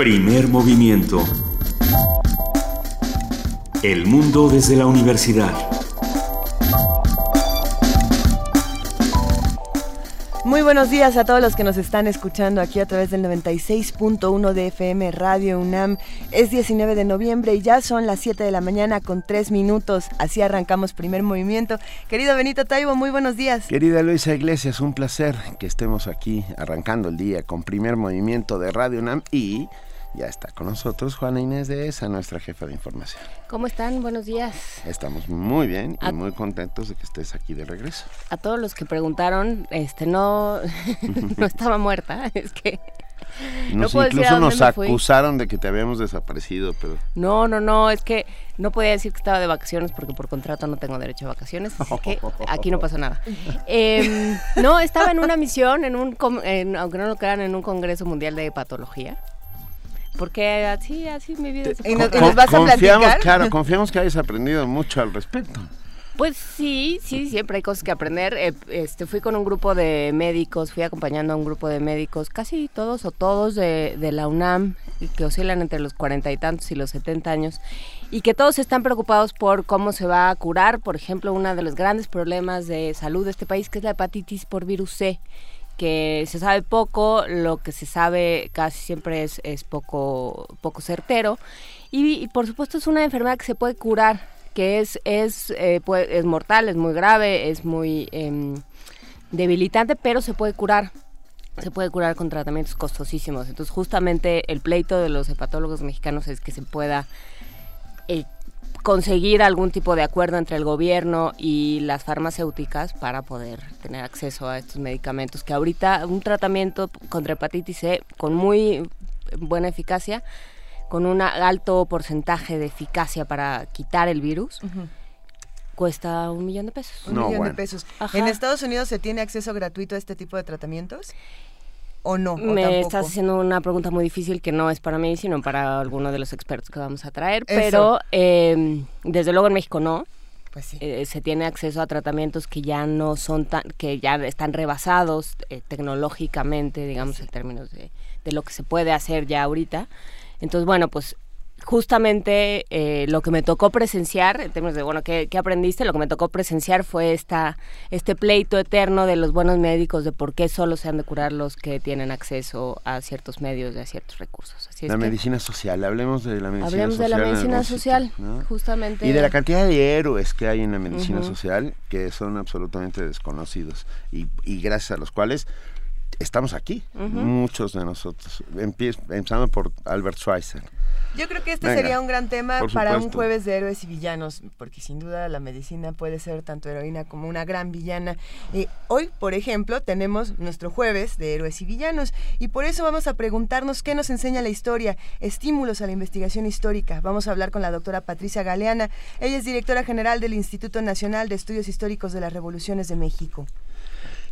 Primer movimiento. El mundo desde la universidad. Muy buenos días a todos los que nos están escuchando aquí a través del 96.1 de FM Radio UNAM. Es 19 de noviembre y ya son las 7 de la mañana con 3 minutos. Así arrancamos primer movimiento. Querido Benito Taibo, muy buenos días. Querida Luisa Iglesias, un placer que estemos aquí arrancando el día con primer movimiento de Radio UNAM y ya está con nosotros Juana Inés de esa, nuestra jefa de información. ¿Cómo están? Buenos días. Estamos muy bien y muy contentos de que estés aquí de regreso. A todos los que preguntaron, este no, no estaba muerta, es que nos, incluso nos acusaron de que te habíamos desaparecido, pero... No, no, no, es que no podía decir que estaba de vacaciones porque por contrato no tengo derecho a vacaciones, así que aquí no pasó nada. Em, no, estaba en una misión, en un, aunque no lo crean, en un Congreso Mundial de Patología. Porque así, así mi vida se ¿Y nos, vas a confiamos, Claro, confiamos que hayas aprendido mucho al respecto. Pues sí, sí, siempre hay cosas que aprender. Eh, este, fui con un grupo de médicos, fui acompañando a un grupo de médicos, casi todos o todos de, de la UNAM, que oscilan entre los cuarenta y tantos y los setenta años, y que todos están preocupados por cómo se va a curar, por ejemplo, uno de los grandes problemas de salud de este país, que es la hepatitis por virus C que se sabe poco, lo que se sabe casi siempre es, es poco, poco certero. Y, por supuesto es una enfermedad que se puede curar, que es, es, eh, es mortal, es muy grave, es muy em, debilitante, pero se puede curar se puede curar con tratamientos costosísimos. Entonces, justamente el pleito de los hepatólogos mexicanos es que se pueda eh, conseguir algún tipo de acuerdo entre el gobierno y las farmacéuticas para poder tener acceso a estos medicamentos que ahorita un tratamiento contra hepatitis C con muy buena eficacia con un alto porcentaje de eficacia para quitar el virus cuesta un millón de pesos. Un millón de pesos. ¿En Estados Unidos se tiene acceso gratuito a este tipo de tratamientos? O no? Me estás haciendo una pregunta muy difícil que no es para mí, sino para alguno de los expertos que vamos a traer, pero eh, desde luego en México no. Pues sí. Eh, se tiene acceso a tratamientos que ya no son tan, que ya están rebasados eh, tecnológicamente, digamos, en términos de, de lo que se puede hacer ya ahorita. Entonces, bueno, pues justamente eh, lo que me tocó presenciar, en términos de, bueno, ¿qué, aprendiste? Lo que me tocó presenciar fue esta, este pleito eterno de los buenos médicos de por qué solo se han de curar los que tienen acceso a ciertos medios y a ciertos recursos. la medicina social, hablemos de la medicina hablemos social. de la medicina social, justamente. Y de la cantidad de héroes que hay en la medicina social que son absolutamente desconocidos y, y gracias a los cuales estamos aquí, muchos de nosotros, empezando por Albert Schweitzer. Yo creo que este sería un gran tema para un jueves de héroes y villanos, porque sin duda la medicina puede ser tanto heroína como una gran villana. Eh, hoy, por ejemplo, tenemos nuestro jueves de héroes y villanos, y por eso vamos a preguntarnos qué nos enseña la historia, estímulos a la investigación histórica. Vamos a hablar con la doctora Patricia Galeana, ella es directora general del Instituto Nacional de Estudios Históricos de las Revoluciones de México.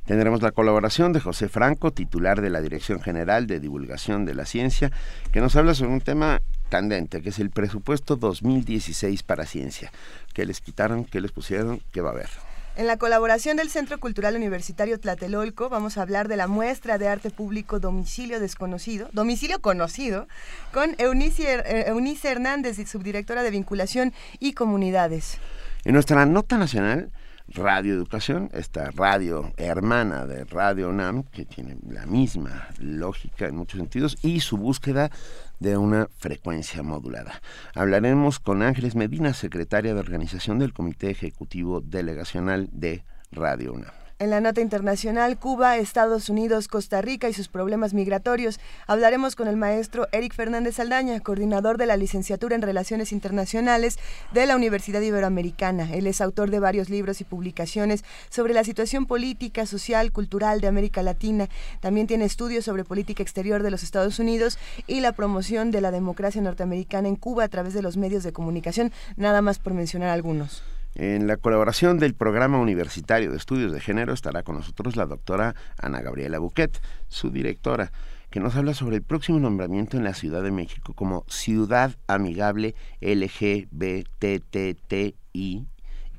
Tendremos la colaboración de José Franco, titular de la Dirección General de Divulgación de la Ciencia, que nos habla sobre un tema candente, que es el presupuesto 2016 para ciencia. ¿Qué les quitaron? ¿Qué les pusieron? ¿Qué va a haber? En la colaboración del Centro Cultural Universitario Tlatelolco vamos a hablar de la muestra de arte público Domicilio Desconocido, Domicilio Conocido, con Eunice, eh, Eunice Hernández, subdirectora de Vinculación y Comunidades. En nuestra nota nacional Radio Educación, esta radio hermana de Radio NAM, que tiene la misma lógica en muchos sentidos, y su búsqueda de una frecuencia modulada. Hablaremos con Ángeles Medina, secretaria de organización del Comité Ejecutivo Delegacional de Radio UNAM. En la nota internacional, Cuba, Estados Unidos, Costa Rica y sus problemas migratorios, hablaremos con el maestro Eric Fernández Aldaña, coordinador de la licenciatura en Relaciones Internacionales de la Universidad Iberoamericana. Él es autor de varios libros y publicaciones sobre la situación política, social, cultural de América Latina. También tiene estudios sobre política exterior de los Estados Unidos y la promoción de la democracia norteamericana en Cuba a través de los medios de comunicación, nada más por mencionar algunos. En la colaboración del Programa Universitario de Estudios de Género estará con nosotros la doctora Ana Gabriela Buquet, su directora, que nos habla sobre el próximo nombramiento en la Ciudad de México como Ciudad Amigable LGBTTI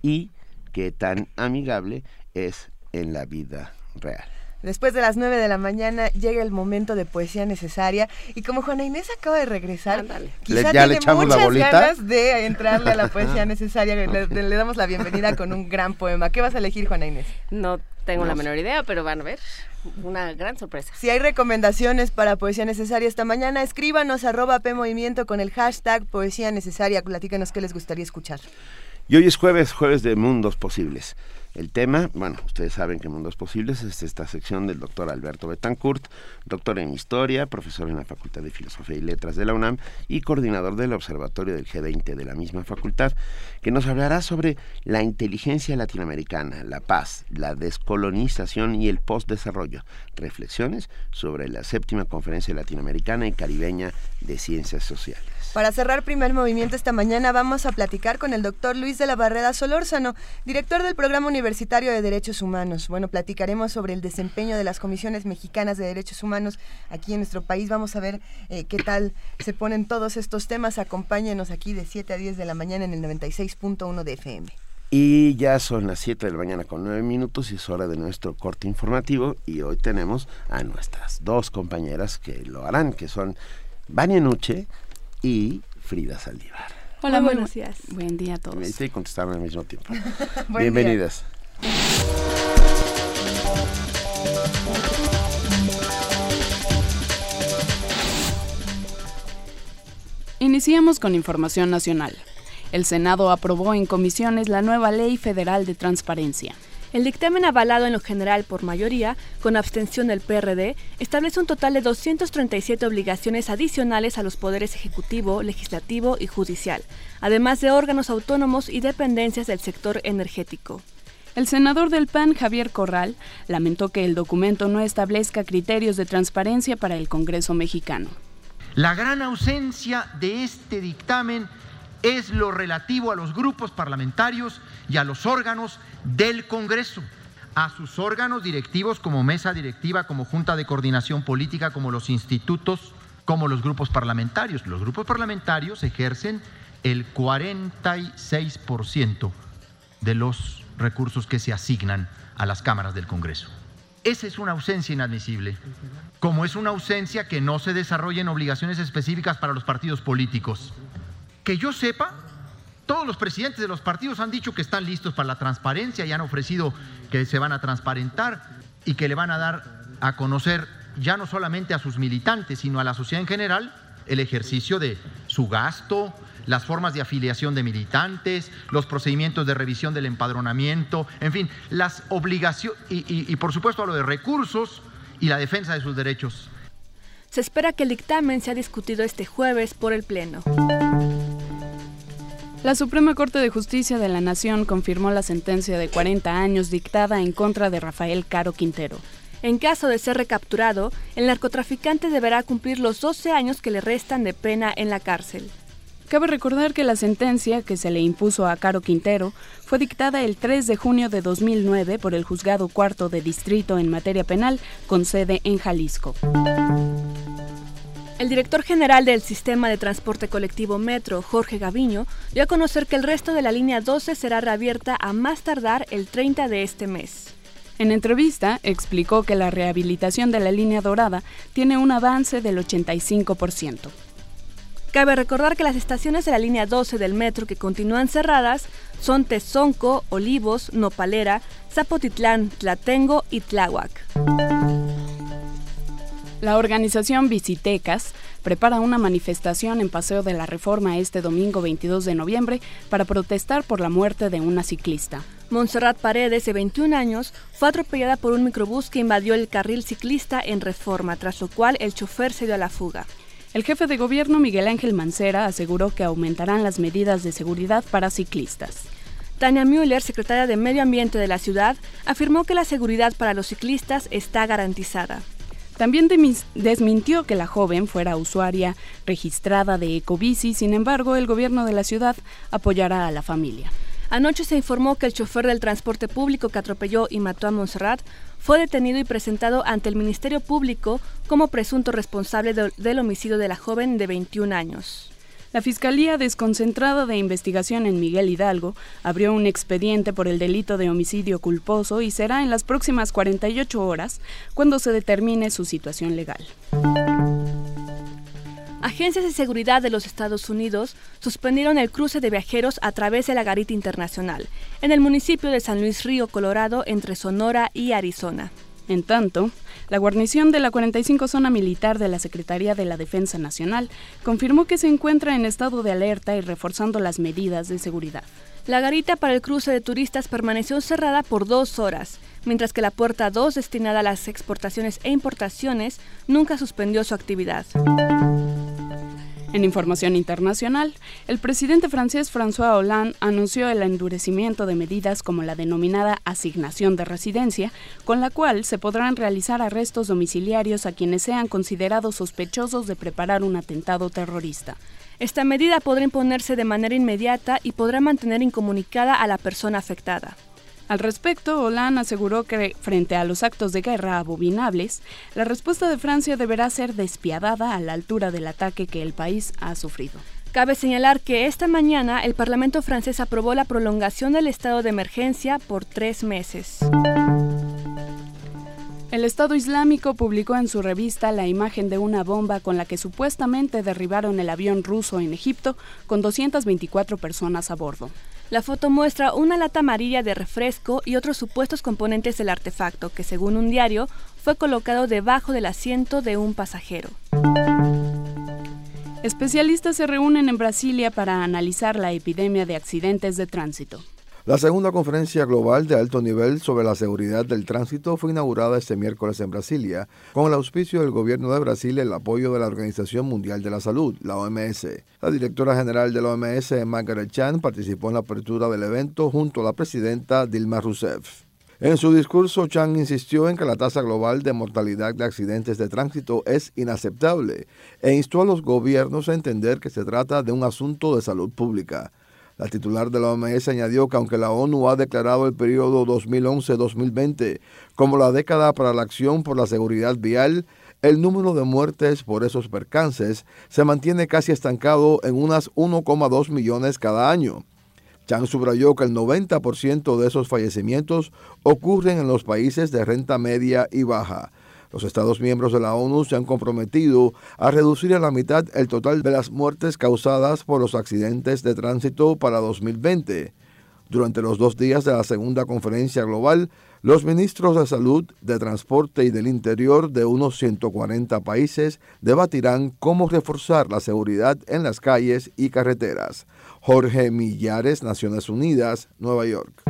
y qué tan amigable es en la vida real. Después de las 9 de la mañana llega el momento de poesía necesaria y como Juana Inés acaba de regresar, quizá ya tiene le echamos muchas la bolita. ganas de entrarle a la poesía necesaria. Le, le damos la bienvenida con un gran poema. ¿Qué vas a elegir, Juana Inés? No tengo la menor idea, pero van a ver. Una gran sorpresa. Si hay recomendaciones para Poesía Necesaria esta mañana, escríbanos arroba PMovimiento con el hashtag Poesía Necesaria. Platícanos qué les gustaría escuchar. Y hoy es jueves, jueves de Mundos Posibles. El tema, bueno, ustedes saben que Mundos Posibles es esta sección del doctor Alberto Betancourt, doctor en Historia, profesor en la Facultad de Filosofía y Letras de la UNAM y coordinador del Observatorio del G20 de la misma facultad, que nos hablará sobre la inteligencia latinoamericana, la paz, la descolonización y el postdesarrollo. Reflexiones sobre la séptima Conferencia Latinoamericana y Caribeña de Ciencias Sociales. Para cerrar primer movimiento esta mañana vamos a platicar con el doctor Luis de la Barreda Solórzano, director del Programa Universitario de Derechos Humanos. Bueno, platicaremos sobre el desempeño de las comisiones mexicanas de derechos humanos aquí en nuestro país. Vamos a ver eh, qué tal se ponen todos estos temas. Acompáñenos aquí de 7 a 10 de la mañana en el 96.1 de FM. Y ya son las 7 de la mañana con 9 minutos y es hora de nuestro corte informativo y hoy tenemos a nuestras dos compañeras que lo harán, que son Vania Nuche y Frida Saldívar. Hola, Muy buenos días. Buen día a todos. Me hice y contestaron al mismo tiempo. Bienvenidas. Iniciamos con información nacional. El Senado aprobó en comisiones la nueva Ley Federal de Transparencia. El dictamen avalado en lo general por mayoría, con abstención del PRD, establece un total de 237 obligaciones adicionales a los poderes ejecutivo, legislativo y judicial, además de órganos autónomos y dependencias del sector energético. El senador del PAN, Javier Corral, lamentó que el documento no establezca criterios de transparencia para el Congreso mexicano. La gran ausencia de este dictamen es lo relativo a los grupos parlamentarios y a los órganos del Congreso, a sus órganos directivos como mesa directiva, como Junta de Coordinación Política, como los institutos, como los grupos parlamentarios. Los grupos parlamentarios ejercen el 46% de los recursos que se asignan a las cámaras del Congreso. Esa es una ausencia inadmisible, como es una ausencia que no se desarrollen obligaciones específicas para los partidos políticos. Que yo sepa, todos los presidentes de los partidos han dicho que están listos para la transparencia y han ofrecido que se van a transparentar y que le van a dar a conocer ya no solamente a sus militantes, sino a la sociedad en general, el ejercicio de su gasto, las formas de afiliación de militantes, los procedimientos de revisión del empadronamiento, en fin, las obligaciones y, y, por supuesto a lo de recursos y la defensa de sus derechos. Se espera que el dictamen sea discutido este jueves por el Pleno. La Suprema Corte de Justicia de la Nación confirmó la sentencia de 40 años dictada en contra de Rafael Caro Quintero. En caso de ser recapturado, el narcotraficante deberá cumplir los 12 años que le restan de pena en la cárcel. Cabe recordar que la sentencia que se le impuso a Caro Quintero fue dictada el 3 de junio de 2009 por el Juzgado Cuarto de Distrito en materia penal con sede en Jalisco. El director general del Sistema de Transporte Colectivo Metro, Jorge Gaviño, dio a conocer que el resto de la línea 12 será reabierta a más tardar el 30 de este mes. En entrevista, explicó que la rehabilitación de la línea dorada tiene un avance del 85%. Cabe recordar que las estaciones de la línea 12 del metro que continúan cerradas son Tezonco, Olivos, Nopalera, Zapotitlán, Tlatengo y Tláhuac. La organización Visitecas prepara una manifestación en Paseo de la Reforma este domingo 22 de noviembre para protestar por la muerte de una ciclista. Montserrat Paredes, de 21 años, fue atropellada por un microbús que invadió el carril ciclista en Reforma, tras lo cual el chofer se dio a la fuga. El jefe de gobierno Miguel Ángel Mancera aseguró que aumentarán las medidas de seguridad para ciclistas. Tania Müller, secretaria de Medio Ambiente de la ciudad, afirmó que la seguridad para los ciclistas está garantizada. También desmintió que la joven fuera usuaria registrada de Ecobici, sin embargo, el gobierno de la ciudad apoyará a la familia. Anoche se informó que el chofer del transporte público que atropelló y mató a Montserrat fue detenido y presentado ante el Ministerio Público como presunto responsable de, del homicidio de la joven de 21 años. La Fiscalía Desconcentrada de Investigación en Miguel Hidalgo abrió un expediente por el delito de homicidio culposo y será en las próximas 48 horas cuando se determine su situación legal. Agencias de seguridad de los Estados Unidos suspendieron el cruce de viajeros a través de la Garita Internacional, en el municipio de San Luis Río, Colorado, entre Sonora y Arizona. En tanto, la guarnición de la 45 Zona Militar de la Secretaría de la Defensa Nacional confirmó que se encuentra en estado de alerta y reforzando las medidas de seguridad. La garita para el cruce de turistas permaneció cerrada por dos horas, mientras que la puerta 2 destinada a las exportaciones e importaciones nunca suspendió su actividad. En información internacional, el presidente francés François Hollande anunció el endurecimiento de medidas como la denominada asignación de residencia, con la cual se podrán realizar arrestos domiciliarios a quienes sean considerados sospechosos de preparar un atentado terrorista. Esta medida podrá imponerse de manera inmediata y podrá mantener incomunicada a la persona afectada. Al respecto, Hollande aseguró que, frente a los actos de guerra abominables, la respuesta de Francia deberá ser despiadada a la altura del ataque que el país ha sufrido. Cabe señalar que esta mañana el Parlamento francés aprobó la prolongación del estado de emergencia por tres meses. El Estado Islámico publicó en su revista la imagen de una bomba con la que supuestamente derribaron el avión ruso en Egipto con 224 personas a bordo. La foto muestra una lata amarilla de refresco y otros supuestos componentes del artefacto que, según un diario, fue colocado debajo del asiento de un pasajero. Especialistas se reúnen en Brasilia para analizar la epidemia de accidentes de tránsito. La segunda conferencia global de alto nivel sobre la seguridad del tránsito fue inaugurada este miércoles en Brasilia, con el auspicio del gobierno de Brasil y el apoyo de la Organización Mundial de la Salud, la OMS. La directora general de la OMS, Margaret Chan, participó en la apertura del evento junto a la presidenta Dilma Rousseff. En su discurso, Chan insistió en que la tasa global de mortalidad de accidentes de tránsito es inaceptable e instó a los gobiernos a entender que se trata de un asunto de salud pública. La titular de la OMS añadió que aunque la ONU ha declarado el periodo 2011-2020 como la década para la acción por la seguridad vial, el número de muertes por esos percances se mantiene casi estancado en unas 1,2 millones cada año. Chan subrayó que el 90% de esos fallecimientos ocurren en los países de renta media y baja. Los Estados miembros de la ONU se han comprometido a reducir a la mitad el total de las muertes causadas por los accidentes de tránsito para 2020. Durante los dos días de la segunda conferencia global, los ministros de Salud, de Transporte y del Interior de unos 140 países debatirán cómo reforzar la seguridad en las calles y carreteras. Jorge Millares, Naciones Unidas, Nueva York.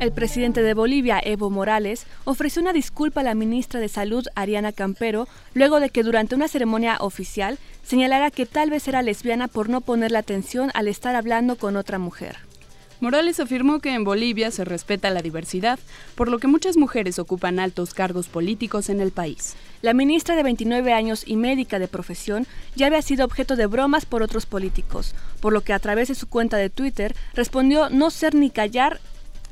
El presidente de Bolivia, Evo Morales, ofreció una disculpa a la ministra de Salud, Ariana Campero, luego de que durante una ceremonia oficial señalara que tal vez era lesbiana por no ponerle atención al estar hablando con otra mujer. Morales afirmó que en Bolivia se respeta la diversidad, por lo que muchas mujeres ocupan altos cargos políticos en el país. La ministra de 29 años y médica de profesión ya había sido objeto de bromas por otros políticos, por lo que a través de su cuenta de Twitter respondió no ser ni callar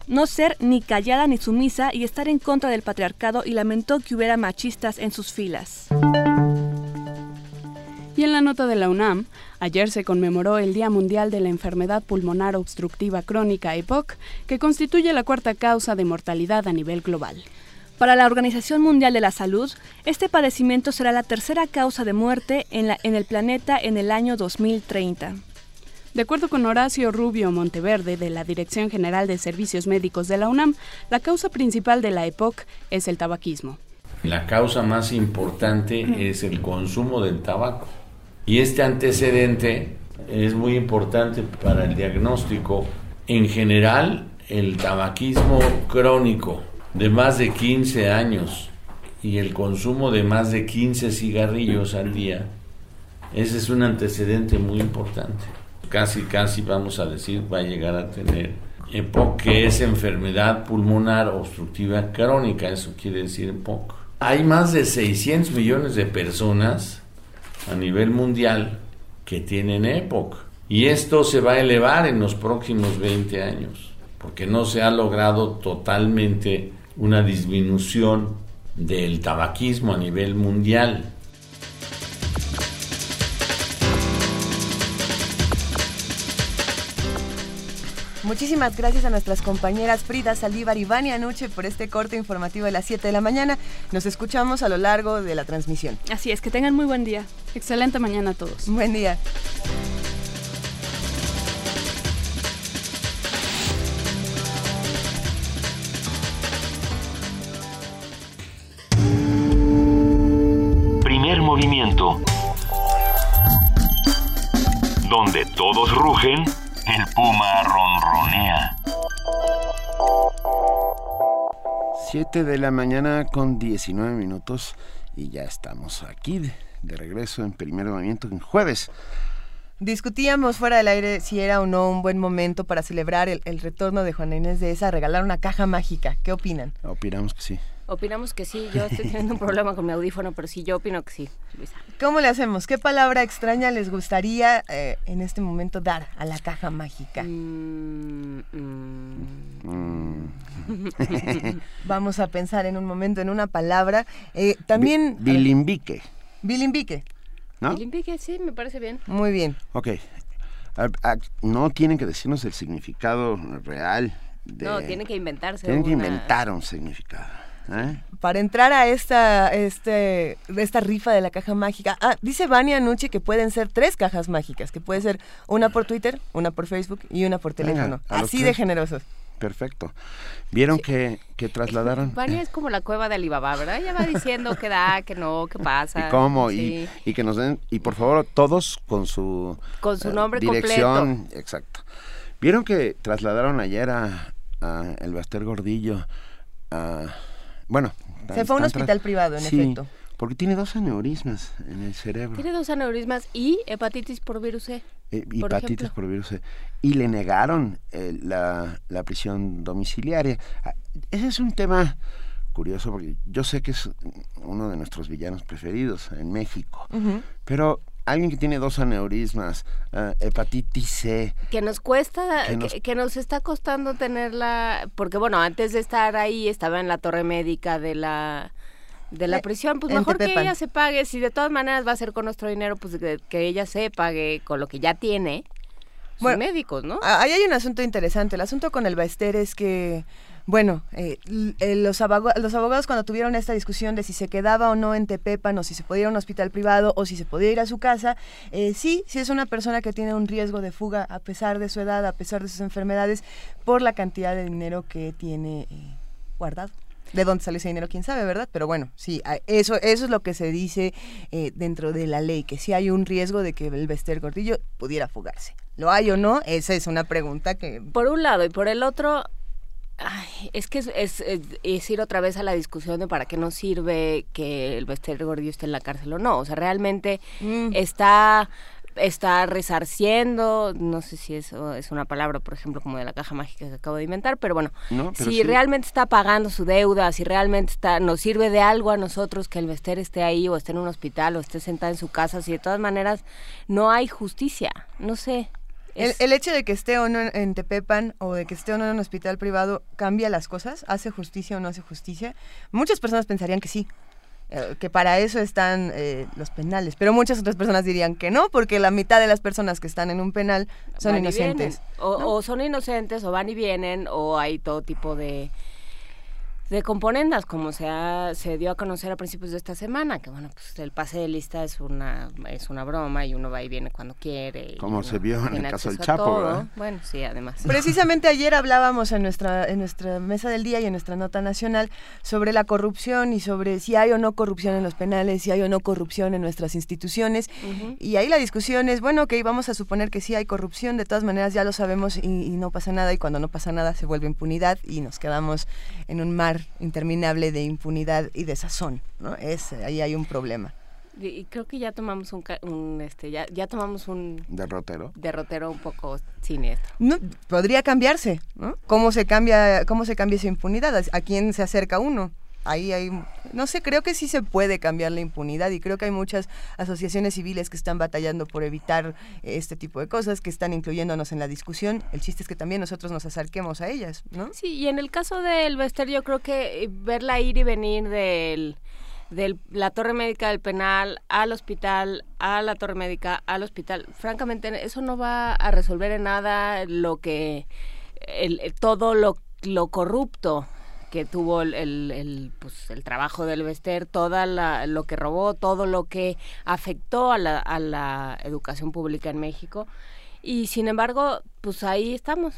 no ser ni callada ni sumisa y estar en contra del patriarcado y lamentó que hubiera machistas en sus filas. Y en la nota de la UNAM, ayer se conmemoró el Día Mundial de la Enfermedad Pulmonar Obstructiva Crónica EPOC, que constituye la cuarta causa de mortalidad a nivel global. Para la Organización Mundial de la Salud, este padecimiento será la tercera causa de muerte en, la, en el planeta en el año 2030. De acuerdo con Horacio Rubio Monteverde, de la Dirección General de Servicios Médicos de la UNAM, la causa principal de la EPOC es el tabaquismo. La causa más importante es el consumo del tabaco. Y este antecedente es muy importante para el diagnóstico. En general, el tabaquismo crónico de más de 15 años y el consumo de más de 15 cigarrillos al día, ese es un antecedente muy importante casi, casi vamos a decir, va a llegar a tener EPOC, que es enfermedad pulmonar obstructiva crónica, eso quiere decir EPOC. Hay más de 600 millones de personas a nivel mundial que tienen EPOC. Y esto se va a elevar en los próximos 20 años, porque no se ha logrado totalmente una disminución del tabaquismo a nivel mundial. Muchísimas gracias a nuestras compañeras Frida Saldívar y Vania Nuche por este corte informativo de las 7 de la mañana. Nos escuchamos a lo largo de la transmisión. Así es, que tengan muy buen día. Excelente mañana a todos. Buen día. Primer movimiento. Donde todos rugen, el puma ronronea. 7 de la mañana con 19 minutos y ya estamos aquí de, de regreso en primer movimiento en jueves. Discutíamos fuera del aire si era o no un buen momento para celebrar el, el retorno de Juana Inés de esa, regalar una caja mágica. ¿Qué opinan? Opinamos que sí. Opinamos que sí, yo estoy teniendo un problema con mi audífono, pero sí, yo opino que sí, Luisa. ¿Cómo le hacemos? ¿Qué palabra extraña les gustaría eh, en este momento dar a la caja mágica? Mm, mm. Mm. Vamos a pensar en un momento en una palabra. Eh, también... Bi- Bilimbique, Bilimbique. ¿no? El Impique, sí, me parece bien. Muy bien. Ok. A- a- no tienen que decirnos el significado real. De, No, tienen que inventarse tienen que inventar un significado. ¿Eh? Para entrar a esta, este, esta rifa de la caja mágica, ah, dice Vania Nucci que pueden ser tres cajas mágicas, que puede ser una por Twitter, una por Facebook y una por teléfono. Así de generosos. Perfecto. ¿Vieron que, que trasladaron? Vania es como la cueva de Alibaba, ¿verdad? Ella va diciendo que da, que no, que pasa. ¿Y cómo? Sí. Y, y que nos den, y por favor, todos con su, Con su eh, nombre dirección. Exacto. ¿Vieron que trasladaron ayer a, a el Baster Gordillo a, bueno, Se fue a un hospital privado, en Sí, efecto. porque tiene dos aneurismas en el cerebro. Tiene dos aneurismas y hepatitis por virus C. Eh, por hepatitis ejemplo. por virus C. Y le negaron eh, la, la prisión domiciliaria. Ah, Ese es un tema curioso porque yo sé que es uno de nuestros villanos preferidos en México. Pero alguien que tiene dos aneurismas, ah, hepatitis C, Que nos cuesta, Que que nos- que nos, está costando tenerla, porque bueno, antes de estar ahí estaba en la torre médica de la de la Eh, prisión, pues mejor que ella se pague, si de todas maneras va a ser con nuestro dinero, pues que, que ella se pague con lo que ya tiene, sus Bueno, médicos, ¿no? Ah, Ahí hay un asunto interesante. El asunto con el Baester es que, bueno, eh, eh, los, aboga- los abogados cuando tuvieron esta discusión de si se quedaba o no en Tepepan o si se podía ir a un hospital privado o si se podía ir a su casa, eh, sí, sí es una persona que tiene un riesgo de fuga a pesar de su edad, a pesar de sus enfermedades, por la cantidad de dinero que tiene eh, guardado. De dónde sale ese dinero, quién sabe, ¿verdad? Pero bueno, sí, eso, eso es lo que se dice eh, dentro de la ley, que sí hay un riesgo de que el Bester Gordillo pudiera fugarse. ¿Lo hay o no? Esa es una pregunta que... Por un lado y por el otro, ay, es que es, es- ir otra vez a la discusión de para qué nos sirve que el Bester Gordillo esté en la cárcel o no. O sea, realmente Mm. está está resarciendo, no sé si eso es una palabra, por ejemplo, como de la caja mágica que acabo de inventar, pero bueno, ¿no? Pero si sí. realmente está pagando su deuda, si realmente está nos sirve de algo a nosotros que el Bester esté ahí o esté en un hospital o esté sentada en su casa, si de todas maneras no hay justicia, no sé. El, es- el hecho de que esté o no en, Tepepan o de que esté o no en un hospital privado cambia las cosas, hace justicia o no hace justicia. Muchas personas pensarían que sí, eh, que para eso están eh, los penales, pero muchas otras personas dirían que no, porque la mitad de las personas que están en un penal son van inocentes. O, o son inocentes, o van y vienen, o hay todo tipo de, de componendas, como se, ha- se dio a conocer a principios de esta semana, que bueno, pues el pase de lista es una, es una broma y uno va y viene cuando quiere. y Como uno se vio en el caso del Chapo. ¿verdad? Bueno, sí, además. Precisamente ayer hablábamos en nuestra, en nuestra mesa del día y en nuestra nota nacional sobre la corrupción y sobre si hay o no corrupción en los penales, si hay o no corrupción en nuestras instituciones. Y ahí la discusión es, bueno, ok, vamos a suponer que sí hay corrupción, de todas maneras ya lo sabemos y, y no pasa nada, y cuando no pasa nada se vuelve impunidad y nos quedamos en un mar interminable de impunidad y desazón, ¿no? Es, ahí hay un problema. Y, creo que ya tomamos un, ca- un, este, ya, ya tomamos un derrotero. derrotero un poco siniestro. No, podría cambiarse, ¿no? ¿Cómo se cambia, cómo se cambia esa impunidad? ¿A- ¿A quién se acerca uno? Ahí hay, no sé, creo que sí se puede cambiar la impunidad y creo que hay muchas asociaciones civiles que están batallando por evitar eh, este tipo de cosas, que están incluyéndonos en la discusión. El chiste es que también nosotros nos acerquemos a ellas, ¿no? Sí, y en el caso del Bester, yo creo que eh, verla ir y venir del de la torre médica del penal al hospital, a la torre médica, al hospital, francamente eso no va a resolver en nada lo que el, todo lo, lo corrupto que tuvo el, el, pues, el trabajo del Vester, toda la, lo que robó, todo lo que afectó a la, a la educación pública en México. Y sin embargo, pues ahí estamos.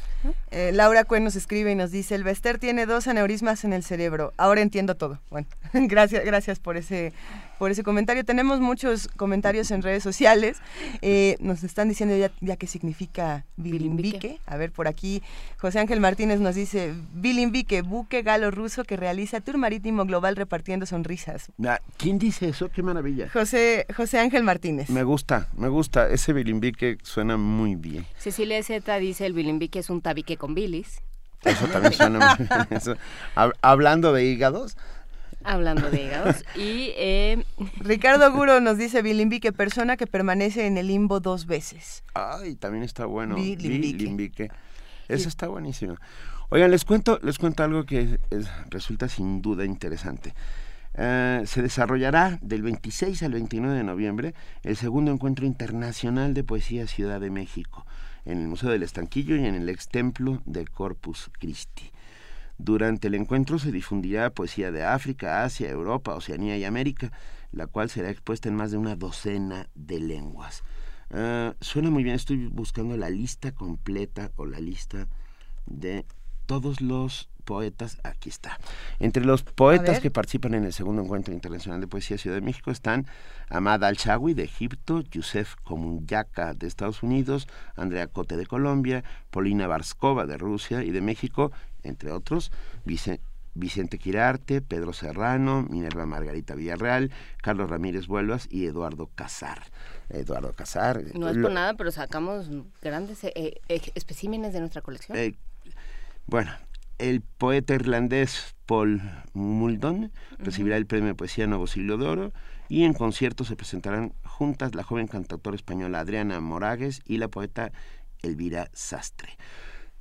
Eh, Laura Cuen nos escribe y nos dice, el Vester tiene dos aneurismas en el cerebro. Ahora entiendo todo. Bueno, gracias, gracias por ese por ese comentario. Tenemos muchos comentarios en redes sociales. Eh, nos están diciendo ya, ya qué significa bilimbique. A ver, por aquí José Ángel Martínez nos dice, bilimbique, buque galo ruso que realiza tour marítimo global repartiendo sonrisas. Ah, ¿Quién dice eso? Qué maravilla. José, José Ángel Martínez. Me gusta, me gusta. Ese bilimbique suena muy bien. Cecilia Z dice, el bilimbique es un tabique con bilis. Eso también suena muy bien. Hablando de hígados, Hablando de hígados. Y eh, Ricardo Guro nos dice bilimbique, persona que permanece en el limbo dos veces. Ay, también está bueno. Bilimbique. Eso está buenísimo. Oigan, les cuento, les cuento algo que resulta sin duda interesante. Eh, se desarrollará del 26 al 29 de noviembre el segundo encuentro internacional de poesía Ciudad de México en el Museo del Estanquillo y en el ex templo del Corpus Christi. Durante el encuentro se difundirá poesía de África, Asia, Europa, Oceanía y América, la cual será expuesta en más de una docena de lenguas. Ah, suena muy bien, estoy buscando la lista completa o la lista de todos los poetas, aquí está. Entre los poetas que participan en el segundo encuentro internacional de poesía Ciudad de México están Amad Al-Shawi de Egipto, Yusef Komunyaka de Estados Unidos, Andrea Cote de Colombia, Polina Barskova de Rusia y de México, entre otros, Vicente Quirarte, Pedro Serrano, Minerva Margarita Villarreal, Carlos Ramírez Vuelvas y Eduardo Casar. Eduardo Casar. No es por nada, pero sacamos grandes eh, eh, especímenes de nuestra colección. Eh, bueno, el poeta irlandés Paul Muldon recibirá el premio de poesía Nuevo Siglo de Oro y en concierto se presentarán juntas la joven cantautora española Adriana Moragues y la poeta Elvira Sastre.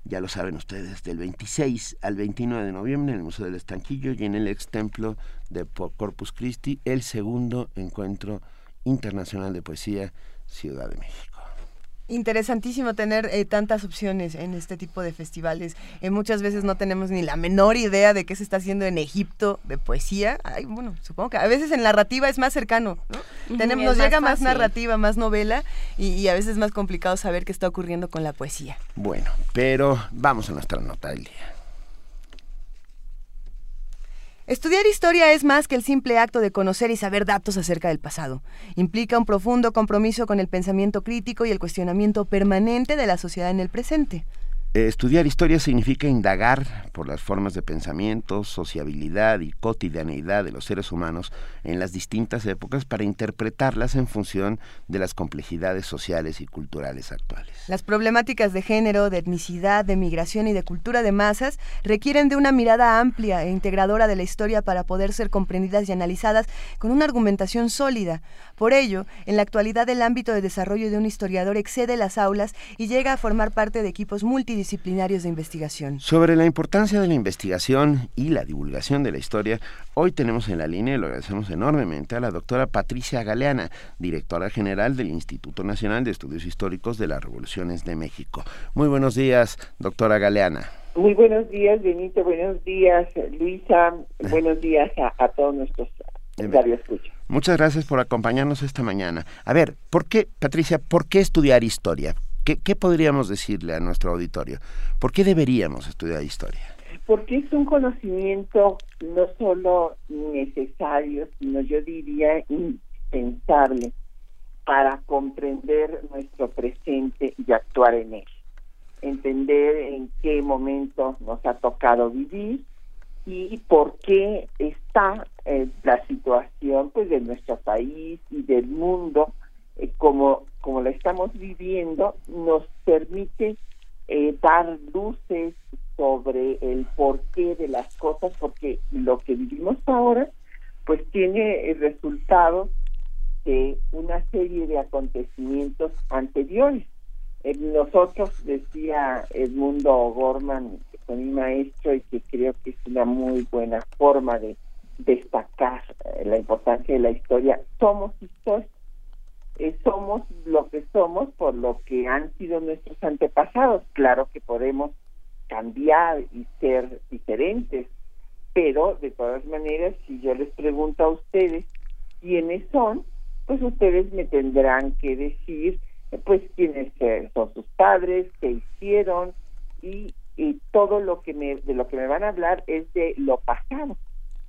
Ya lo saben ustedes, del 26 al 29 de noviembre en el Museo del Estanquillo y en el ex templo de Corpus Christi, el segundo encuentro internacional de poesía Ciudad de México. Interesantísimo tener eh, tantas opciones en este tipo de festivales. Eh, muchas veces no tenemos ni la menor idea de qué se está haciendo en Egipto de poesía. Ay, bueno, supongo que a veces en narrativa es más cercano, ¿no? tenemos, nos llega más, narrativa, más novela y, y, a veces es más complicado saber qué está ocurriendo con la poesía. Bueno, pero vamos a nuestra nota del día. Estudiar historia es más que el simple acto de conocer y saber datos acerca del pasado. Implica un profundo compromiso con el pensamiento crítico y el cuestionamiento permanente de la sociedad en el presente. Eh, estudiar historia significa indagar por las formas de pensamiento, sociabilidad y cotidianeidad de los seres humanos en las distintas épocas para interpretarlas en función de las complejidades sociales y culturales actuales. Las problemáticas de género, de etnicidad, de migración y de cultura de masas requieren de una mirada amplia e integradora de la historia para poder ser comprendidas y analizadas con una argumentación sólida. Por ello, en la actualidad el ámbito de desarrollo de un historiador excede las aulas y llega a formar parte de equipos multidisciplinarios de investigación. Sobre la importancia de la investigación y la divulgación de la historia, hoy tenemos en la línea, y lo agradecemos enormemente, a la doctora Patricia Galeana, directora general del Instituto Nacional de Estudios Históricos de las Revoluciones de México. Muy buenos días, doctora Galeana. Muy buenos días, Benito. Buenos días, Luisa. Buenos días a, todos nuestros. Muchas gracias por acompañarnos esta mañana. A ver, ¿por qué, Patricia, por qué estudiar historia? ¿Qué, podríamos decirle a nuestro auditorio? ¿Por qué deberíamos estudiar historia? Porque es un conocimiento no solo necesario, sino yo diría indispensable para comprender nuestro presente y actuar en él. Entender en qué momento nos ha tocado vivir y por qué está eh, la situación pues de nuestro país y del mundo eh, como como la estamos viviendo nos permite eh, dar luces sobre el porqué de las cosas porque lo que vivimos ahora pues tiene resultados de una serie de acontecimientos anteriores nosotros decía Edmundo Gorman con mi maestro y que creo que es una muy buena forma de destacar eh, la importancia de la historia. Somos historia, eh, somos lo que somos por lo que han sido nuestros antepasados. Claro que podemos cambiar y ser diferentes. Pero de todas maneras, si yo les pregunto a ustedes quiénes son, pues ustedes me tendrán que decir pues quiénes son sus padres, qué hicieron y, y todo lo que me de lo que me van a hablar es de lo pasado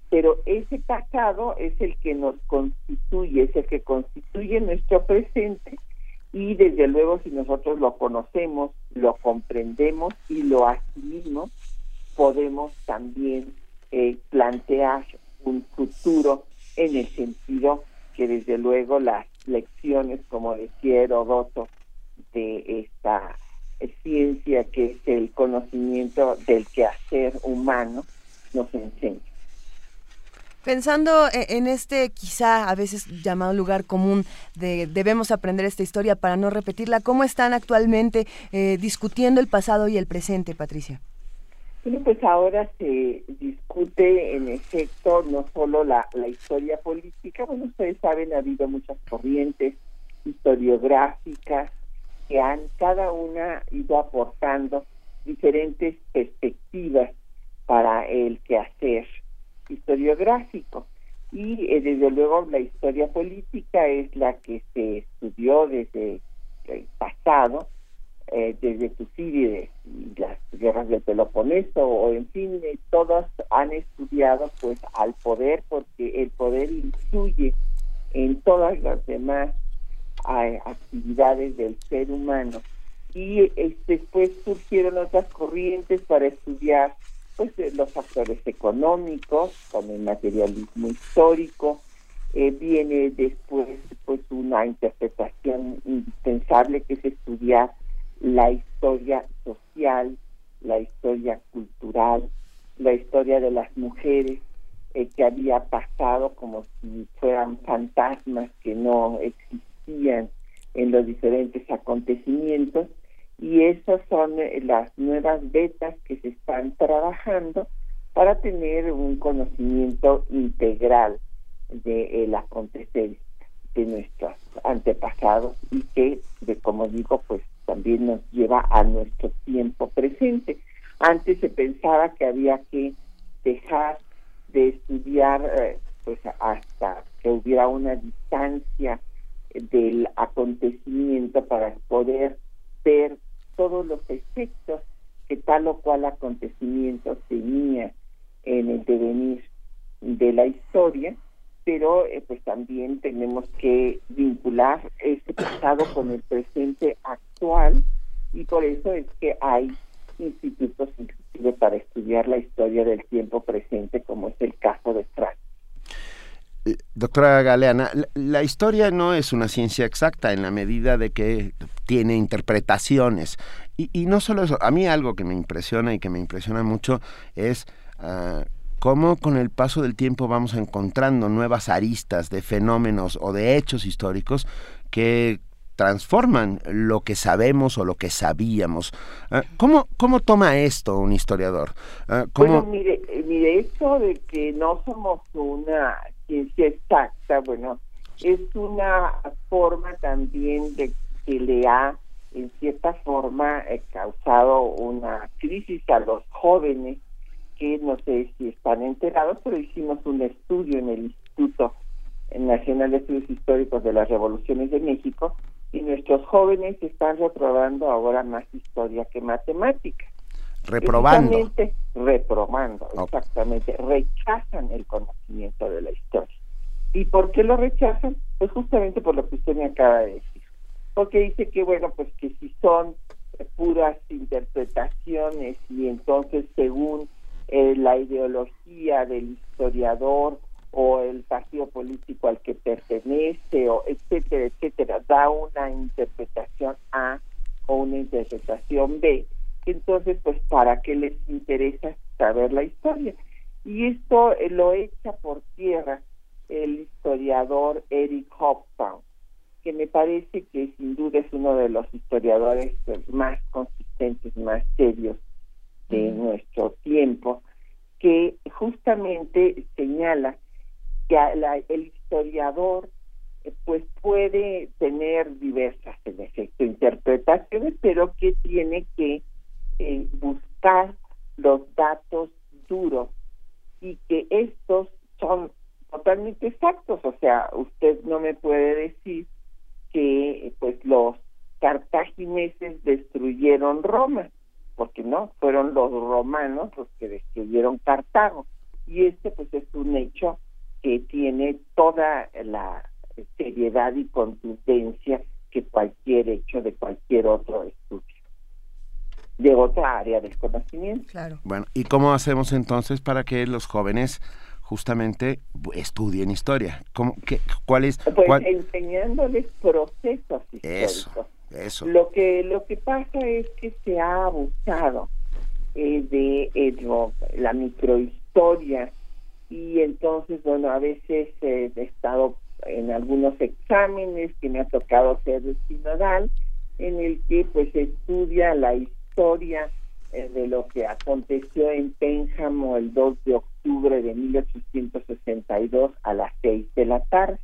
pero ese pasado es el que nos constituye, es el que constituye nuestro presente y desde luego si nosotros lo conocemos, lo comprendemos y lo asumimos, podemos también eh, plantear un futuro en el sentido que desde luego las lecciones, como decía Herodoto, de esta ciencia que es el conocimiento del quehacer humano, nos enseña. Pensando e-, en este quizá a veces llamado lugar común de debemos aprender esta historia para no repetirla, ¿cómo están actualmente eh, discutiendo el pasado y el presente, Patricia? Bueno, pues ahora se discute en efecto no solo la, la historia política, bueno, ustedes saben, ha habido muchas corrientes historiográficas que han cada una ido aportando diferentes perspectivas para el quehacer historiográfico. Y eh, desde luego la historia política es la que se estudió desde el pasado, eh, desde Tucídides y las guerras del Peloponeso, o en fin, eh, todos han estudiado pues al poder porque el poder influye en todas las demás actividades del ser humano. Y después surgieron otras corrientes para estudiar pues los factores económicos, con el materialismo histórico, eh, viene después pues una interpretación indispensable que es estudiar la historia social, la historia cultural, la historia de las mujeres eh, que había pasado como si fueran fantasmas que no existían en los diferentes acontecimientos y esas son eh, las nuevas betas que se están trabajando para tener un conocimiento integral de el acontecer de nuestros antepasados y que, de, como digo, pues también nos lleva a nuestro tiempo presente. Antes se pensaba que había que dejar de estudiar eh, pues hasta que hubiera una distancia del acontecimiento para poder ver todos los efectos que tal o cual acontecimiento tenía en el devenir de la historia, pero eh, pues también tenemos que vincular ese pasado con el presente actual y por eso es que hay institutos inclusive para estudiar la historia del tiempo presente como es el caso de Francia. Eh, doctora Galeana, la, historia no es una ciencia exacta en la medida de que tiene interpretaciones. Y, no solo eso, a mí algo que me impresiona y que me impresiona mucho es uh, cómo con el paso del tiempo vamos encontrando nuevas aristas de fenómenos o de hechos históricos que transforman lo que sabemos o lo que sabíamos. Ah, ¿cómo, ¿Cómo toma esto un historiador? Bueno, mire, eh, mire, esto de que no somos una ciencia exacta, bueno, es una forma también de que le ha, en cierta forma, eh, causado una crisis a los jóvenes que no sé si están enterados, pero hicimos un estudio en el Instituto Nacional de Estudios Históricos de las Revoluciones de México y nuestros jóvenes están reprobando ahora más historia que matemática. Reprobando. Reprobando, exactamente. Rechazan el conocimiento de la historia. ¿Y por qué lo rechazan? Pues justamente por lo que usted me acaba de decir. Porque dice que, bueno, pues que si son puras interpretaciones y entonces según eh, la ideología del historiador o el partido político al que pertenece o etcétera, etcétera, da una interpretación A o una interpretación B, entonces pues para qué les interesa saber la historia. Y esto eh, lo echa por tierra el historiador Eric Hobsbawm, que me parece que sin duda es uno de los historiadores más consistentes, más serios de nuestro tiempo, que justamente señala que el historiador eh, pues puede tener diversas en efecto interpretaciones pero que tiene que eh, buscar los datos duros y que estos son totalmente exactos, o sea, usted no me puede decir que pues los cartagineses destruyeron Roma, porque no, fueron los romanos los que destruyeron Cartago. Y este pues es un hecho que tiene toda la seriedad y contundencia que cualquier hecho de cualquier otro estudio de otra área del conocimiento. Claro. Bueno, ¿y cómo hacemos entonces para que los jóvenes justamente estudien historia? ¿Cómo, qué, ¿Cuál es? Pues enseñándoles procesos históricos. Eso, eso. Lo que, lo que pasa es que se ha abusado eh, de eh, la microhistoria y entonces, bueno, a veces eh, he estado en algunos exámenes que me ha tocado ser sinodal, en el que pues estudia la historia eh, de lo que aconteció en Pénjamo el 2 de octubre de 1862 a las 6 de la tarde.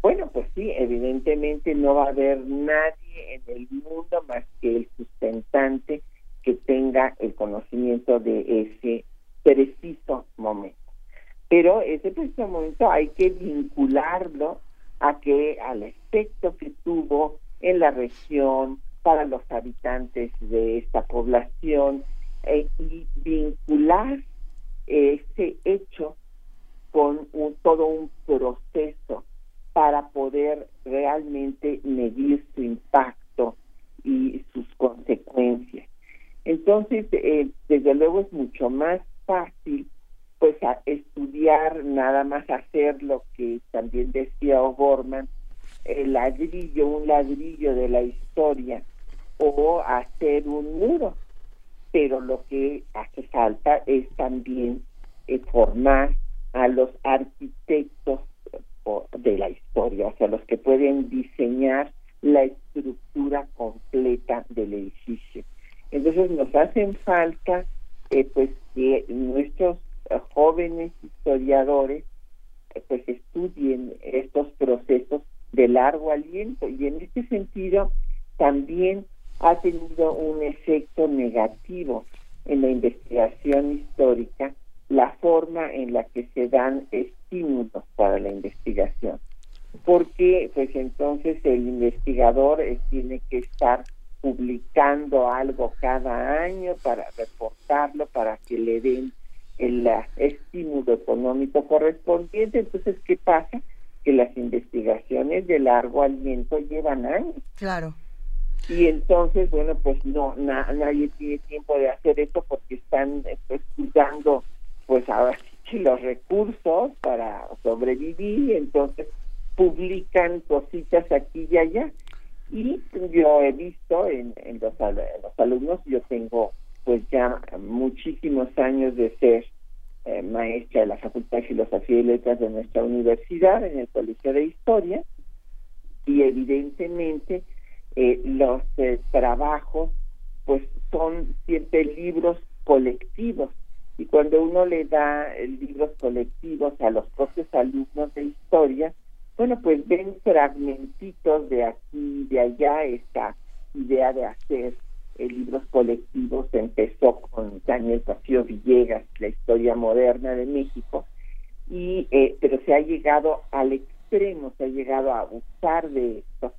Bueno, pues sí, evidentemente no va a haber nadie en el mundo más que el sustentante que tenga el conocimiento de ese preciso momento. Pero ese momento hay que vincularlo a que al efecto que tuvo en la región para los habitantes de esta población eh, y vincular ese hecho con un, todo un proceso para poder realmente medir su impacto y sus consecuencias. Entonces, eh, desde luego es mucho más fácil pues estudiar, nada más hacer lo que también decía O'Gorman, el ladrillo, un ladrillo de la historia o hacer un muro. Pero lo que hace falta es también eh, formar a los arquitectos de la historia, o sea, los que pueden diseñar la estructura completa del edificio. Entonces nos hacen falta eh, pues que nuestros jóvenes historiadores eh, pues estudien estos procesos de largo aliento. Y en este sentido también ha tenido un efecto negativo en la investigación histórica la forma en la que se dan estímulos para la investigación. Porque pues entonces el investigador eh, tiene que estar publicando algo cada año para reportarlo para que le den el estímulo económico correspondiente. Entonces, ¿qué pasa? Que las investigaciones de largo aliento llevan años. Claro. Y entonces, bueno, pues no, nadie tiene tiempo de hacer eso porque están pues, cuidando, pues ahora sí los recursos para sobrevivir, entonces publican cositas aquí y allá. Y yo he visto en, en los, en los alumnos, yo tengo pues ya muchísimos años de ser eh, maestra de la Facultad de Filosofía y Letras de nuestra universidad en el Colegio de Historia y evidentemente eh, los eh, trabajos pues son siempre libros colectivos y cuando uno le da libros colectivos a los propios alumnos de historia bueno pues ven fragmentitos de aquí de allá esta idea de hacer libros colectivos empezó con Daniel Cosío Villegas, la historia moderna de México, y eh, pero se ha llegado al extremo, se ha llegado a abusar de esto.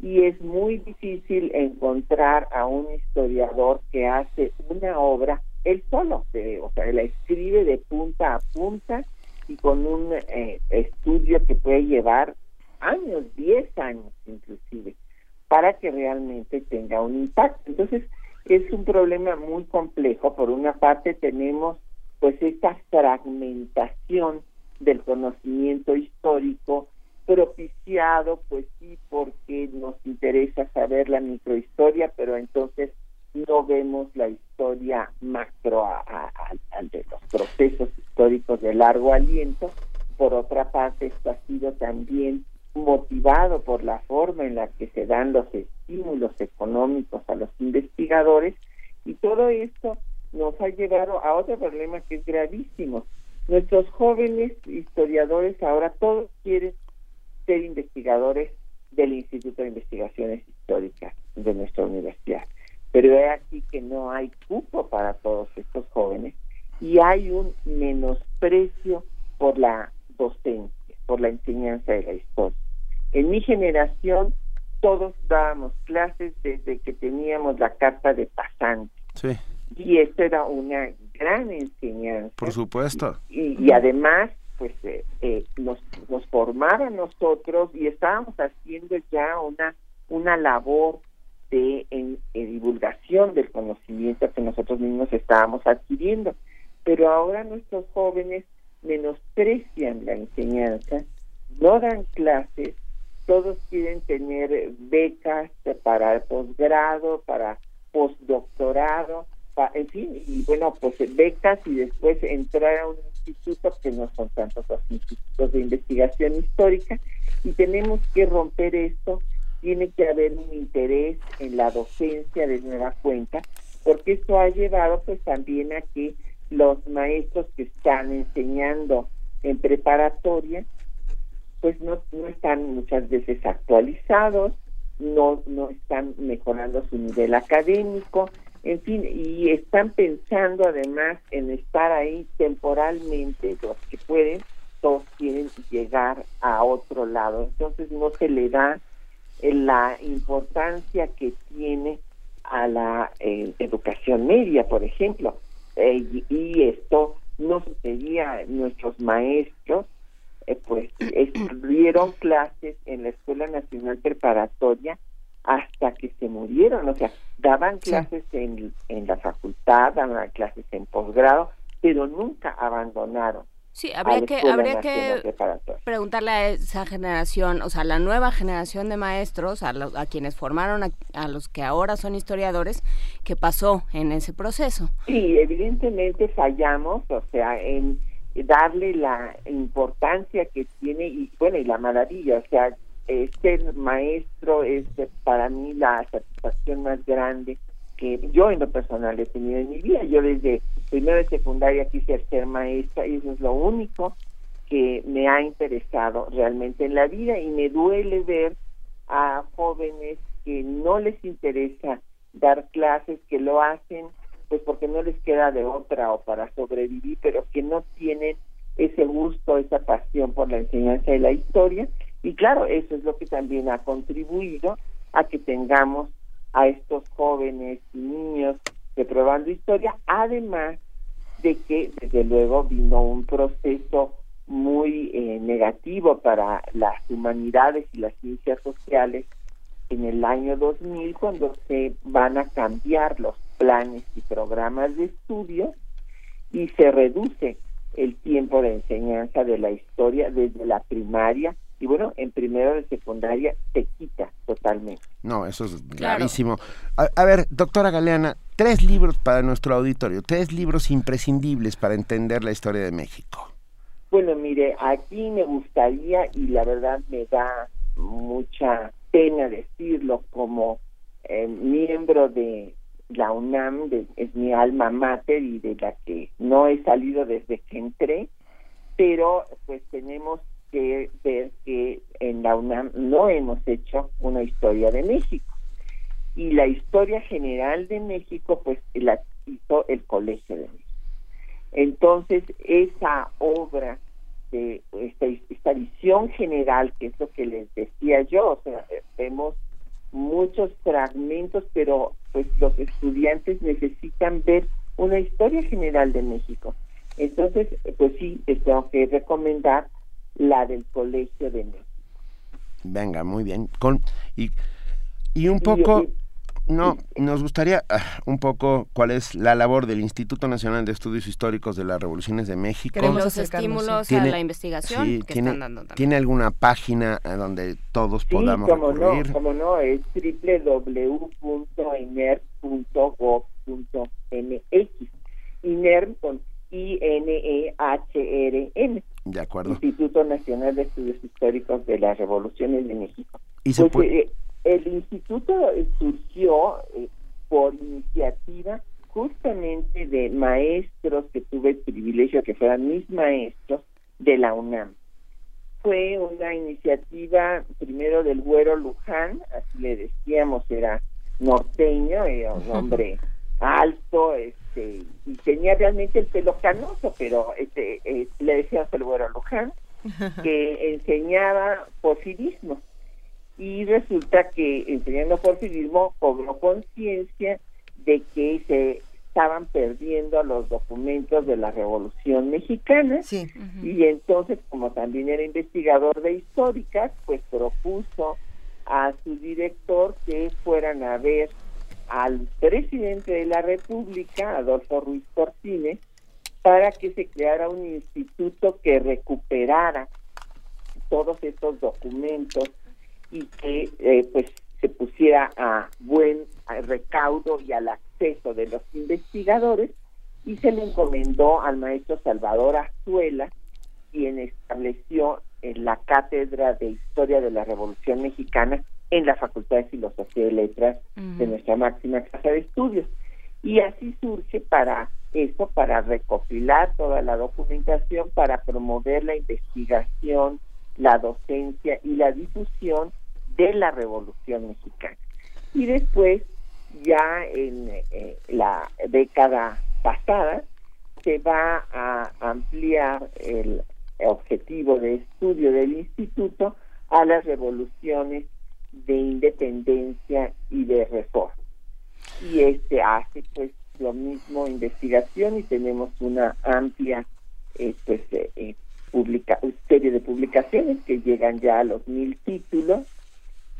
Y es muy difícil encontrar a un historiador que hace una obra él solo, o sea, la escribe de punta a punta y con un eh, estudio que puede llevar años, 10 años inclusive para que realmente tenga un impacto. Entonces, es un problema muy complejo. Por una parte tenemos pues esta fragmentación del conocimiento histórico propiciado pues sí porque nos interesa saber la microhistoria, pero entonces no vemos la historia macro al de los procesos históricos de largo aliento. Por otra parte, esto ha sido también motivado por la forma en la que se dan los estímulos económicos a los investigadores y todo esto nos ha llevado a otro problema que es gravísimo. Nuestros jóvenes historiadores ahora todos quieren ser investigadores del Instituto de Investigaciones Históricas de nuestra universidad. Pero es aquí que no hay cupo para todos estos jóvenes y hay un menosprecio por la docencia, por la enseñanza de la historia. En mi generación todos dábamos clases desde que teníamos la carta de pasante. Sí. Y esto era una gran enseñanza. Por supuesto. Y, además, pues eh, eh, nos, nos formaron nosotros y estábamos haciendo ya una, una labor de en, divulgación del conocimiento que nosotros mismos estábamos adquiriendo. Pero ahora nuestros jóvenes menosprecian la enseñanza, no dan clases, todos quieren tener becas para el posgrado, para postdoctorado, en fin, y bueno, pues becas y después entrar a un instituto que no son tantos los institutos de investigación histórica. Y tenemos que romper esto, tiene que haber un interés en la docencia de nueva cuenta, porque esto ha llevado pues también a que los maestros que están enseñando en preparatoria pues no, no están muchas veces actualizados, no, no están mejorando su nivel académico, en fin, y están pensando además en estar ahí temporalmente, los que pueden, todos quieren llegar a otro lado, entonces no se le da eh, la importancia que tiene a la eh, educación media, por ejemplo, eh, y, esto no sucedía nuestros maestros eh, pues estuvieron clases en la Escuela Nacional Preparatoria hasta que se murieron, o sea, daban clases en, en la facultad, daban clases en posgrado, pero nunca abandonaron. Sí, habría que, habría que preguntarle a esa generación, o sea, la nueva generación de maestros, a, a quienes formaron, a, a, los que ahora son historiadores, qué pasó en ese proceso. Sí, evidentemente fallamos, o sea, en darle la importancia que tiene y bueno y la maravilla o sea ser maestro es para mí la satisfacción más grande que yo en lo personal he tenido en mi vida. Yo desde primero de secundaria quise ser maestra y eso es lo único que me ha interesado realmente en la vida y me duele ver a jóvenes que no les interesa dar clases que lo hacen pues porque no les queda de otra o para sobrevivir, pero que no tienen ese gusto, esa pasión por la enseñanza de la historia. Y claro, eso es lo que también ha contribuido a que tengamos a estos jóvenes y niños reprobando historia, además de que desde luego vino un proceso muy eh, negativo para las humanidades y las ciencias sociales en el año 2000 cuando se van a cambiar los planes y programas de estudio y se reduce el tiempo de enseñanza de la historia desde la primaria y bueno, en primero de secundaria se quita totalmente. No, eso es gravísimo. A, ver, doctora Galeana, tres libros para nuestro auditorio, tres libros imprescindibles para entender la historia de México. Bueno, mire, aquí me gustaría y la verdad me da mucha pena decirlo como eh, miembro de la UNAM es mi alma mater y de la que no he salido desde que entré, pero pues tenemos que ver que en la UNAM no hemos hecho una historia de México. Y la historia general de México pues la hizo el Colegio de México. Entonces, esa obra de esta, esta visión general, que es lo que les decía yo, o sea, vemos muchos fragmentos, pero pues los estudiantes necesitan ver una historia general de México. Entonces, pues sí, les tengo que recomendar la del Colegio de México. Venga, muy bien. Con y, y un poco no, nos gustaría ah, un poco cuál es la labor del Instituto Nacional de Estudios Históricos de las Revoluciones de México. Los estímulos a la investigación que tiene, están dando también. ¿Tiene alguna página donde todos sí, podamos como recurrir? No, como no, es www.iner.gov.mx. INERM con I-N-E-H-R-M. De acuerdo. Instituto Nacional de Estudios Históricos de las Revoluciones de México. ¿Y se Pues, puede- eh, el instituto surgió eh, por iniciativa justamente de maestros que tuve el privilegio que fueran mis maestros de la UNAM. Fue una iniciativa primero del Güero Luján, así le decíamos, era norteño, era un hombre alto, este, y tenía realmente el pelo canoso, pero este, eh, le decían el güero Luján, que enseñaba porfirismo. Y resulta que enseñando porfirismo cobró conciencia de que se estaban perdiendo los documentos de la Revolución Mexicana. Y entonces como también era investigador de históricas pues propuso a su director que fueran a ver al presidente de la República Adolfo Ruiz Cortines para que se creara un instituto que recuperara todos estos documentos y que eh, pues se pusiera a buen recaudo y al acceso de los investigadores y se le encomendó al maestro Salvador Azuela, quien estableció en la cátedra de Historia de la Revolución Mexicana en la Facultad de Filosofía y Letras de nuestra máxima casa de estudios. Y así surge para eso, para recopilar toda la documentación, para promover la investigación, la docencia y la difusión de la Revolución Mexicana. Y después, ya en eh, la década pasada, se va a ampliar el objetivo de estudio del instituto a las revoluciones de independencia y de reforma. Y este hace pues lo mismo investigación y tenemos una amplia eh, pues, eh, publica serie de publicaciones que llegan ya a los mil títulos.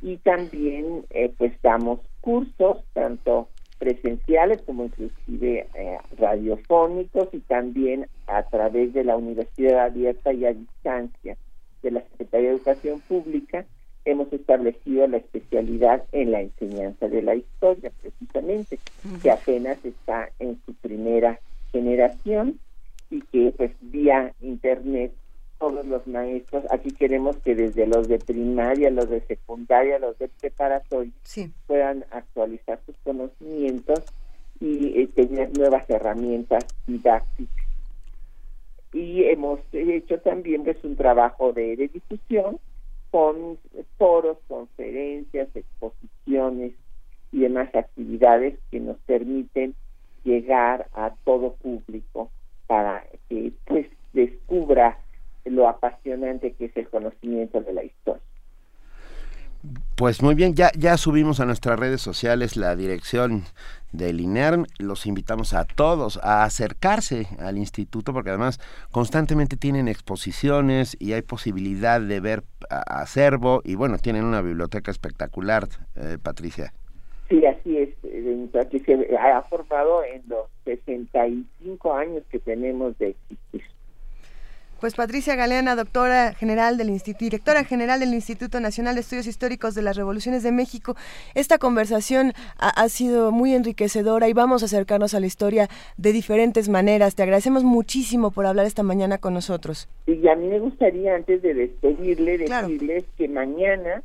Y también eh, pues damos cursos tanto presenciales como inclusive eh, radiofónicos y también a través de la Universidad Abierta y a Distancia de la Secretaría de Educación Pública hemos establecido la especialidad en la enseñanza de la historia precisamente que apenas está en su primera generación y que pues vía internet todos los maestros, aquí queremos que desde los de primaria, los de secundaria, los de preparatoria, puedan actualizar sus conocimientos y eh, tener nuevas herramientas didácticas. Y hemos hecho también pues, un trabajo de, de difusión con foros, conferencias, exposiciones y demás actividades que nos permiten llegar a todo público para que pues descubra lo apasionante que es el conocimiento de la historia. Pues muy bien, ya, ya subimos a nuestras redes sociales la dirección del INERM. Los invitamos a todos a acercarse al instituto porque además constantemente tienen exposiciones y hay posibilidad de ver acervo y bueno, tienen una biblioteca espectacular, eh, Patricia. Sí, así es. Eh, Patricia ha formado en los 65 años que tenemos de existir. Pues Patricia Galeana, doctora general del Instituto, directora general del Instituto Nacional de Estudios Históricos de las Revoluciones de México. Esta conversación ha, sido muy enriquecedora y vamos a acercarnos a la historia de diferentes maneras. Te agradecemos muchísimo por hablar esta mañana con nosotros. Y a mí me gustaría, antes de despedirle, decirles que mañana,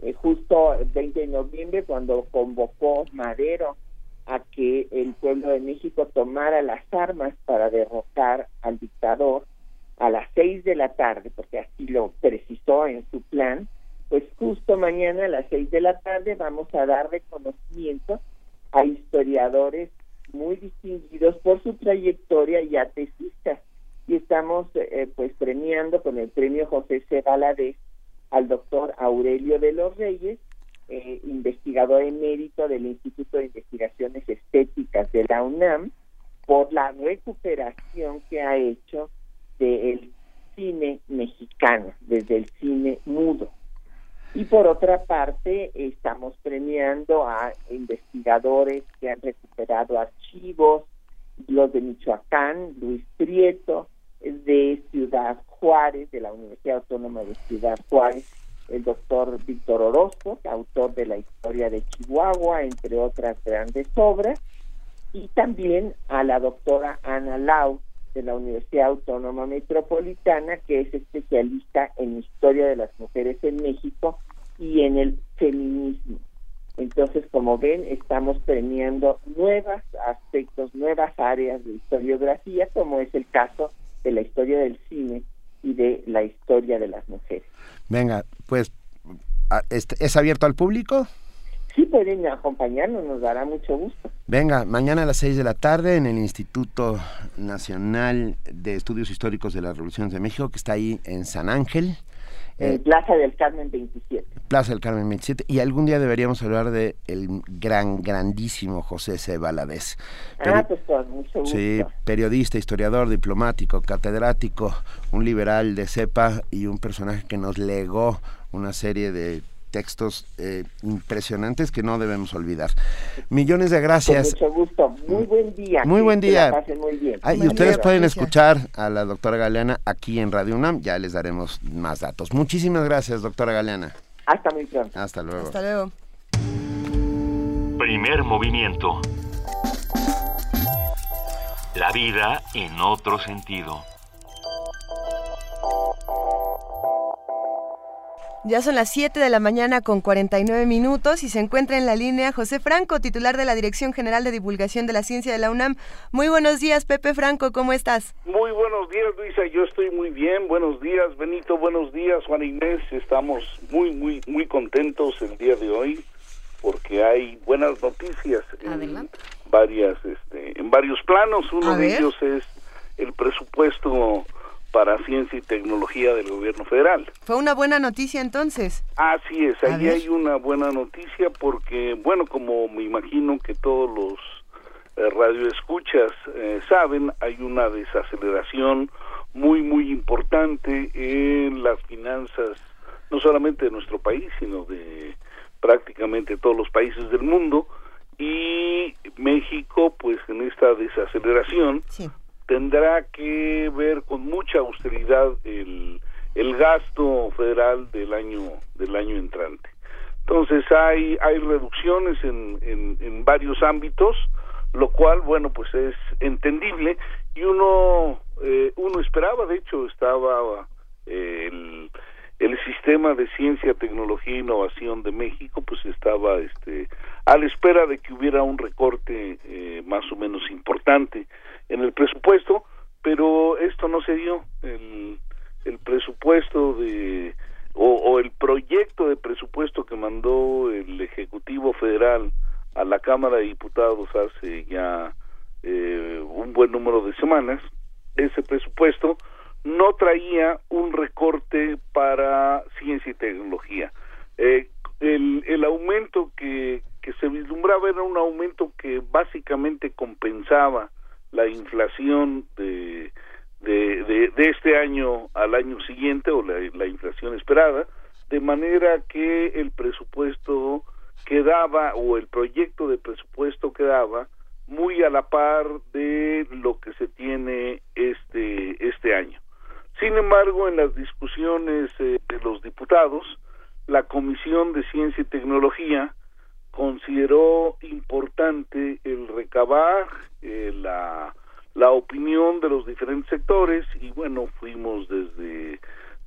eh, justo el 20 de noviembre, cuando convocó Madero a que el pueblo de México tomara las armas para derrotar al dictador, a las seis de la tarde, porque así lo precisó en su plan, pues justo mañana a las seis de la tarde vamos a dar reconocimiento a historiadores muy distinguidos por su trayectoria y a tesistas. Y estamos eh, pues premiando con el premio José C. Valadez al doctor Aurelio de los Reyes, eh, investigador emérito del Instituto de Investigaciones Estéticas de la UNAM, por la recuperación que ha hecho del cine mexicano, desde el cine mudo. Y por otra parte, estamos premiando a investigadores que han recuperado archivos, los de Michoacán, Luis Prieto, de Ciudad Juárez, de la Universidad Autónoma de Ciudad Juárez, el doctor Víctor Orozco, autor de la historia de Chihuahua, entre otras grandes obras, y también a la doctora Ana Lau, de la Universidad Autónoma Metropolitana, que es especialista en historia de las mujeres en México y en el feminismo. Entonces, como ven, estamos premiando nuevos aspectos, nuevas áreas de historiografía, como es el caso de la historia del cine y de la historia de las mujeres. Venga, pues, ¿es abierto al público? Sí, pueden acompañarnos, nos dará mucho gusto. Venga, mañana a las 6 de la tarde en el Instituto Nacional de Estudios Históricos de las Revoluciones de México, que está ahí en San Ángel. En Plaza del Carmen 27. Plaza del Carmen 27. Y algún día deberíamos hablar de el gran, grandísimo José C. Valadez. ah, pues con mucho gusto. Sí, periodista, historiador, diplomático, catedrático, un liberal de cepa y un personaje que nos legó una serie de textos eh, impresionantes que no debemos olvidar. Millones de gracias. Con mucho gusto. Muy buen día. Muy buen día. muy bien. Ah, y ustedes pueden escuchar a la doctora Galeana aquí en Radio UNAM. Ya les daremos más datos. Muchísimas gracias, doctora Galeana. Hasta muy pronto. Hasta luego. Hasta luego. Primer movimiento. La vida en otro sentido. Ya son las 7 de la mañana con 49 minutos y se encuentra en la línea José Franco, titular de la Dirección General de Divulgación de la Ciencia de la UNAM. Muy buenos días, Pepe Franco, ¿cómo estás? Muy buenos días, Luisa, yo estoy muy bien. Buenos días, Benito, buenos días, Juan Inés. Estamos muy, muy, muy contentos el día de hoy porque hay buenas noticias en varias, este, en varios planos. Uno de ellos es el presupuesto para ciencia y tecnología del gobierno federal. Fue una buena noticia entonces. Así es, ahí hay una buena noticia porque, bueno, como me imagino que todos los eh, radioescuchas eh, saben, hay una desaceleración muy, muy importante en las finanzas, no solamente de nuestro país, sino de prácticamente todos los países del mundo. Y México, pues en esta desaceleración, tendrá que ver con mucha austeridad el, el gasto federal del año del año entrante. Entonces hay hay reducciones en, en, varios ámbitos, lo cual bueno pues es entendible y uno eh, uno esperaba, de hecho estaba eh, el el sistema de ciencia, tecnología e innovación de México pues estaba este a la espera de que hubiera un recorte eh, más o menos importante en el presupuesto, pero esto no se dio. El, presupuesto de o, o, el proyecto de presupuesto que mandó el Ejecutivo Federal a la Cámara de Diputados hace ya eh, un buen número de semanas, ese presupuesto no traía un recorte para ciencia y tecnología. Eh, el, el aumento que, que se vislumbraba era un aumento que básicamente compensaba la inflación de, de, de, este año al año siguiente o la, la, inflación esperada, de manera que el presupuesto quedaba o el proyecto de presupuesto quedaba muy a la par de lo que se tiene este este año. Sin embargo, en las discusiones eh, de los diputados, la Comisión de Ciencia y Tecnología consideró importante el recabar eh, la, la opinión de los diferentes sectores y bueno fuimos desde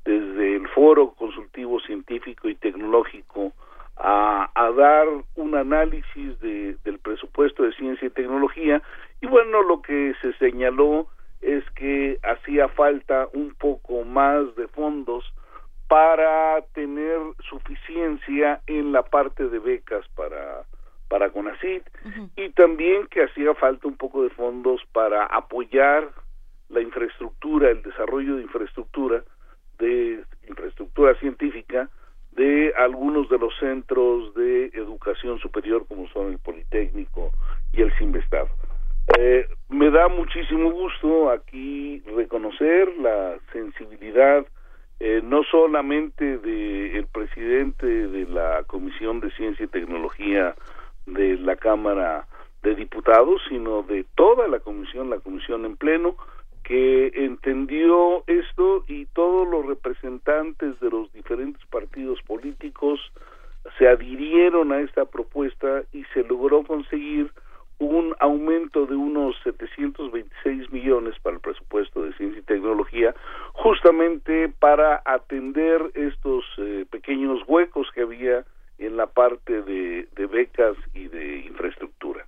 desde el foro consultivo científico y tecnológico a, a dar un análisis de, del presupuesto de ciencia y tecnología. Y bueno lo que se señaló es que hacía falta un poco más de fondos para tener suficiencia en la parte de becas para para CONACYT y también que hacía falta un poco de fondos para apoyar la infraestructura, el desarrollo de infraestructura de infraestructura científica de algunos de los centros de educación superior como son el Politécnico y el Sinvestado. Eh, me da muchísimo gusto aquí reconocer la sensibilidad eh, no solamente del el presidente de la Comisión de Ciencia y Tecnología de la Cámara de Diputados, sino de toda la comisión, la comisión en pleno, que entendió esto y todos los representantes de los diferentes partidos políticos se adhirieron a esta propuesta y se logró conseguir un aumento de unos 726 millones para el presupuesto de ciencia y tecnología, justamente para atender estos eh, pequeños huecos que había en la parte de, de, becas y de infraestructura.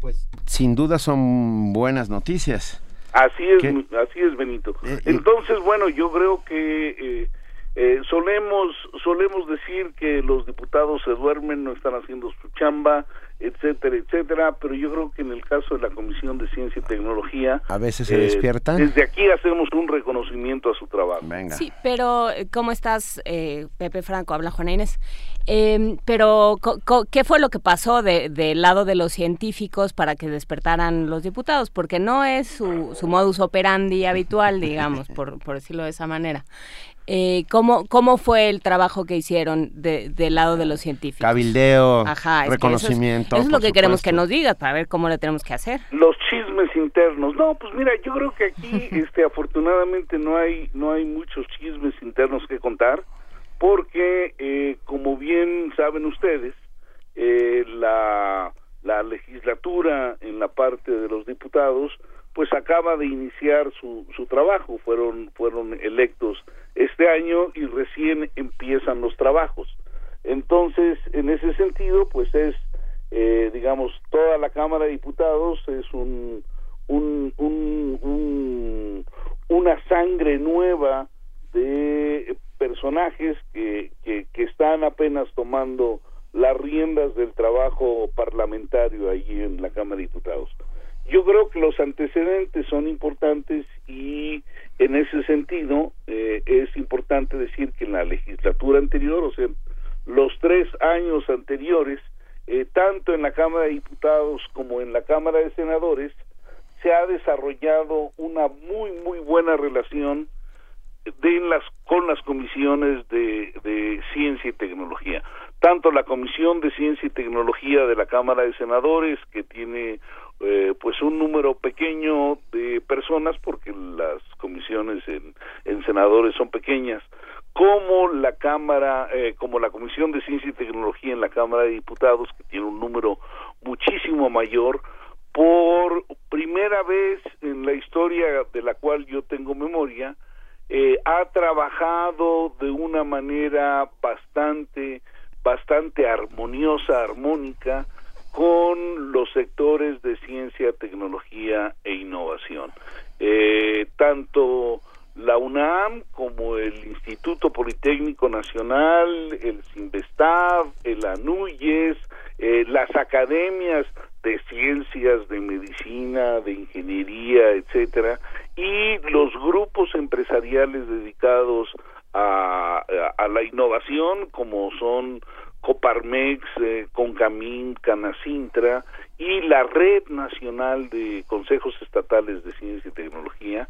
Pues sin duda son buenas noticias. Así es, así es Benito. Eh, eh, Entonces, bueno, yo creo que Eh, solemos, solemos decir que los diputados se duermen, no están haciendo su chamba, etcétera, etcétera, pero yo creo que en el caso de la Comisión de Ciencia y Tecnología... A veces se eh, despiertan. Desde aquí hacemos un reconocimiento a su trabajo. Venga. Sí, pero eh, ¿cómo estás, eh, Pepe Franco? Habla Juana Inés. Eh, pero, ¿qué fue lo que pasó de- del lado de los científicos para que despertaran los diputados? Porque no es su, su modus operandi habitual, digamos, por, por decirlo de esa manera. Eh, ¿cómo, ¿Cómo fue el trabajo que hicieron de- del lado de los científicos? Cabildeo, Ajá, es que eso es- reconocimiento. Eso es, lo que queremos que nos digas para ver cómo le tenemos que hacer. los chismes internos no pues mira yo creo que aquí este afortunadamente no hay no hay muchos chismes internos que contar porque eh, como bien saben ustedes eh, la la legislatura en la parte de los diputados pues acaba de iniciar su, su trabajo fueron fueron electos este año y recién empiezan los trabajos entonces en ese sentido pues es eh, digamos, toda la Cámara de Diputados es un, un, un, un- una sangre nueva de personajes que, que, que están apenas tomando las riendas del trabajo parlamentario allí en la Cámara de Diputados. Yo creo que los antecedentes son importantes y en ese sentido eh, es importante decir que en la legislatura anterior, o sea, los tres años anteriores, eh, tanto en la Cámara de Diputados como en la Cámara de Senadores, se ha desarrollado una muy, muy buena relación de las con las comisiones de, de ciencia y tecnología. Tanto la comisión de ciencia y tecnología de la cámara de senadores que tiene eh, pues un número pequeño de personas porque las comisiones en, en senadores son pequeñas como la cámara eh, como la comisión de ciencia y tecnología en la cámara de diputados que tiene un número muchísimo mayor por primera vez en la historia de la cual yo tengo memoria eh, ha trabajado de una manera bastante bastante armoniosa armónica con los sectores de ciencia tecnología e innovación. Eh, tanto la UNAM como el Instituto Politécnico Nacional, el CINVESTAV, el ANUYES, eh, las academias de ciencias, de medicina, de ingeniería, etcétera, y los grupos empresariales dedicados a la innovación, como son Coparmex, eh, Concamín, Canacintra y la Red Nacional de Consejos Estatales de Ciencia y Tecnología,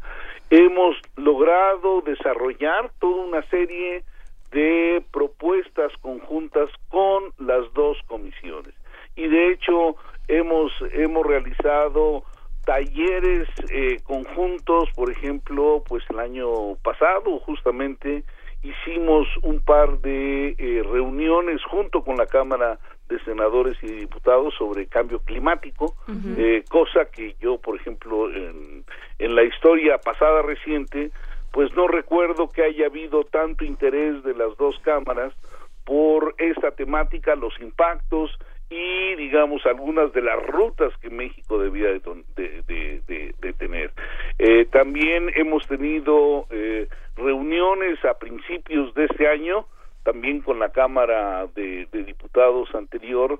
hemos logrado desarrollar toda una serie de propuestas conjuntas con las dos comisiones. Y de hecho hemos hemos realizado talleres eh, conjuntos, por ejemplo, pues el año pasado justamente hicimos un par de eh, reuniones junto con la Cámara de Senadores y Diputados sobre cambio climático, eh, cosa que yo, por ejemplo, en, en la historia pasada reciente, pues no recuerdo que haya habido tanto interés de las dos cámaras por esta temática, los impactos y, digamos, algunas de las rutas que México debía de, de- de- tener. Eh, también hemos tenido eh, reuniones a principios de este año, también con la Cámara de, Diputados anterior,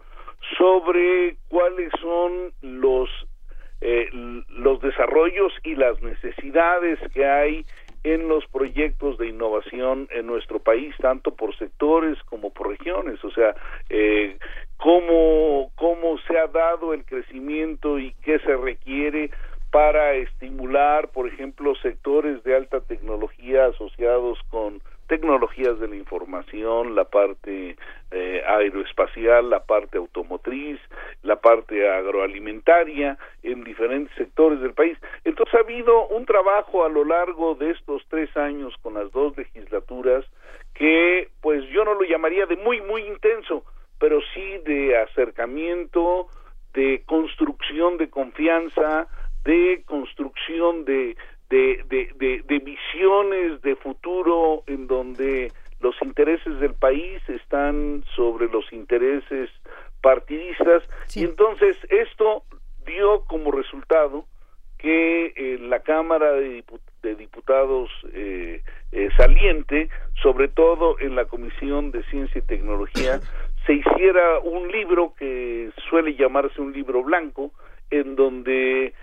sobre cuáles son los eh, los desarrollos y las necesidades que hay en los proyectos de innovación en nuestro país, tanto por sectores como por regiones, o sea, eh, cómo, cómo se ha dado el crecimiento y qué se requiere para estimular, por ejemplo, sectores de alta tecnología asociados con tecnologías de la información, la parte eh, aeroespacial, la parte automotriz, la parte agroalimentaria en diferentes sectores del país. Entonces ha habido un trabajo a lo largo de estos tres años con las dos legislaturas que pues yo no lo llamaría de muy muy intenso, pero sí de acercamiento, de construcción de confianza, de construcción de de, de, de, de visiones de futuro en donde los intereses del país están sobre los intereses partidistas. Y entonces esto dio como resultado que eh, la Cámara de diputados eh, eh, saliente, sobre todo en la Comisión de Ciencia y Tecnología, se hiciera un libro que suele llamarse un libro blanco, en donde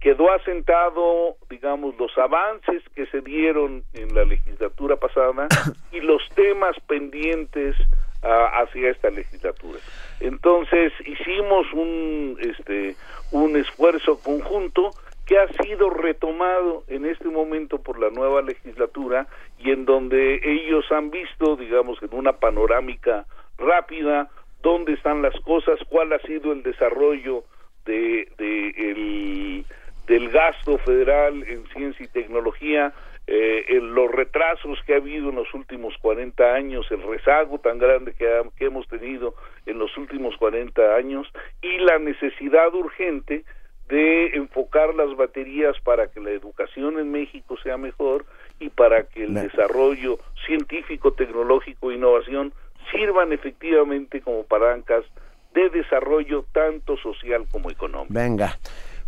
quedó asentado, digamos, los avances que se dieron en la legislatura pasada y los temas pendientes ah, hacia esta legislatura. Entonces hicimos un, este, un esfuerzo conjunto que ha sido retomado en este momento por la nueva legislatura y en donde ellos han visto, digamos, en una panorámica rápida, dónde están las cosas, cuál ha sido el desarrollo de, de el, del gasto federal en ciencia y tecnología, eh, los retrasos que ha habido en los últimos 40 años, el rezago tan grande que, que hemos tenido en los últimos 40 años y la necesidad urgente de enfocar las baterías para que la educación en México sea mejor y para que el desarrollo científico, tecnológico e innovación sirvan efectivamente como palancas de desarrollo tanto social como económico. Venga.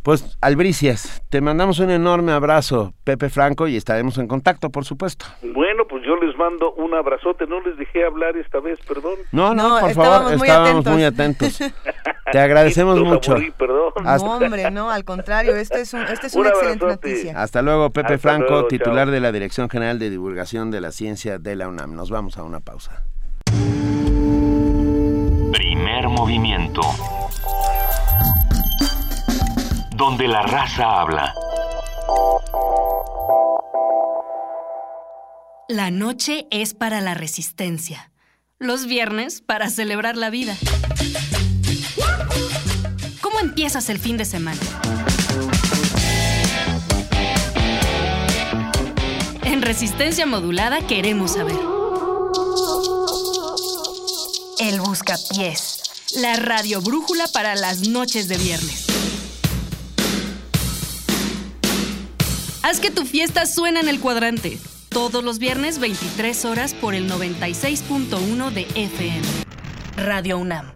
Pues Albricias, te mandamos un enorme abrazo, Pepe Franco, y estaremos en contacto, por supuesto. Bueno, pues yo les mando un abrazote, no les dejé hablar esta vez, perdón. No, no, por favor, estábamos muy atentos. te agradecemos mucho. perdón. No, hombre, no, al contrario, esto es, un, es una excelente noticia. Hasta luego, Pepe Franco, titular de la Dirección General de Divulgación de la Ciencia de la UNAM. Nos vamos a una pausa. Movimiento donde la raza habla. La noche es para la resistencia. Los viernes para celebrar la vida. ¿Cómo empiezas el fin de semana? En resistencia modulada queremos saber. El Buscapiés. La radio brújula para las noches de viernes. Haz que tu fiesta suene en el cuadrante. Todos los viernes 23 horas por el 96.1 de FM. Radio UNAM.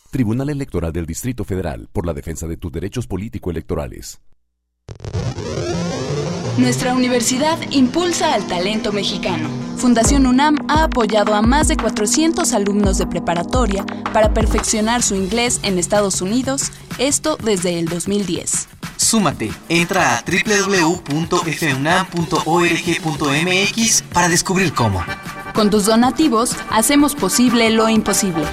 Tribunal Electoral del Distrito Federal por la defensa de tus derechos político-electorales. Nuestra universidad impulsa al talento mexicano. Fundación UNAM ha apoyado a más de 400 alumnos de preparatoria para perfeccionar su inglés en Estados Unidos, esto desde el 2010. Súmate, entra a www.funam.org.mx para descubrir cómo. Con tus donativos hacemos posible lo imposible.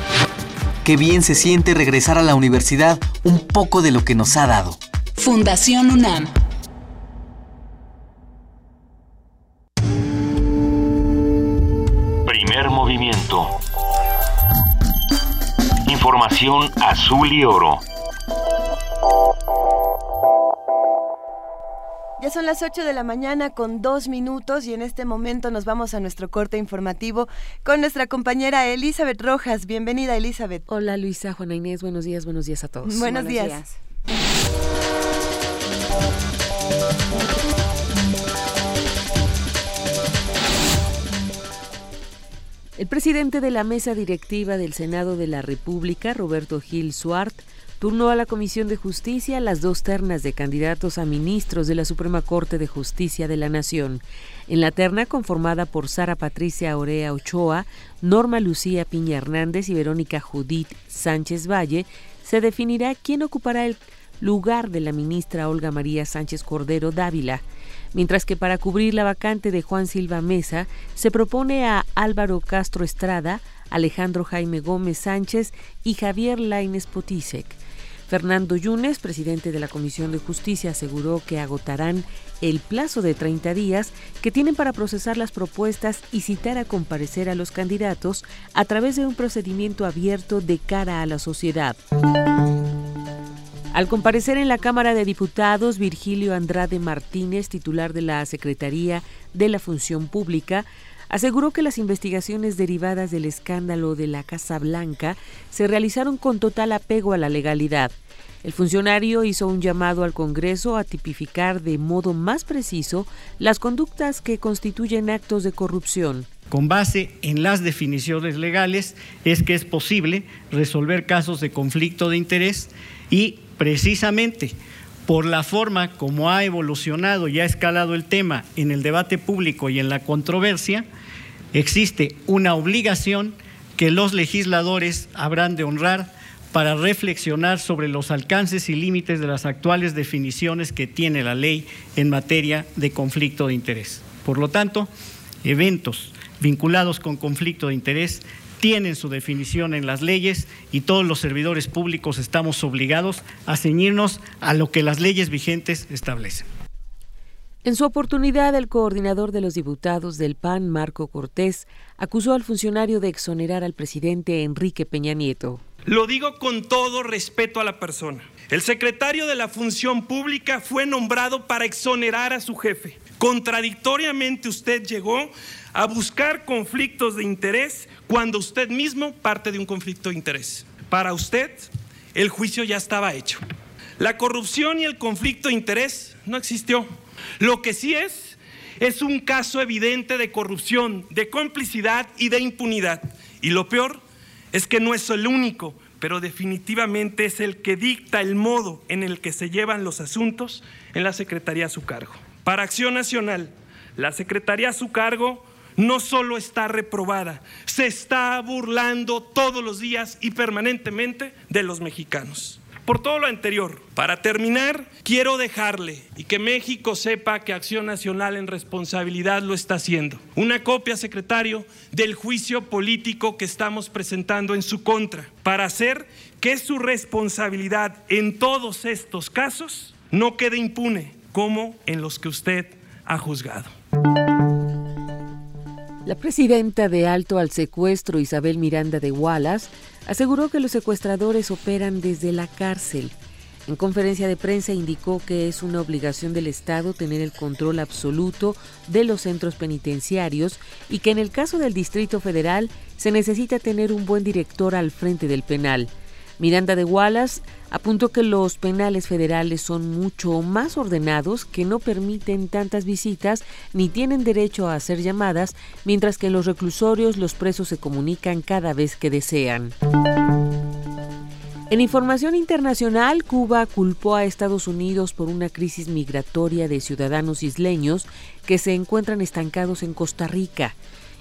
Qué bien se siente regresar a la universidad un poco de lo que nos ha dado. Fundación UNAM. Primer movimiento. Información azul y oro. Ya son las 8 de la mañana con dos minutos y en este momento nos vamos a nuestro corte informativo con nuestra compañera Elizabeth Rojas. Bienvenida Elizabeth. Hola Luisa, Juana Inés, buenos días, buenos días a todos. Buenos, días. El presidente de la mesa directiva del Senado de la República, Roberto Gil Suart, turnó a la Comisión de Justicia las dos ternas de candidatos a ministros de la Suprema Corte de Justicia de la Nación. En la terna, conformada por Sara Patricia Orea Ochoa, Norma Lucía Piña Hernández y Verónica Judith Sánchez Valle, se definirá quién ocupará el lugar de la ministra Olga María Sánchez Cordero Dávila mientras que para cubrir la vacante de Juan Silva Mesa se propone a Álvaro Castro Estrada, Alejandro Jaime Gómez Sánchez y Javier Laines Potisek. Fernando Yunes, presidente de la Comisión de Justicia, aseguró que agotarán el plazo de 30 días que tienen para procesar las propuestas y citar a comparecer a los candidatos a través de un procedimiento abierto de cara a la sociedad. Al comparecer en la Cámara de Diputados, Virgilio Andrade Martínez, titular de la Secretaría de la Función Pública, aseguró que las investigaciones derivadas del escándalo de la Casa Blanca se realizaron con total apego a la legalidad. El funcionario hizo un llamado al Congreso a tipificar de modo más preciso las conductas que constituyen actos de corrupción. Con base en las definiciones legales es que es posible resolver casos de conflicto de interés y precisamente por la forma como ha evolucionado y ha escalado el tema en el debate público y en la controversia, existe una obligación que los legisladores habrán de honrar para reflexionar sobre los alcances y límites de las actuales definiciones que tiene la ley en materia de conflicto de interés. Por lo tanto, eventos vinculados con conflicto de interés tienen su definición en las leyes y todos los servidores públicos estamos obligados a ceñirnos a lo que las leyes vigentes establecen. En su oportunidad, el coordinador de los diputados del PAN, Marco Cortés, acusó al funcionario de exonerar al presidente Enrique Peña Nieto. Lo digo con todo respeto a la persona. El secretario de la Función Pública fue nombrado para exonerar a su jefe. Contradictoriamente usted llegó a buscar conflictos de interés cuando usted mismo parte de un conflicto de interés. Para usted, el juicio ya estaba hecho. La corrupción y el conflicto de interés no existió. Lo que sí es, es un caso evidente de corrupción, de complicidad y de impunidad. Y lo peor es que no es el único, pero definitivamente es el que dicta el modo en el que se llevan los asuntos en la Secretaría a su cargo. Para Acción Nacional, la Secretaría a su cargo no solo está reprobada, se está burlando todos los días y permanentemente de los mexicanos. Por todo lo anterior, para terminar, quiero dejarle y que México sepa que Acción Nacional en responsabilidad lo está haciendo. Una copia, secretario, del juicio político que estamos presentando en su contra, para hacer que su responsabilidad en todos estos casos no quede impune, como en los que usted ha juzgado. La presidenta de Alto al Secuestro, Isabel Miranda de Wallace, aseguró que los secuestradores operan desde la cárcel. En conferencia de prensa indicó que es una obligación del Estado tener el control absoluto de los centros penitenciarios y que en el caso del Distrito Federal se necesita tener un buen director al frente del penal. Miranda de Wallace apuntó que los penales federales son mucho más ordenados, que no permiten tantas visitas ni tienen derecho a hacer llamadas, mientras que en los reclusorios los presos se comunican cada vez que desean. En información internacional, Cuba culpó a Estados Unidos por una crisis migratoria de ciudadanos isleños que se encuentran estancados en Costa Rica.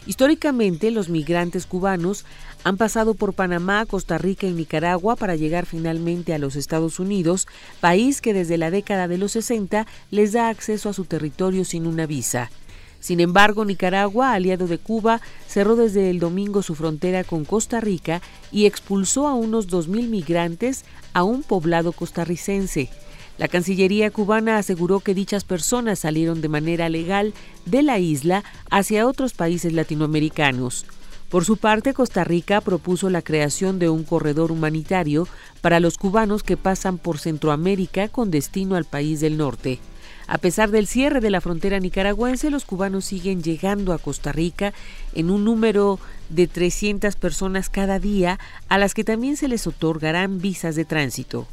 Históricamente, los migrantes cubanos han pasado por Panamá, Costa Rica y Nicaragua para llegar finalmente a los Estados Unidos, país que desde la década de los 60 les da acceso a su territorio sin una visa. Sin embargo, Nicaragua, aliado de Cuba, cerró desde el domingo su frontera con Costa Rica y expulsó a unos 2.000 migrantes a un poblado costarricense. La Cancillería cubana aseguró que dichas personas salieron de manera legal de la isla hacia otros países latinoamericanos. Por su parte, Costa Rica propuso la creación de un corredor humanitario para los cubanos que pasan por Centroamérica con destino al país del norte. A pesar del cierre de la frontera nicaragüense, los cubanos siguen llegando a Costa Rica en un número de 300 personas cada día, a las que también se les otorgarán visas de tránsito.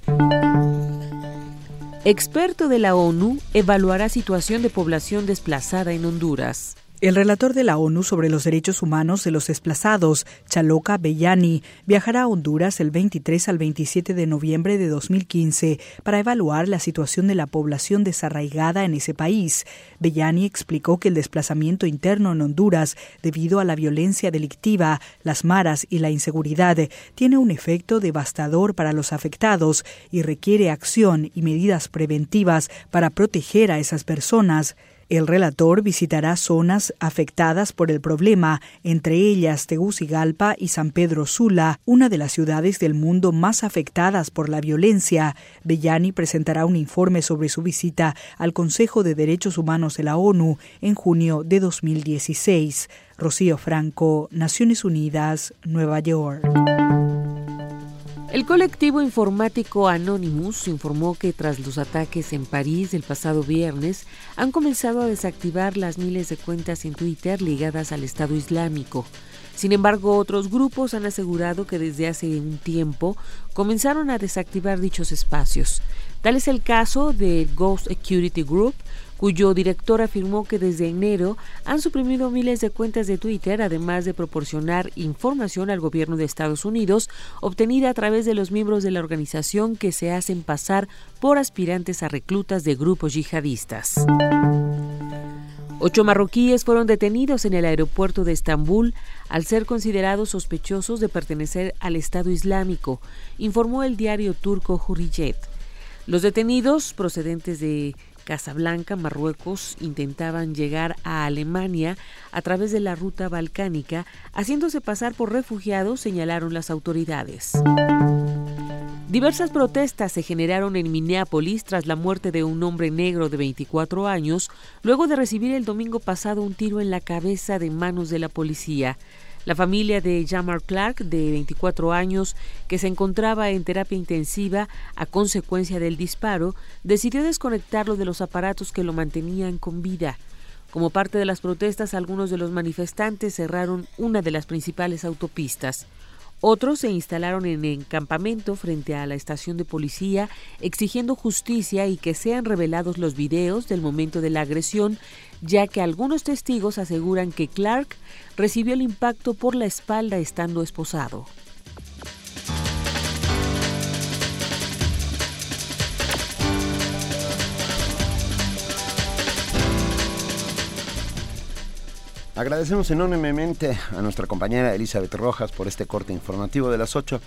Experto de la ONU evaluará situación de población desplazada en Honduras. El relator de la ONU sobre los derechos humanos de los desplazados, Chaloca Bellani, viajará a Honduras el 23 al 27 de noviembre de 2015 para evaluar la situación de la población desarraigada en ese país. Bellani explicó que el desplazamiento interno en Honduras, debido a la violencia delictiva, las maras y la inseguridad, tiene un efecto devastador para los afectados y requiere acción y medidas preventivas para proteger a esas personas. El relator visitará zonas afectadas por el problema, entre ellas Tegucigalpa y San Pedro Sula, una de las ciudades del mundo más afectadas por la violencia. Bellani presentará un informe sobre su visita al Consejo de Derechos Humanos de la ONU en junio de 2016. Rocío Franco, Naciones Unidas, Nueva York. El colectivo informático Anonymous informó que tras los ataques en París el pasado viernes han comenzado a desactivar las miles de cuentas en Twitter ligadas al Estado Islámico. Sin embargo, otros grupos han asegurado que desde hace un tiempo comenzaron a desactivar dichos espacios. Tal es el caso de Ghost Security Group, cuyo director afirmó que desde enero han suprimido miles de cuentas de Twitter, además de proporcionar información al gobierno de Estados Unidos obtenida a través de los miembros de la organización que se hacen pasar por aspirantes a reclutas de grupos yihadistas. Ocho marroquíes fueron detenidos en el aeropuerto de Estambul al ser considerados sospechosos de pertenecer al Estado Islámico, informó el diario turco Hurriyet. Los detenidos, procedentes de Casablanca, Marruecos, intentaban llegar a Alemania a través de la ruta balcánica, haciéndose pasar por refugiados, señalaron las autoridades. Diversas protestas se generaron en Minneapolis tras la muerte de un hombre negro de 24 años, luego de recibir el domingo pasado un tiro en la cabeza de manos de la policía. La familia de Jamar Clark, de 24 años, que se encontraba en terapia intensiva a consecuencia del disparo, decidió desconectarlo de los aparatos que lo mantenían con vida. Como parte de las protestas, algunos de los manifestantes cerraron una de las principales autopistas. Otros se instalaron en el campamento frente a la estación de policía exigiendo justicia y que sean revelados los videos del momento de la agresión, ya que algunos testigos aseguran que Clark recibió el impacto por la espalda estando esposado. Agradecemos enormemente a nuestra compañera Elizabeth Rojas por este corte informativo de las 8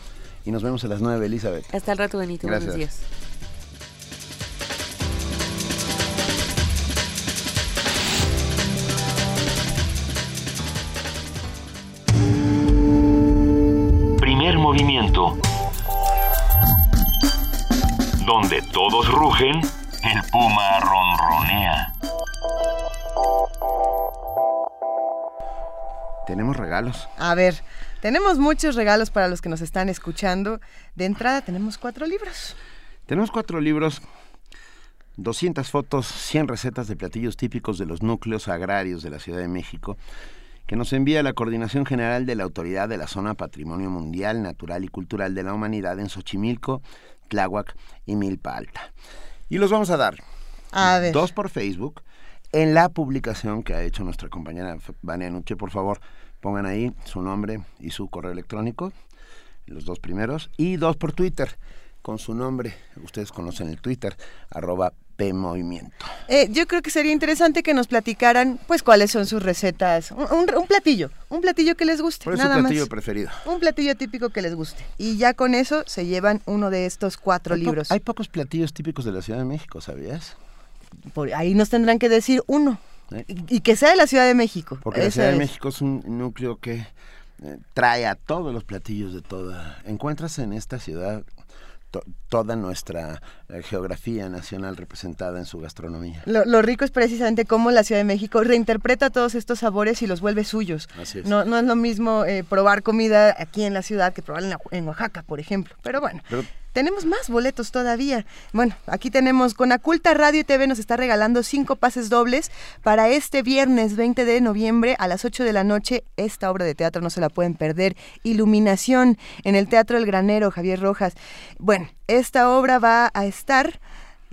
y nos vemos a las 9, Elizabeth. Hasta el rato, Benito. Gracias. Buenos días. Primer movimiento. Donde todos rugen, el puma ronronea. Tenemos regalos. A ver, tenemos muchos regalos para los que nos están escuchando. De entrada tenemos cuatro libros. Tenemos cuatro libros, 200 fotos, 100 recetas de platillos típicos de los núcleos agrarios de la Ciudad de México, que nos envía la Coordinación General de la Autoridad de la Zona Patrimonio Mundial, Natural y Cultural de la Humanidad en Xochimilco, Tláhuac y Milpa Alta. Y los vamos a dar. A ver. Dos por Facebook. En la publicación que ha hecho nuestra compañera Vania Nuche, por favor, pongan ahí su nombre y su correo electrónico, los dos primeros, y dos por Twitter, con su nombre. Ustedes conocen el Twitter, arroba PMovimiento. Eh, yo creo que sería interesante que nos platicaran, pues, cuáles son sus recetas. Un, un- un platillo, un platillo que les guste. ¿Cuál es su platillo más. preferido? Un platillo típico que les guste. Y ya con eso se llevan uno de estos cuatro Hay po- libros. hay pocos platillos típicos de la Ciudad de México, ¿sabías? Por ahí nos tendrán que decir uno. Y, y que sea de la Ciudad de México. Porque la Ciudad de es. México es un núcleo que eh, trae a todos los platillos de toda. Encuentras en esta ciudad to- toda nuestra eh, geografía nacional representada en su gastronomía. Lo, lo rico es precisamente cómo la Ciudad de México reinterpreta todos estos sabores y los vuelve suyos. Así es. No, no es lo mismo eh, probar comida aquí en la ciudad que probar en, la- en Oaxaca, por ejemplo. Pero bueno, Pero tenemos más boletos todavía. Bueno, aquí tenemos con Aculta Radio y TV nos está regalando cinco pases dobles para este viernes 20 de noviembre a las 8 de la noche. Esta obra de teatro no se la pueden perder. Iluminación en el Teatro El Granero, Javier Rojas. Bueno, esta obra va a estar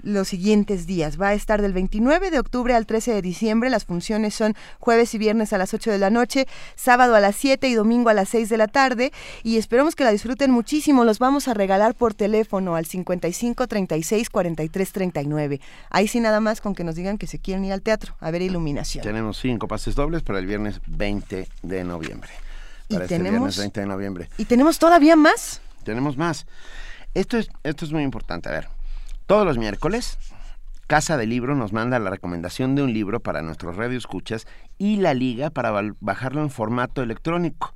los siguientes días. Va a estar del 29 de octubre al 13 de diciembre. Las funciones son jueves y viernes a las 8 de la noche, sábado a las 7 y domingo a las 6 de la tarde. Y esperamos que la disfruten muchísimo. Los vamos a regalar por teléfono al 55 36 43 39. Ahí sí nada más con que nos digan que se quieren ir al teatro a ver iluminación. tenemos cinco pases dobles para el viernes 20 de noviembre. Y Para este tenemos- viernes 20 de noviembre. ¿Y tenemos todavía más? Tenemos más. Esto es, esto es muy importante. A ver, todos los miércoles, Casa de Libro nos manda la recomendación de un libro para nuestros radioescuchas y la liga para bajarlo en formato electrónico.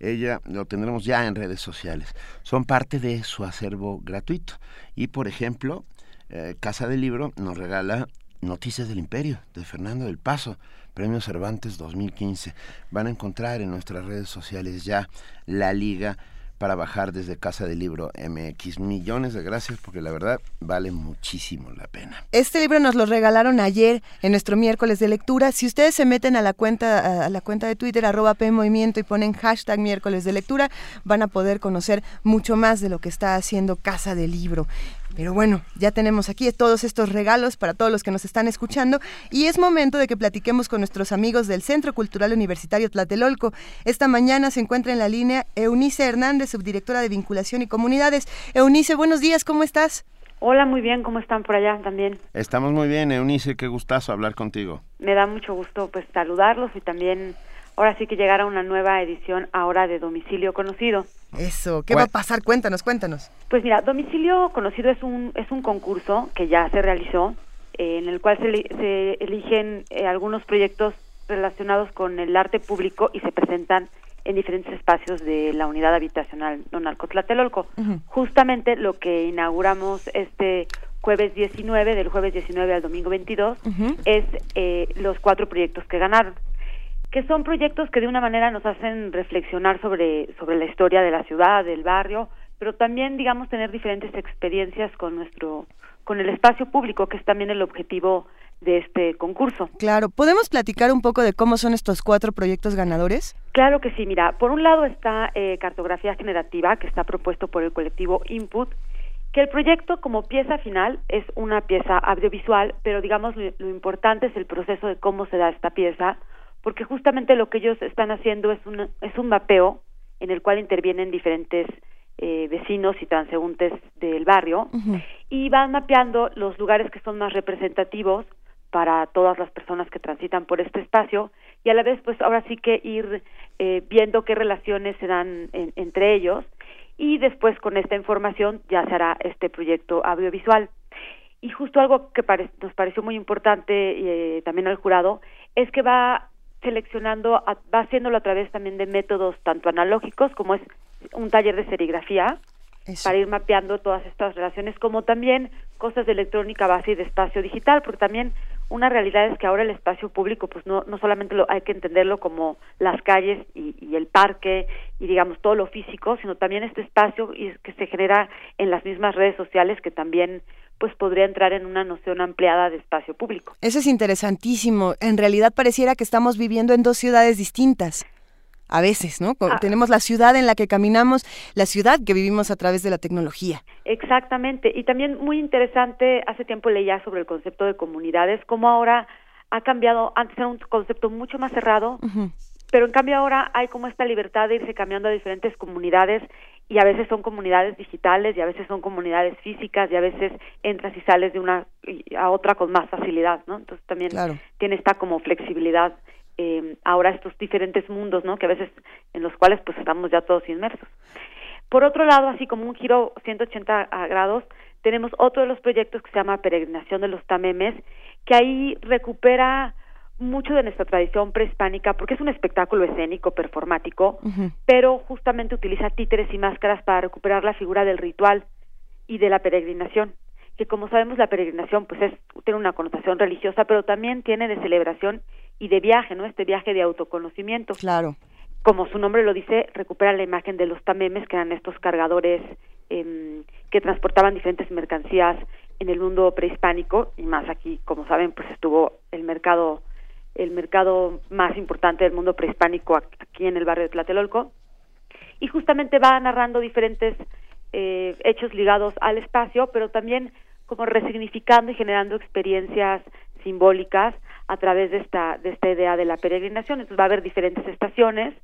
Ella lo tendremos ya en redes sociales. Son parte de su acervo gratuito. Y, por ejemplo, eh, Casa del Libro nos regala Noticias del Imperio de Fernando del Paso, Premio Cervantes 2015. Van a encontrar en nuestras redes sociales ya la liga para bajar desde Casa del Libro MX. Millones de gracias porque la verdad vale muchísimo la pena. Este libro nos lo regalaron ayer en nuestro miércoles de lectura. Si ustedes se meten a la cuenta, a la cuenta de Twitter, arroba P Movimiento y ponen hashtag miércoles de lectura, van a poder conocer mucho más de lo que está haciendo Casa del Libro. Pero bueno, ya tenemos aquí todos estos regalos para todos los que nos están escuchando y es momento de que platiquemos con nuestros amigos del Centro Cultural Universitario Tlatelolco. Esta mañana se encuentra en la línea Eunice Hernández, subdirectora de Vinculación y Comunidades. Eunice, buenos días, ¿cómo estás? Hola, muy bien, ¿cómo están por allá también? Estamos muy bien, Eunice, qué gustazo hablar contigo. Me da mucho gusto pues saludarlos y también ahora sí que llegar a una nueva edición ahora de Domicilio Conocido. Eso, ¿qué va a pasar? Cuéntanos, cuéntanos. Pues mira, Domicilio Conocido es un, es un concurso que ya se realizó, eh, en el cual se, se eligen eh, algunos proyectos relacionados con el arte público y se presentan en diferentes espacios de la unidad habitacional Nonalcotlatelolco. Justamente lo que inauguramos este jueves 19, del jueves 19 al domingo 22, es eh, los cuatro proyectos que ganaron que son proyectos que de una manera nos hacen reflexionar sobre, sobre la historia de la ciudad, del barrio, pero también, digamos, tener diferentes experiencias con nuestro, con el espacio público, que es también el objetivo de este concurso. Claro, ¿podemos platicar un poco de cómo son estos cuatro proyectos ganadores? Claro que sí, mira, por un lado está eh, Cartografía Generativa, que está propuesto por el colectivo Input, que el proyecto como pieza final es una pieza audiovisual, pero digamos lo importante es el proceso de cómo se da esta pieza, porque justamente lo que ellos están haciendo es un, es un mapeo en el cual intervienen diferentes eh, vecinos y transeúntes del barrio y van mapeando los lugares que son más representativos para todas las personas que transitan por este espacio y a la vez pues ahora sí que ir eh, viendo qué relaciones se dan entre ellos y después con esta información ya se hará este proyecto audiovisual. Y justo algo que nos pareció muy importante eh, también al jurado es que va seleccionando, va haciéndolo a través también de métodos tanto analógicos como es un taller de serigrafía para ir mapeando todas estas relaciones, como también cosas de electrónica base y de espacio digital, porque también una realidad es que ahora el espacio público, pues no, no solamente lo, hay que entenderlo como las calles y, el parque y digamos todo lo físico, sino también este espacio y que se genera en las mismas redes sociales que también pues podría entrar en una noción ampliada de espacio público. Eso es interesantísimo. En realidad pareciera que estamos viviendo en dos ciudades distintas. A veces, ¿no? Ah. Tenemos la ciudad en la que caminamos, la ciudad que vivimos a través de la tecnología. Exactamente. Y también muy interesante, hace tiempo leía sobre el concepto de comunidades, cómo ahora ha cambiado, antes era un concepto mucho más cerrado, pero en cambio ahora hay como esta libertad de irse cambiando a diferentes comunidades y a veces son comunidades digitales y a veces son comunidades físicas y a veces entras y sales de una a otra con más facilidad, ¿no? Entonces también tiene esta como flexibilidad eh, ahora estos diferentes mundos, ¿no? Que a veces en los cuales pues estamos ya todos inmersos. Por otro lado, así como un giro 180 grados, tenemos otro de los proyectos que se llama Peregrinación de los Tamemes, que ahí recupera mucho de nuestra tradición prehispánica porque es un espectáculo escénico performático, pero justamente utiliza títeres y máscaras para recuperar la figura del ritual y de la peregrinación, que como sabemos la peregrinación pues es tiene una connotación religiosa, pero también tiene de celebración y de viaje, ¿no? Este viaje de autoconocimiento. Claro. Como su nombre lo dice, recupera la imagen de los tamemes, que eran estos cargadores eh, que transportaban diferentes mercancías en el mundo prehispánico y más aquí, como saben, pues estuvo el mercado el mercado más importante del mundo prehispánico aquí en el barrio de Tlatelolco, y justamente va narrando diferentes eh, hechos ligados al espacio, pero también como resignificando y generando experiencias simbólicas a través de esta, de esta idea de la peregrinación. Entonces va a haber diferentes estaciones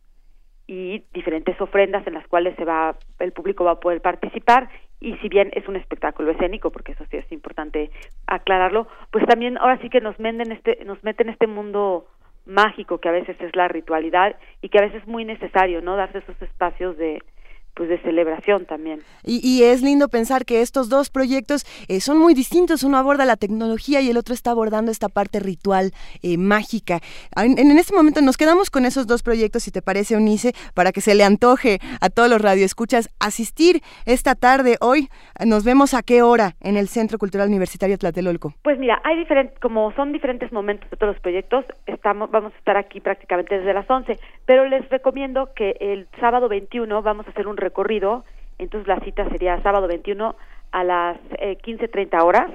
y diferentes ofrendas en las cuales se va, el público va a poder participar y si bien es un espectáculo escénico, porque eso sí es importante aclararlo, pues también ahora sí que nos meten este, nos meten este mundo mágico que a veces es la ritualidad y que a veces es muy necesario, ¿no? Darse esos espacios de, pues de celebración también. Y, es lindo pensar que estos dos proyectos eh, son muy distintos. Uno aborda la tecnología y el otro está abordando esta parte ritual, eh, mágica. En, en, este momento nos quedamos con esos dos proyectos, si te parece, Unice, para que se le antoje a todos los radioescuchas asistir esta tarde, hoy. Nos vemos a qué hora en el Centro Cultural Universitario Tlatelolco. Pues mira, hay diferentes, como son diferentes momentos de todos los proyectos, estamos, vamos a estar aquí prácticamente desde las 11, pero les recomiendo que el sábado 21 vamos a hacer un recorrido, entonces la cita sería sábado 21 a las eh, 15.30 horas.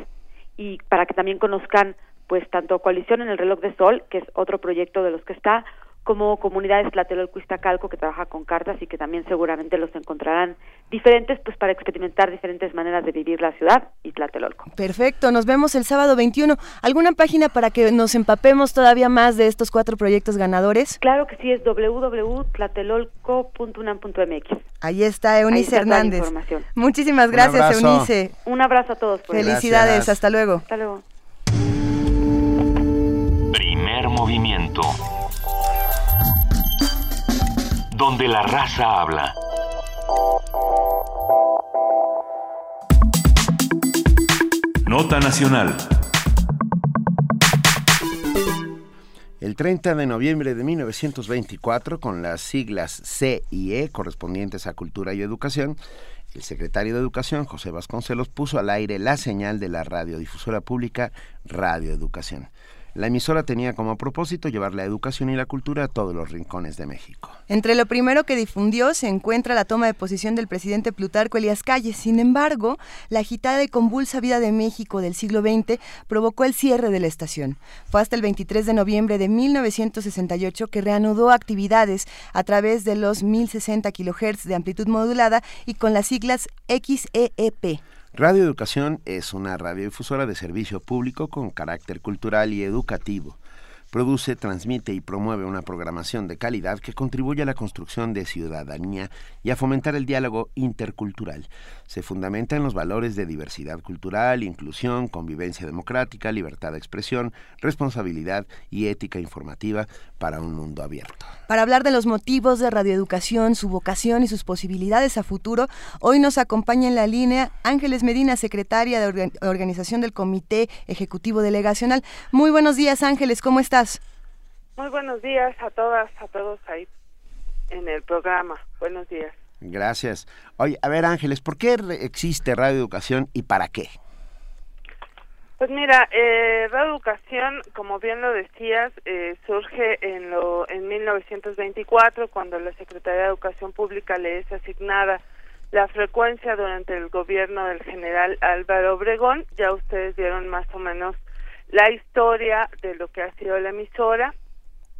Y para que también conozcan pues tanto Coalición en el Reloj de Sol, que es otro proyecto de los que está, como comunidades Tlatelolco Calco que trabaja con cartas y que también seguramente los encontrarán diferentes pues para experimentar diferentes maneras de vivir la ciudad y Tlatelolco. Perfecto, nos vemos el sábado 21. ¿Alguna página para que nos empapemos todavía más de estos cuatro proyectos ganadores? Claro que sí, es www.tlatelolco.unam.mx. Ahí está Eunice Hernández. Muchísimas gracias, Eunice. Un abrazo a todos. Felicidades, hasta luego. Hasta luego. Primer movimiento donde la raza habla. Nota Nacional. El 30 de noviembre de 1924, con las siglas C y E correspondientes a Cultura y Educación, el secretario de Educación, José Vasconcelos, puso al aire la señal de la radiodifusora pública Radio Educación. La emisora tenía como propósito llevar la educación y la cultura a todos los rincones de México. Entre lo primero que difundió se encuentra la toma de posición del presidente Plutarco Elías Calles. Sin embargo, la agitada y convulsa vida de México del siglo XX provocó el cierre de la estación. Fue hasta el 23 de noviembre de 1968 que reanudó actividades a través de los 1060 kHz de amplitud modulada y con las siglas XEEP. Radio Educación es una radiodifusora de servicio público con carácter cultural y educativo produce, transmite y promueve una programación de calidad que contribuye a la construcción de ciudadanía y a fomentar el diálogo intercultural. Se fundamenta en los valores de diversidad cultural, inclusión, convivencia democrática, libertad de expresión, responsabilidad y ética informativa para un mundo abierto. Para hablar de los motivos de radioeducación, su vocación y sus posibilidades a futuro, hoy nos acompaña en la línea Ángeles Medina, secretaria de organización del Comité Ejecutivo Delegacional. Muy buenos días, Ángeles, ¿cómo está? Muy buenos días a todas, a todos ahí en el programa. Buenos días. Gracias. Oye, a ver Ángeles, ¿por qué existe Radio Educación y para qué? Pues mira, eh, Radio Educación, como bien lo decías, eh, surge en, lo, en 1924 cuando la Secretaría de Educación Pública le es asignada la frecuencia durante el gobierno del general Álvaro Obregón. Ya ustedes vieron más o menos la historia de lo que ha sido la emisora,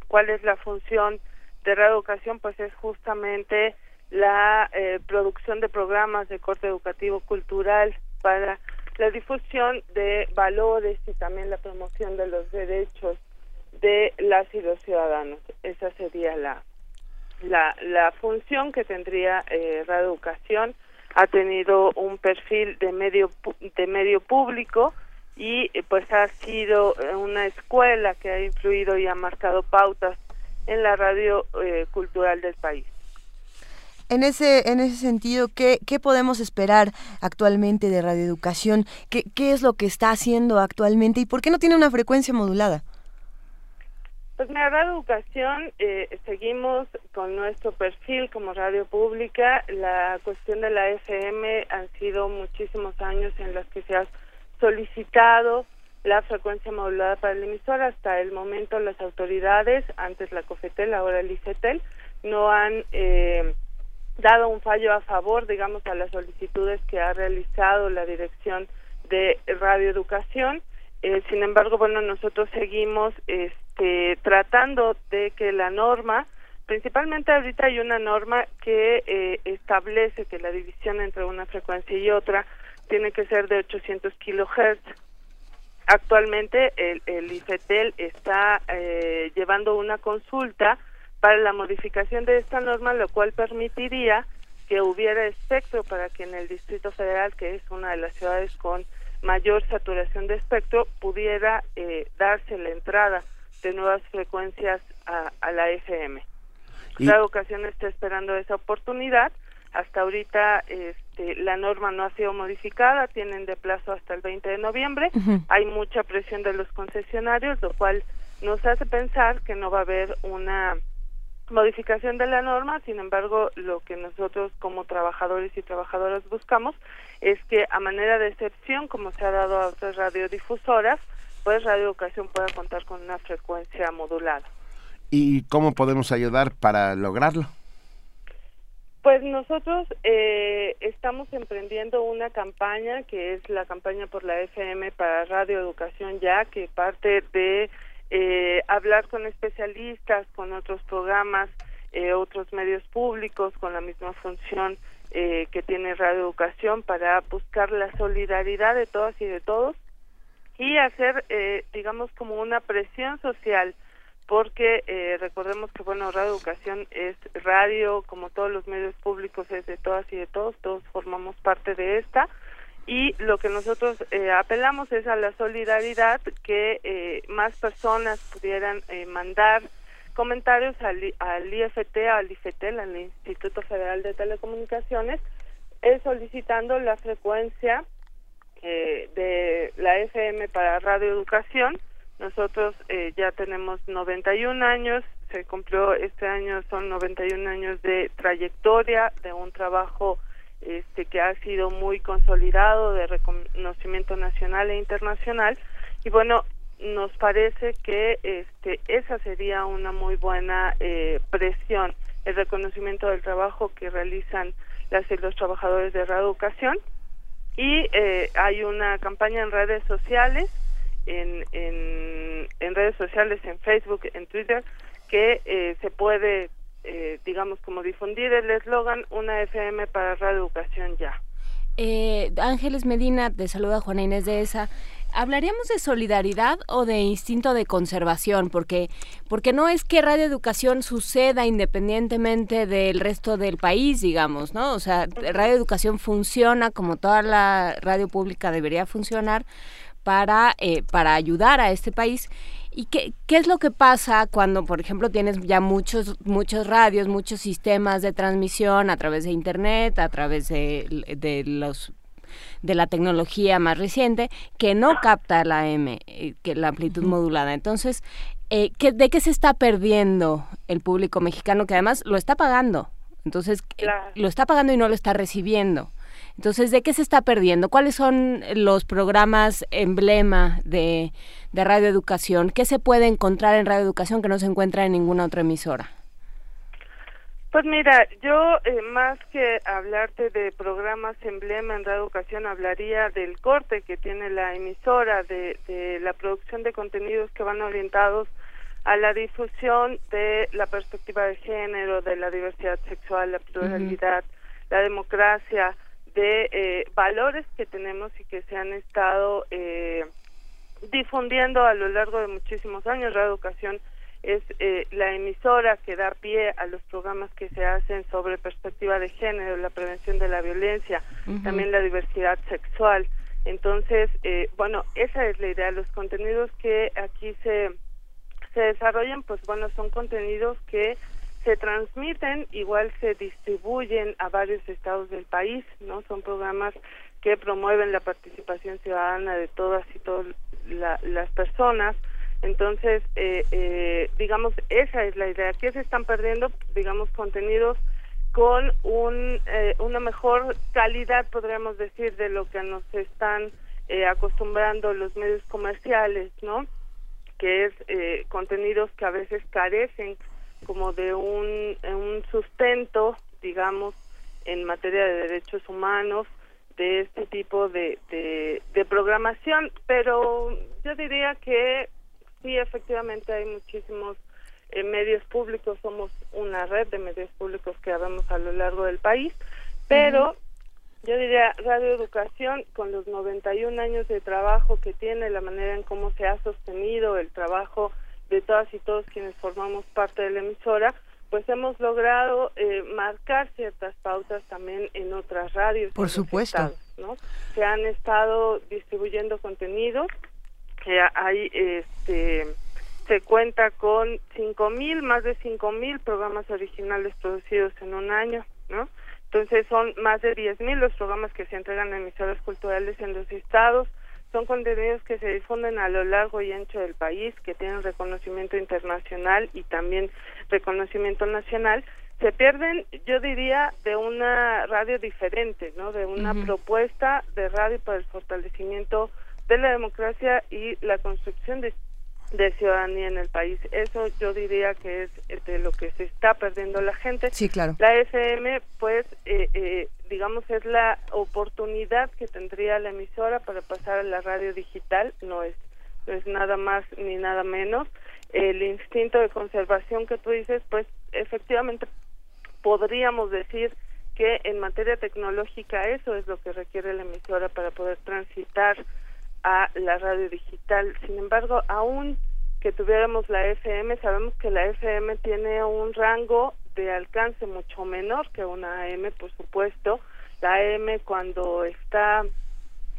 cuál es la función de reeducación, pues es justamente la eh, producción de programas de corte educativo cultural para la difusión de valores y también la promoción de los derechos de las y los ciudadanos. Esa sería la la, la función que tendría eh, Reeducación. Ha tenido un perfil de medio de medio público y eh, pues ha sido eh, una escuela que ha influido y ha marcado pautas en la radio eh, cultural del país. En ese, en ese sentido, ¿qué, ¿qué podemos esperar actualmente de radioeducación? ¿Qué, ¿Qué es lo que está haciendo actualmente y por qué no tiene una frecuencia modulada? Pues mira, Radio Educación, seguimos con nuestro perfil como radio pública. La cuestión de la FM han sido muchísimos años en los que se ha solicitado la frecuencia modulada para el emisor. Hasta el momento las autoridades, antes la COFETEL, ahora el ICETEL, no han eh, dado un fallo a favor, digamos, a las solicitudes que ha realizado la Dirección de Radioeducación. Eh, sin embargo, bueno, nosotros seguimos este, tratando de que la norma, principalmente ahorita hay una norma que eh, establece que la división entre una frecuencia y otra tiene que ser de 800 kilohertz. Actualmente el, el IFETEL está eh, llevando una consulta para la modificación de esta norma, lo cual permitiría que hubiera espectro para que en el Distrito Federal, que es una de las ciudades con mayor saturación de espectro, pudiera eh, darse la entrada de nuevas frecuencias a, a la FM. La educación está esperando esa oportunidad. Hasta ahorita este, la norma no ha sido modificada, tienen de plazo hasta el 20 de noviembre. Hay mucha presión de los concesionarios, lo cual nos hace pensar que no va a haber una modificación de la norma, sin embargo, lo que nosotros como trabajadores y trabajadoras buscamos es que a manera de excepción, como se ha dado a otras radiodifusoras, pues Radio Educación pueda contar con una frecuencia modulada. ¿Y cómo podemos ayudar para lograrlo? Pues nosotros eh, estamos emprendiendo una campaña que es la campaña por la FM para Radio Educación Ya, que parte de eh, hablar con especialistas, con otros programas, eh, otros medios públicos con la misma función eh, que tiene Radio Educación para buscar la solidaridad de todas y de todos y hacer, eh, digamos, como una presión social porque eh, recordemos que bueno Radio Educación es radio como todos los medios públicos es de todas y de todos todos formamos parte de esta y lo que nosotros eh, apelamos es a la solidaridad que eh, más personas pudieran eh, mandar comentarios al, al IFT al IFETEL al Instituto Federal de Telecomunicaciones solicitando la frecuencia eh, de la FM para Radio Educación. Nosotros eh, ya tenemos 91 años, se cumplió este año, son 91 años de trayectoria, de un trabajo este, que ha sido muy consolidado, de reconocimiento nacional e internacional. Y bueno, nos parece que este, esa sería una muy buena eh, presión, el reconocimiento del trabajo que realizan las y los trabajadores de Radio Educación. Y eh, hay una campaña en redes sociales en, en, en redes sociales, en Facebook, en Twitter, que eh, se puede, eh, digamos, como difundir el eslogan Una FM para Radio Educación ya. Eh, Ángeles Medina, te saluda Juana Inés de esa. ¿Hablaríamos de solidaridad o de instinto de conservación? Porque, porque no es que Radio Educación suceda independientemente del resto del país, digamos, ¿no? O sea, Radio Educación funciona como toda la radio pública debería funcionar, para, eh, para ayudar a este país. ¿Y qué, qué es lo que pasa cuando, por ejemplo, tienes ya muchos, muchos radios, muchos sistemas de transmisión a través de Internet, a través de, de los de la tecnología más reciente que no capta la M, eh, que la amplitud modulada. Entonces, eh, ¿qué, ¿de qué se está perdiendo el público mexicano que además lo está pagando? Entonces, claro. lo está pagando y no lo está recibiendo. Entonces, ¿de qué se está perdiendo? ¿Cuáles son los programas emblema de, de Radio Educación? ¿Qué se puede encontrar en Radio Educación que no se encuentra en ninguna otra emisora? Pues mira, yo eh, más que hablarte de programas emblema en Radio Educación, hablaría del corte que tiene la emisora, de, de la producción de contenidos que van orientados a la difusión de la perspectiva de género, de la diversidad sexual, la pluralidad, uh -huh. la democracia, de eh, valores que tenemos y que se han estado eh, difundiendo a lo largo de muchísimos años. Radio Educación es eh, la emisora que da pie a los programas que se hacen sobre perspectiva de género, la prevención de la violencia, uh -huh. también la diversidad sexual. Entonces, eh, bueno, esa es la idea. Los contenidos que aquí se, se desarrollan, pues bueno, son contenidos que se transmiten, igual se distribuyen a varios estados del país, ¿no? Son programas que promueven la participación ciudadana de todas y todas la, las personas. Entonces, eh, eh, digamos, esa es la idea. ¿Qué se están perdiendo? Digamos, contenidos con un, eh, una mejor calidad, podríamos decir, de lo que nos están eh, acostumbrando los medios comerciales, ¿no? Que es eh, contenidos que a veces carecen como de un, un sustento, digamos, en materia de derechos humanos, de este tipo de, de, de programación, pero yo diría que sí, efectivamente hay muchísimos eh, medios públicos, somos una red de medios públicos que habemos a lo largo del país, pero uh -huh. yo diría Radio Educación, con los 91 años de trabajo que tiene, la manera en cómo se ha sostenido el trabajo de todas y todos quienes formamos parte de la emisora, pues hemos logrado eh, marcar ciertas pautas también en otras radios. Por supuesto. Estados, ¿no? Se han estado distribuyendo contenidos, que hay, este, se cuenta con cinco mil, más de cinco mil programas originales producidos en un año, ¿no? Entonces son más de diez mil los programas que se entregan a emisoras culturales en los estados, son contenidos que se difunden a lo largo y ancho del país, que tienen reconocimiento internacional y también reconocimiento nacional, se pierden, yo diría, de una radio diferente, ¿no? De una uh -huh. propuesta de radio para el fortalecimiento de la democracia y la construcción de de ciudadanía en el país. Eso yo diría que es de lo que se está perdiendo la gente. Sí, claro. La FM, pues, eh, eh, digamos, es la oportunidad que tendría la emisora para pasar a la radio digital, no es, no es nada más ni nada menos. El instinto de conservación que tú dices, pues, efectivamente podríamos decir que en materia tecnológica eso es lo que requiere la emisora para poder transitar a la radio digital. Sin embargo, aún que tuviéramos la FM, sabemos que la FM tiene un rango de alcance mucho menor que una AM, por supuesto. La AM cuando está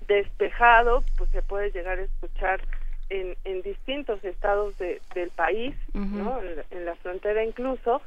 despejado, pues se puede llegar a escuchar en, en distintos estados de, del país, ¿no? En, la frontera incluso.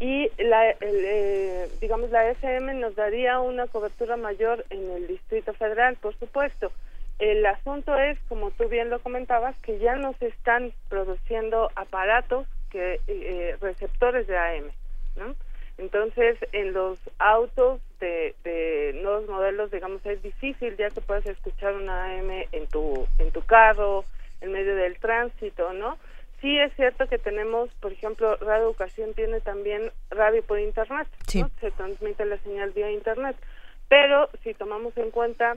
Y la, eh, digamos, la FM nos daría una cobertura mayor en el Distrito Federal, por supuesto. El asunto es, como tú bien lo comentabas, que ya no se están produciendo aparatos que eh, receptores de AM, ¿no? Entonces, en los autos de, de, nuevos modelos, digamos, es difícil ya que puedes escuchar una AM en tu en tu carro, en medio del tránsito, ¿no? Sí es cierto que tenemos, por ejemplo, Radio Educación tiene también radio por internet, ¿no? Se transmite la señal vía internet, pero si tomamos en cuenta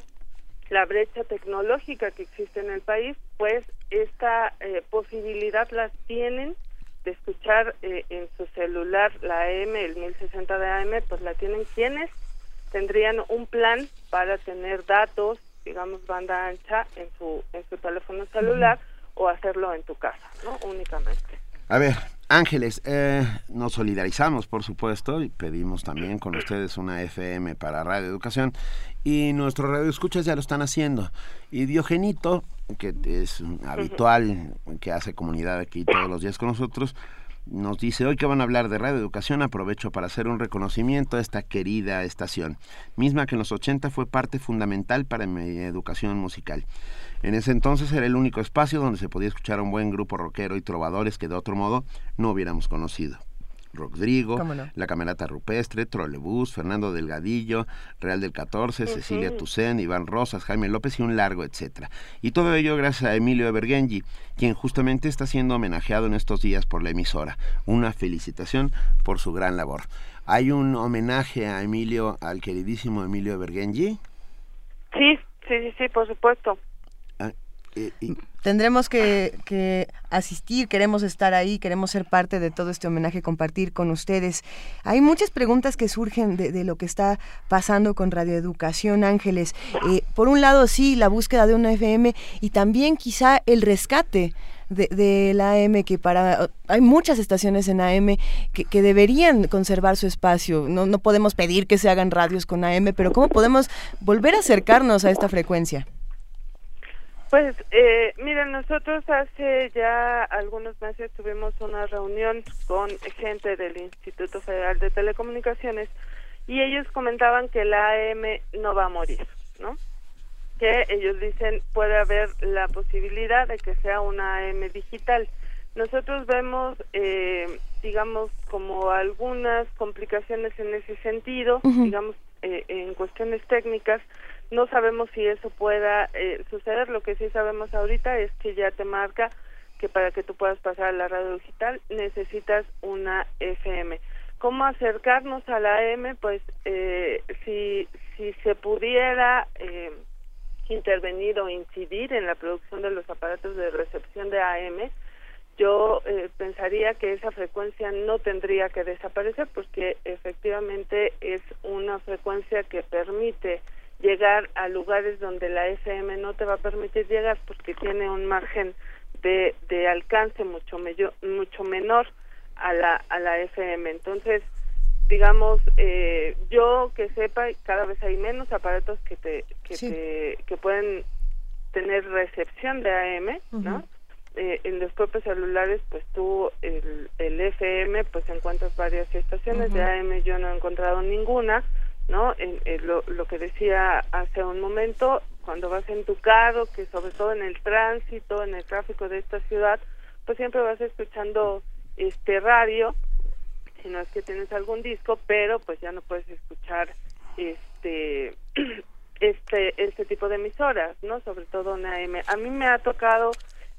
la brecha tecnológica que existe en el país, pues esta eh, posibilidad la tienen de escuchar eh, en su celular la AM, el 1060 de AM, pues la tienen quienes tendrían un plan para tener datos, digamos banda ancha en su en su teléfono celular o hacerlo en tu casa, ¿no? Únicamente. A ver, Ángeles, eh, nos solidarizamos, por supuesto, y pedimos también con ustedes una FM para Radio Educación, y nuestros radioescuchas ya lo están haciendo. Y Diogenito, que es habitual, que hace comunidad aquí todos los días con nosotros, nos dice, hoy que van a hablar de Radio Educación, aprovecho para hacer un reconocimiento a esta querida estación, misma que en los 80 fue parte fundamental para mi educación musical. En ese entonces era el único espacio donde se podía escuchar a un buen grupo rockero y trovadores que de otro modo no hubiéramos conocido. Rodrigo, La Camerata Rupestre, Trolebús, Fernando Delgadillo, Real del 14, Cecilia Tucen, Iván Rosas, Jaime López y un largo etcétera. Y todo ello gracias a Emilio Evergenji, quien justamente está siendo homenajeado en estos días por la emisora. Una felicitación por su gran labor. ¿Hay un homenaje a Emilio, al queridísimo Emilio Evergenji? Sí, sí, sí, sí, por supuesto. Eh, Tendremos que, asistir, queremos estar ahí, queremos ser parte de todo este homenaje, compartir con ustedes. Hay muchas preguntas que surgen de, lo que está pasando con Radioeducación Ángeles. Eh, por un lado, sí, la búsqueda de una FM y también quizá el rescate de, la AM, que para hay muchas estaciones en AM que, deberían conservar su espacio. No podemos pedir que se hagan radios con AM, pero ¿cómo podemos volver a acercarnos a esta frecuencia? Pues, eh, miren, nosotros hace ya algunos meses tuvimos una reunión con gente del Instituto Federal de Telecomunicaciones y ellos comentaban que la AM no va a morir, ¿no? Que ellos dicen puede haber la posibilidad de que sea una AM digital. Nosotros vemos, eh, digamos, como algunas complicaciones en ese sentido, digamos, eh, en cuestiones técnicas, no sabemos si eso pueda eh, suceder. Lo que sí sabemos ahorita es que ya te marca que para que tú puedas pasar a la radio digital necesitas una FM. ¿Cómo acercarnos a la AM? Pues eh, si, si se pudiera eh, intervenir o incidir en la producción de los aparatos de recepción de AM, yo eh, pensaría que esa frecuencia no tendría que desaparecer porque efectivamente es una frecuencia que permite llegar a lugares donde la FM no te va a permitir llegar porque tiene un margen de, de alcance mucho mucho menor a la a la FM entonces digamos eh, yo que sepa cada vez hay menos aparatos que te que te que pueden tener recepción de AM no eh, en los propios celulares pues tú el, el FM pues encuentras varias estaciones de AM yo no he encontrado ninguna ¿no? En, lo, lo, que decía hace un momento, cuando vas en tu carro, que sobre todo en el tránsito, en el tráfico de esta ciudad, pues siempre vas escuchando este radio, si no es que tienes algún disco, pero pues ya no puedes escuchar este este este tipo de emisoras, ¿no? Sobre todo una AM. A mí me ha tocado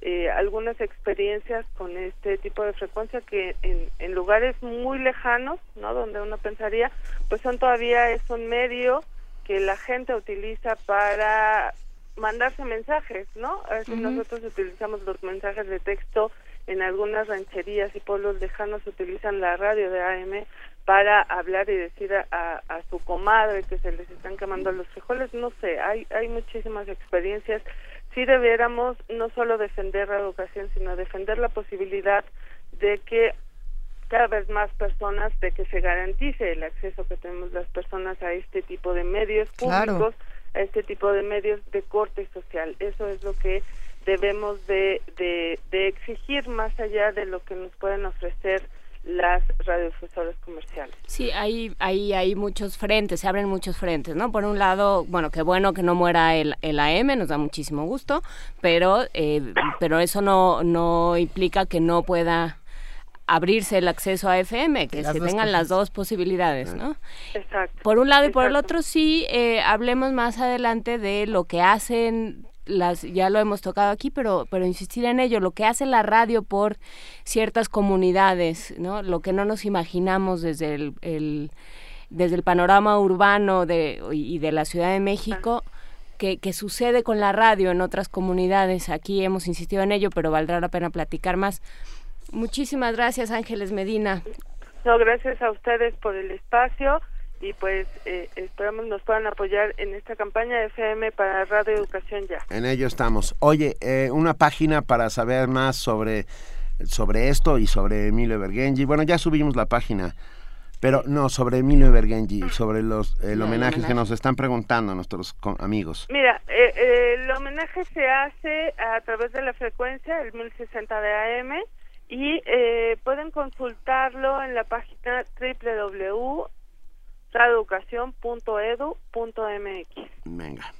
eh, algunas experiencias con este tipo de frecuencia que en, en, lugares muy lejanos, ¿no? Donde uno pensaría, pues son todavía es un medio que la gente utiliza para mandarse mensajes, ¿no? nosotros utilizamos los mensajes de texto en algunas rancherías y pueblos lejanos utilizan la radio de AM para hablar y decir a, a, su comadre que se les están quemando los frijoles, no sé, hay, hay muchísimas experiencias. Sí debiéramos no solo defender la educación, sino defender la posibilidad de que cada vez más personas, de que se garantice el acceso que tenemos las personas a este tipo de medios públicos, a este tipo de medios de corte social. Eso es lo que debemos de, de, de exigir más allá de lo que nos pueden ofrecer las radiodifusoras comerciales. Sí, hay, hay, hay muchos frentes, se abren muchos frentes, ¿no? Por un lado, bueno, qué bueno que no muera el, el AM, nos da muchísimo gusto, pero, eh, pero eso no, no implica que no pueda abrirse el acceso a FM, que se tengan las dos posibilidades, ¿no? Exacto. Por un lado y por el otro sí, eh, hablemos más adelante de lo que hacen las ya lo hemos tocado aquí, pero pero insistir en ello, lo que hace la radio por ciertas comunidades, ¿no? Lo que no nos imaginamos desde el, desde el panorama urbano de y de la Ciudad de México. Que, que, sucede con la radio en otras comunidades. Aquí hemos insistido en ello, pero valdrá la pena platicar más. Muchísimas gracias, Ángeles Medina. No, gracias a ustedes por el espacio y pues eh, esperamos nos puedan apoyar en esta campaña de FM para Radio Educación Ya. En ello estamos. Oye, eh, una página para saber más sobre, sobre esto y sobre Emilio Bergenji. Bueno, ya subimos la página, pero no, sobre Emilio Bergenji, sobre los el homenaje que nos están preguntando nuestros amigos. Mira, eh, el homenaje se hace a través de la frecuencia, el 1060 de AM, y pueden consultarlo en la página www radioeducación.edu.mx. Venga.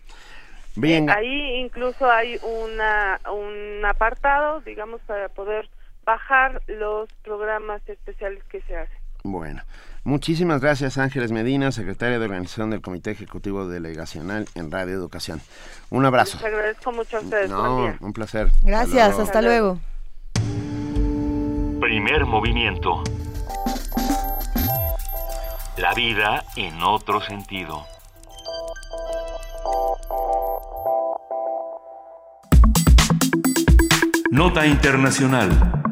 Bien. Eh, ahí incluso hay una, un apartado, digamos, para poder bajar los programas especiales que se hacen. Bueno, muchísimas gracias Ángeles Medina, secretaria de organización del Comité Ejecutivo Delegacional en Radio Educación. Un abrazo. Les agradezco mucho a ustedes. No, un placer. Gracias, hasta luego. Primer movimiento. La vida en otro sentido. Nota Internacional.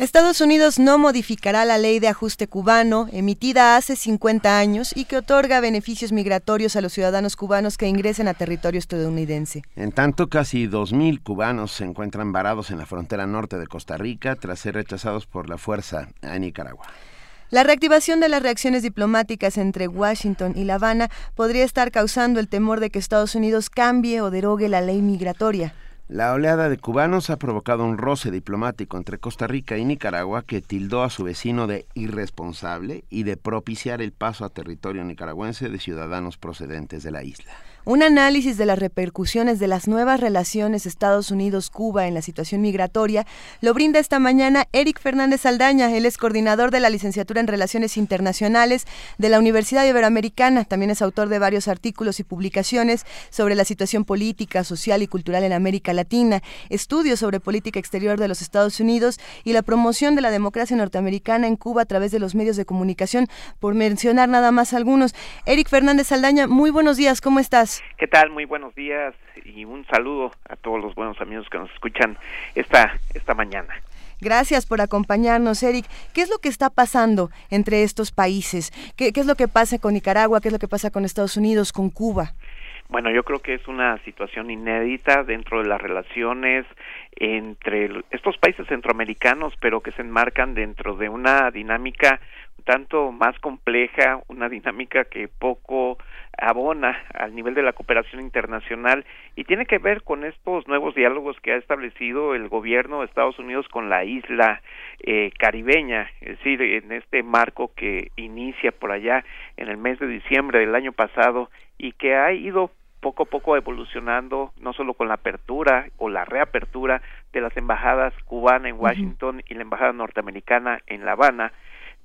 Estados Unidos no modificará la ley de ajuste cubano emitida hace 50 años y que otorga beneficios migratorios a los ciudadanos cubanos que ingresen a territorio estadounidense. En tanto, casi 2.000 cubanos se encuentran varados en la frontera norte de Costa Rica tras ser rechazados por la fuerza a Nicaragua. La reactivación de las reacciones diplomáticas entre Washington y La Habana podría estar causando el temor de que Estados Unidos cambie o derogue la ley migratoria. La oleada de cubanos ha provocado un roce diplomático entre Costa Rica y Nicaragua que tildó a su vecino de irresponsable y de propiciar el paso a territorio nicaragüense de ciudadanos procedentes de la isla. Un análisis de las repercusiones de las nuevas relaciones Estados Unidos-Cuba en la situación migratoria lo brinda esta mañana Eric Fernández Aldaña. Él es coordinador de la licenciatura en Relaciones Internacionales de la Universidad Iberoamericana. También es autor de varios artículos y publicaciones sobre la situación política, social y cultural en América Latina, estudios sobre política exterior de los Estados Unidos y la promoción de la democracia norteamericana en Cuba a través de los medios de comunicación, por mencionar nada más algunos. Eric Fernández Aldaña, muy buenos días, ¿cómo estás? ¿Qué tal? Muy buenos días y un saludo a todos los buenos amigos que nos escuchan esta, esta mañana. Gracias por acompañarnos, Eric. ¿Qué es lo que está pasando entre estos países? ¿Qué, ¿Qué, es lo que pasa con Nicaragua? ¿Qué es lo que pasa con Estados Unidos, con Cuba? Bueno, yo creo que es una situación inédita dentro de las relaciones entre estos países centroamericanos, pero que se enmarcan dentro de una dinámica tanto más compleja, una dinámica que poco abona al nivel de la cooperación internacional y tiene que ver con estos nuevos diálogos que ha establecido el gobierno de Estados Unidos con la isla eh, caribeña, es decir, en este marco que inicia por allá en el mes de diciembre del año pasado y que ha ido poco a poco evolucionando, no solo con la apertura o la reapertura de las embajadas cubana en Washington y la embajada norteamericana en La Habana,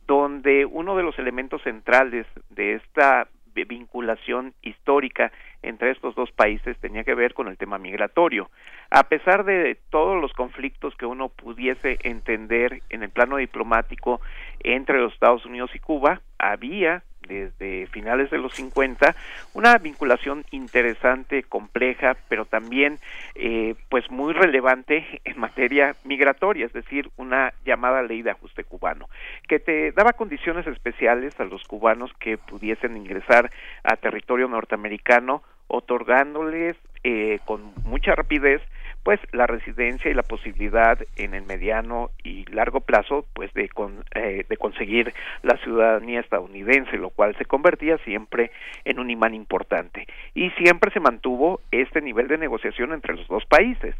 donde uno de los elementos centrales de esta vinculación histórica entre estos dos países tenía que ver con el tema migratorio. A pesar de todos los conflictos que uno pudiese entender en el plano diplomático entre los Estados Unidos y Cuba, había desde finales de los 50 una vinculación interesante, compleja, pero también eh, pues muy relevante en materia migratoria, es decir, una llamada ley de ajuste cubano, que te daba condiciones especiales a los cubanos que pudiesen ingresar a territorio norteamericano, otorgándoles eh, con mucha rapidez pues la residencia y la posibilidad en el mediano y largo plazo pues de, eh, de conseguir la ciudadanía estadounidense lo cual se convertía siempre en un imán importante. Y siempre se mantuvo este nivel de negociación entre los dos países.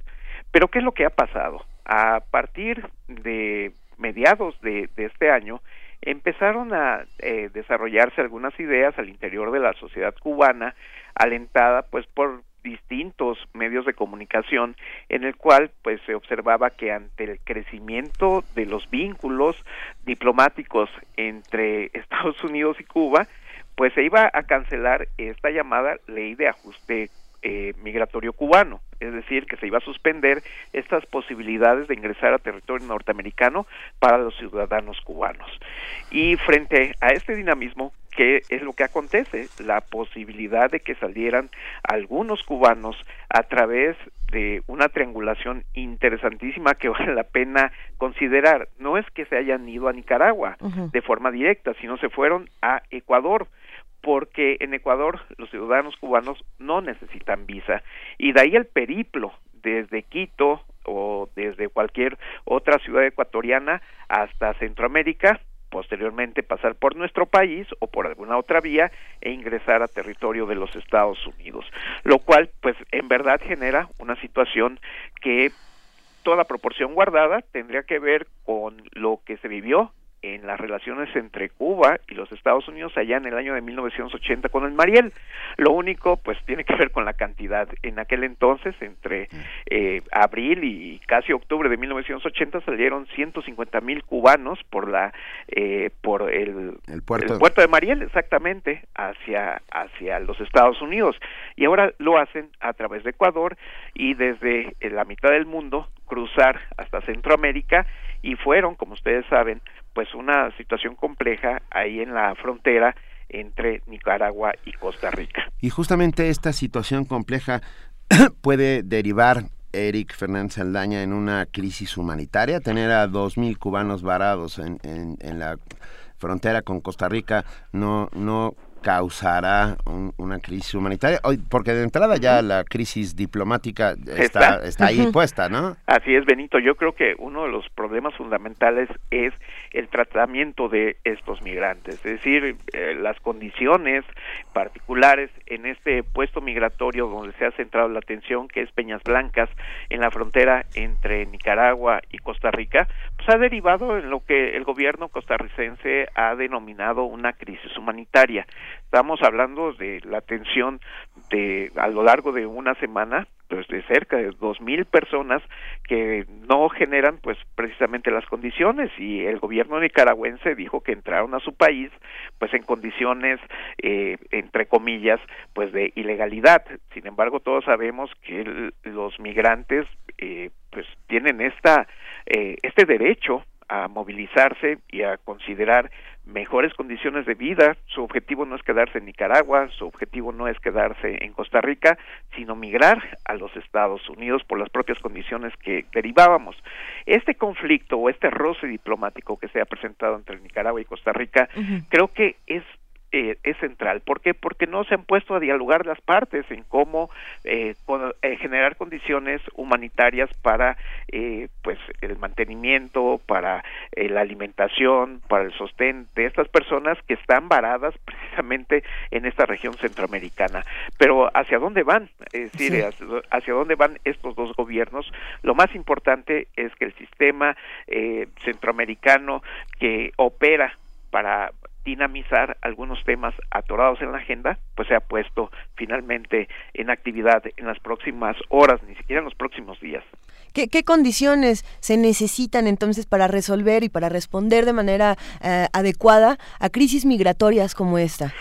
Pero qué es lo que ha pasado a partir de mediados de, este año empezaron a eh, desarrollarse algunas ideas al interior de la sociedad cubana alentada pues por distintos medios de comunicación en el cual pues se observaba que ante el crecimiento de los vínculos diplomáticos entre Estados Unidos y Cuba pues se iba a cancelar esta llamada ley de ajuste eh, migratorio cubano, es decir, que se iba a suspender estas posibilidades de ingresar a territorio norteamericano para los ciudadanos cubanos. Y frente a este dinamismo, ¿qué es lo que acontece? La posibilidad de que salieran algunos cubanos a través de una triangulación interesantísima que vale la pena considerar. No es que se hayan ido a Nicaragua de forma directa, sino se fueron a Ecuador porque en Ecuador los ciudadanos cubanos no necesitan visa. Y de ahí el periplo desde Quito o desde cualquier otra ciudad ecuatoriana hasta Centroamérica posteriormente pasar por nuestro país o por alguna otra vía e ingresar a territorio de los Estados Unidos, lo cual pues en verdad genera una situación que toda proporción guardada tendría que ver con lo que se vivió en las relaciones entre Cuba y los Estados Unidos allá en el año de 1980 con el Mariel. Lo único, pues, tiene que ver con la cantidad. En aquel entonces, entre eh, abril y casi octubre de 1980, salieron 150 mil cubanos por la eh, por el, puerto. puerto de Mariel, exactamente, hacia hacia los Estados Unidos. Y ahora lo hacen a través de Ecuador y desde la mitad del mundo cruzar hasta Centroamérica y fueron, como ustedes saben, pues una situación compleja ahí en la frontera entre Nicaragua y Costa Rica. Y justamente esta situación compleja puede derivar Eric Fernández Saldaña en una crisis humanitaria, tener a dos mil cubanos varados en, en, en, la frontera con Costa Rica no no causará una crisis humanitaria? Porque de entrada ya la crisis diplomática está, está, ahí puesta, ¿no? Así es, Benito. Yo creo que uno de los problemas fundamentales es el tratamiento de estos migrantes, es decir, eh, las condiciones particulares en este puesto migratorio donde se ha centrado la atención, que es Peñas Blancas, en la frontera entre Nicaragua y Costa Rica, pues ha derivado en lo que el gobierno costarricense ha denominado una crisis humanitaria. Estamos hablando de la atención de a lo largo de una semana pues de cerca de dos mil personas que no generan pues precisamente las condiciones. Y el gobierno nicaragüense dijo que entraron a su país pues en condiciones eh, entre comillas pues de ilegalidad. Sin embargo todos sabemos que los migrantes eh, pues tienen esta eh, este derecho a movilizarse y a considerar mejores condiciones de vida. Su objetivo no es quedarse en Nicaragua, su objetivo no es quedarse en Costa Rica, sino migrar a los Estados Unidos por las propias condiciones que derivábamos. Este conflicto o este roce diplomático que se ha presentado entre Nicaragua y Costa Rica, creo que es eh, es central. ¿Por qué? Porque no se han puesto a dialogar las partes en cómo eh, eh, generar condiciones humanitarias para pues el mantenimiento, para la alimentación, para el sostén de estas personas que están varadas precisamente en esta región centroamericana. Pero ¿hacia dónde van? Es decir, hacia, hacia, dónde van estos dos gobiernos? Lo más importante es que el sistema centroamericano que opera para dinamizar algunos temas atorados en la agenda, pues se ha puesto finalmente en actividad en las próximas horas, ni siquiera en los próximos días. ¿Qué, condiciones se necesitan entonces para resolver y para responder de manera eh, adecuada a crisis migratorias como esta?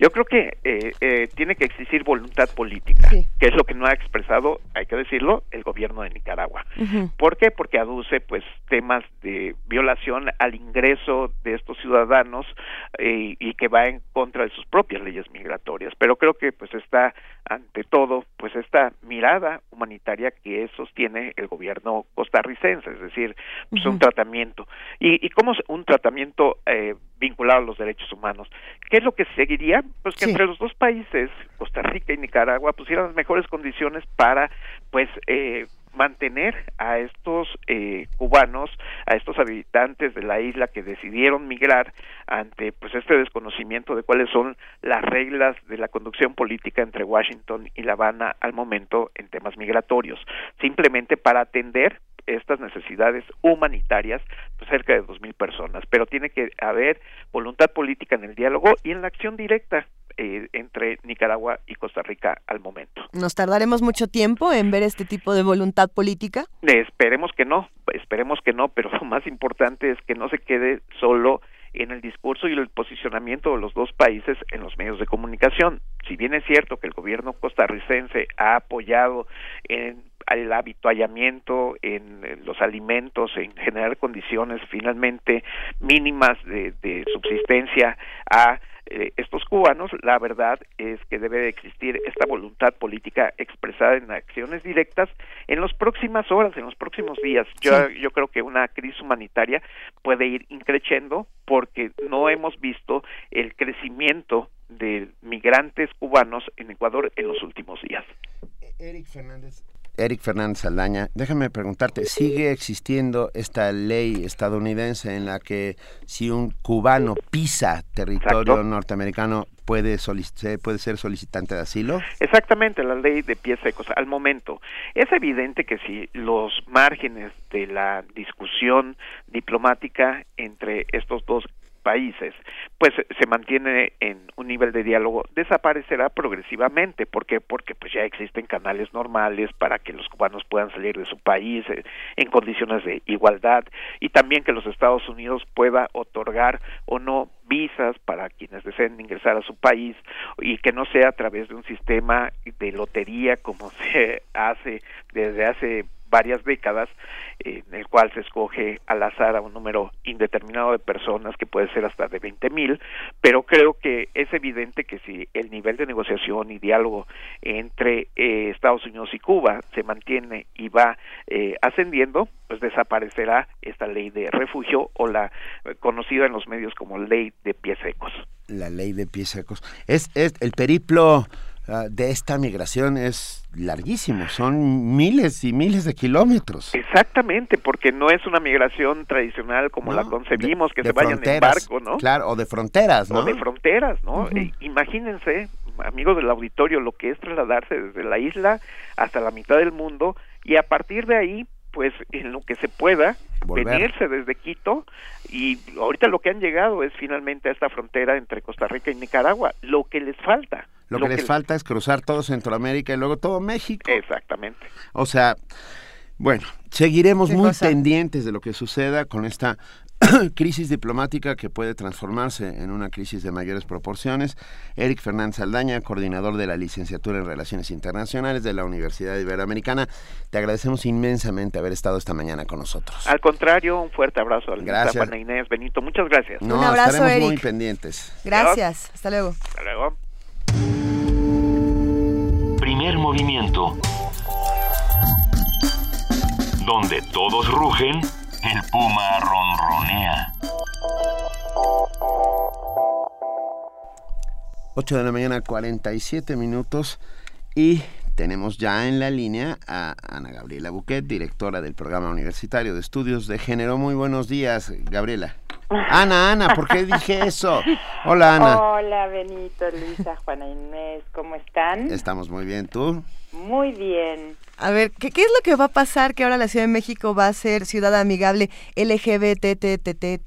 Yo creo que eh, eh, tiene que existir voluntad política, que es lo que no ha expresado, hay que decirlo, el gobierno de Nicaragua. ¿Por qué? Porque aduce pues temas de violación al ingreso de estos ciudadanos eh, y que va en contra de sus propias leyes migratorias. Pero creo que pues está ante todo pues esta mirada humanitaria que sostiene el gobierno costarricense, es decir, pues un tratamiento. ¿Y, y cómo es un tratamiento eh, vinculado a los derechos humanos? ¿Qué es lo que seguiría? Pues que entre los dos países, Costa Rica y Nicaragua, pusieran las mejores condiciones para pues eh, mantener a estos eh, cubanos, a estos habitantes de la isla que decidieron migrar ante pues este desconocimiento de cuáles son las reglas de la conducción política entre Washington y La Habana al momento en temas migratorios, simplemente para atender estas necesidades humanitarias, pues cerca de dos mil personas, pero tiene que haber voluntad política en el diálogo y en la acción directa eh, entre Nicaragua y Costa Rica al momento. ¿Nos tardaremos mucho tiempo en ver este tipo de voluntad política? esperemos que no, esperemos que no, pero lo más importante es que no se quede solo en el discurso y el posicionamiento de los dos países en los medios de comunicación. Si bien es cierto que el gobierno costarricense ha apoyado en el habituallamiento en, los alimentos, en generar condiciones finalmente mínimas de, de subsistencia a eh, estos cubanos, la verdad es que debe de existir esta voluntad política expresada en acciones directas en las próximas horas, en los próximos días. Yo, yo creo que una crisis humanitaria puede ir increciendo porque no hemos visto el crecimiento de migrantes cubanos en Ecuador en los últimos días. Eric Fernández, Eric Fernández Saldaña, déjame preguntarte, ¿sigue existiendo esta ley estadounidense en la que si un cubano pisa territorio norteamericano puede, puede ser solicitante de asilo? Exactamente, la ley de pies secos. Al momento, es evidente que si los márgenes de la discusión diplomática entre estos dos países, pues se mantiene en un nivel de diálogo, desaparecerá progresivamente. ¿Por qué? Porque pues ya existen canales normales para que los cubanos puedan salir de su país eh, en condiciones de igualdad y también que los Estados Unidos pueda otorgar o no visas para quienes deseen ingresar a su país y que no sea a través de un sistema de lotería como se hace desde hace varias décadas en el cual se escoge al azar a un número indeterminado de personas que puede ser hasta de 20 mil, pero creo que es evidente que si el nivel de negociación y diálogo entre eh, Estados Unidos y Cuba se mantiene y va eh, ascendiendo, pues desaparecerá esta ley de refugio o la eh, conocida en los medios como ley de pies secos. La ley de pies secos. Es, es el periplo de esta migración es larguísimo, son miles y miles de kilómetros. Exactamente, porque no es una migración tradicional como la concebimos, que se vayan en barco, ¿no? Claro, o de fronteras, ¿no? O de fronteras, ¿no? E imagínense, amigos del auditorio, lo que es trasladarse desde la isla hasta la mitad del mundo y a partir de ahí pues en lo que se pueda venirse desde Quito y ahorita lo que han llegado es finalmente a esta frontera entre Costa Rica y Nicaragua, lo que les falta. Lo, que, les falta es cruzar todo Centroamérica y luego todo México. Exactamente. O sea, bueno, seguiremos muy pendientes de lo que suceda con esta crisis diplomática que puede transformarse en una crisis de mayores proporciones. Eric Fernández Aldaña, coordinador de la licenciatura en Relaciones Internacionales de la Universidad Iberoamericana, te agradecemos inmensamente haber estado esta mañana con nosotros. Al contrario, un fuerte abrazo al gracias. Inés Benito. Muchas gracias. un abrazo, estaremos muy pendientes. Gracias. Hasta luego. Hasta luego. Primer movimiento. Donde todos rugen el puma ronronea. 8 de la mañana, 47 minutos. Y tenemos ya en la línea a Ana Gabriela Buquet, directora del programa universitario de estudios de género. Muy buenos días, Gabriela. Ana, Ana, ¿por qué dije eso? Hola, Ana. Hola, Benito, Luisa, Juana Inés, ¿cómo están? Estamos muy bien, ¿tú? Muy bien. A ver, ¿qué, ¿qué, es lo que va a pasar que ahora la Ciudad de México va a ser ciudad amigable LGBTTTTTI?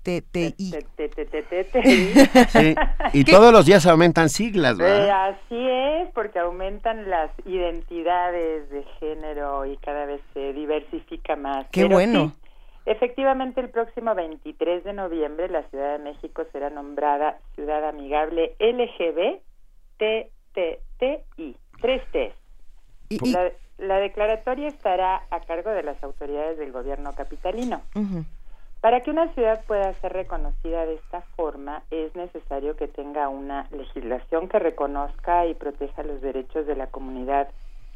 Sí, y todos los días aumentan siglas, ¿verdad? así es, porque aumentan las identidades de género y cada vez se diversifica más. Qué bueno. efectivamente, el próximo 23 de noviembre la Ciudad de México será nombrada ciudad amigable LGB LGBTTI. Tres T. La, la declaratoria estará a cargo de las autoridades del gobierno capitalino. Para que una ciudad pueda ser reconocida de esta forma, es necesario que tenga una legislación que reconozca y proteja los derechos de la comunidad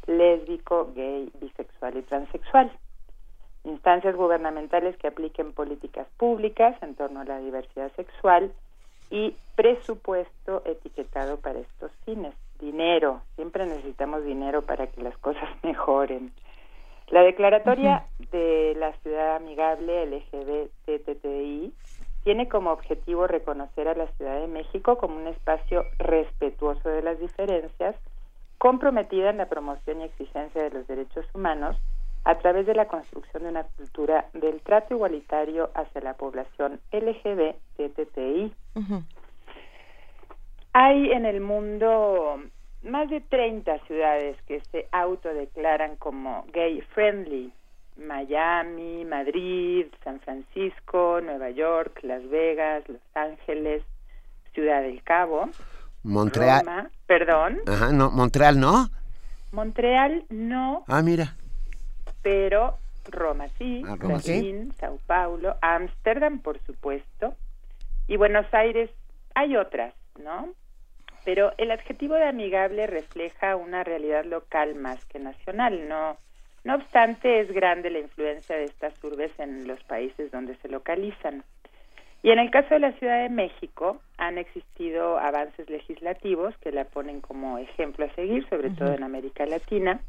lésbico, gay, bisexual y transexual. Instancias gubernamentales que apliquen políticas públicas en torno a la diversidad sexual y presupuesto etiquetado para estos fines. Dinero, siempre necesitamos dinero para que las cosas mejoren. La declaratoria de la ciudad amigable LGBTTI tiene como objetivo reconocer a la Ciudad de México como un espacio respetuoso de las diferencias, comprometida en la promoción y exigencia de los derechos humanos a través de la construcción de una cultura del trato igualitario hacia la población LGBTTI. Hay en el mundo más de 30 ciudades que se autodeclaran como gay friendly. Miami, Madrid, San Francisco, Nueva York, Las Vegas, Los Ángeles, Ciudad del Cabo, Montreal. Roma, perdón. Ajá, no, Montreal no. Montreal no, Ah, mira. pero Roma sí, Ah, Roma sí. Berlín, Sao Paulo, Ámsterdam, por supuesto, y Buenos Aires hay otras, ¿no? Pero el adjetivo de amigable refleja una realidad local más que nacional, no no obstante, es grande la influencia de estas urbes en los países donde se localizan. Y en el caso de la Ciudad de México, han existido avances legislativos que la ponen como ejemplo a seguir, sobre todo en América Latina.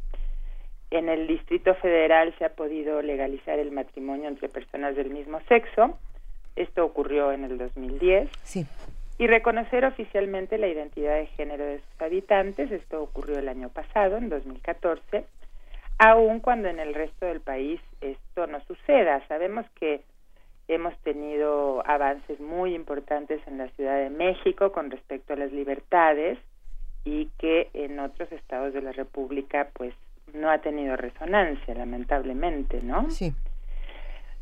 En el Distrito Federal se ha podido legalizar el matrimonio entre personas del mismo sexo. Esto ocurrió en el 2010. Sí. Y reconocer oficialmente la identidad de género de sus habitantes. Esto ocurrió el año pasado, en 2014 aun cuando en el resto del país esto no suceda. Sabemos que hemos tenido avances muy importantes en la Ciudad de México con respecto a las libertades y que en otros estados de la República pues no ha tenido resonancia, lamentablemente, ¿no? Sí.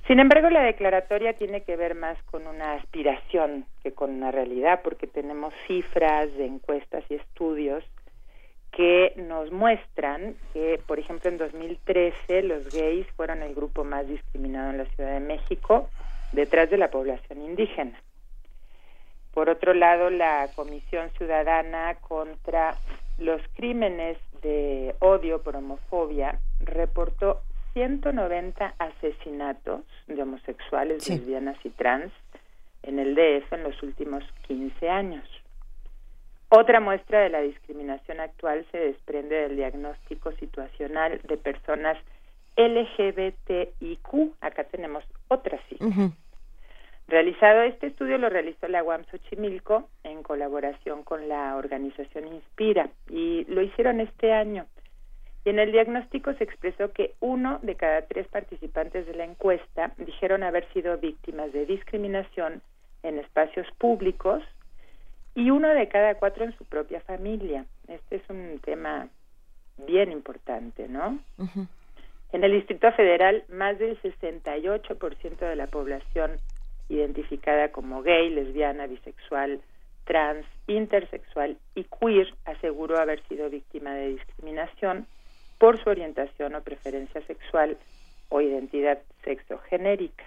Sin embargo, la declaratoria tiene que ver más con una aspiración que con una realidad, porque tenemos cifras de encuestas y estudios que nos muestran que, por ejemplo, en 2013 los gays fueron el grupo más discriminado en la Ciudad de México, detrás de la población indígena. Por otro lado, la Comisión Ciudadana contra los Crímenes de Odio por Homofobia reportó 190 asesinatos de homosexuales, lesbianas y trans en el DF en los últimos 15 años. Otra muestra de la discriminación actual se desprende del diagnóstico situacional de personas LGBTIQ. Acá tenemos otra cifra. Realizado este estudio lo realizó la UAM Xochimilco en colaboración con la organización Inspira y lo hicieron este año. Y en el diagnóstico se expresó que uno de cada tres participantes de la encuesta dijeron haber sido víctimas de discriminación en espacios públicos y uno de cada cuatro en su propia familia. Este es un tema bien importante, ¿no? En el Distrito Federal, más del 68% de la población identificada como gay, lesbiana, bisexual, trans, intersexual y queer aseguró haber sido víctima de discriminación por su orientación o preferencia sexual o identidad sexogenérica.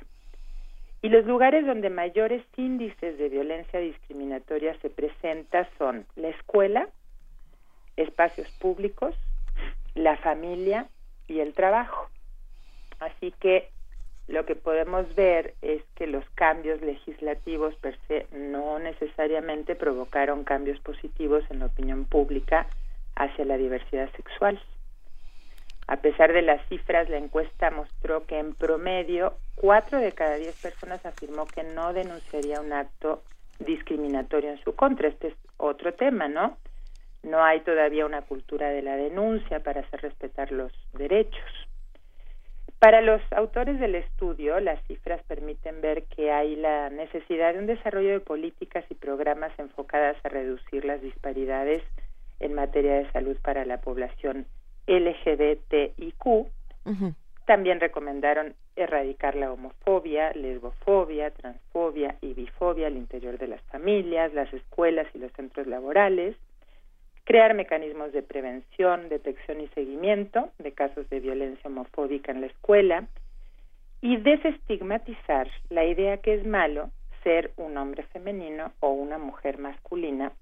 Y los lugares donde mayores índices de violencia discriminatoria se presenta son la escuela, espacios públicos, la familia y el trabajo. Así que lo que podemos ver es que los cambios legislativos per se no necesariamente provocaron cambios positivos en la opinión pública hacia la diversidad sexual. A pesar de las cifras, la encuesta mostró que en promedio cuatro de cada diez personas afirmó que no denunciaría un acto discriminatorio en su contra. Este es otro tema, ¿no? No hay todavía una cultura de la denuncia para hacer respetar los derechos. Para los autores del estudio, las cifras permiten ver que hay la necesidad de un desarrollo de políticas y programas enfocadas a reducir las disparidades en materia de salud para la población LGBTIQ. También recomendaron erradicar la homofobia, lesbofobia, transfobia y bifobia al interior de las familias, las escuelas y los centros laborales, crear mecanismos de prevención, detección y seguimiento de casos de violencia homofóbica en la escuela y desestigmatizar la idea que es malo ser un hombre femenino o una mujer masculina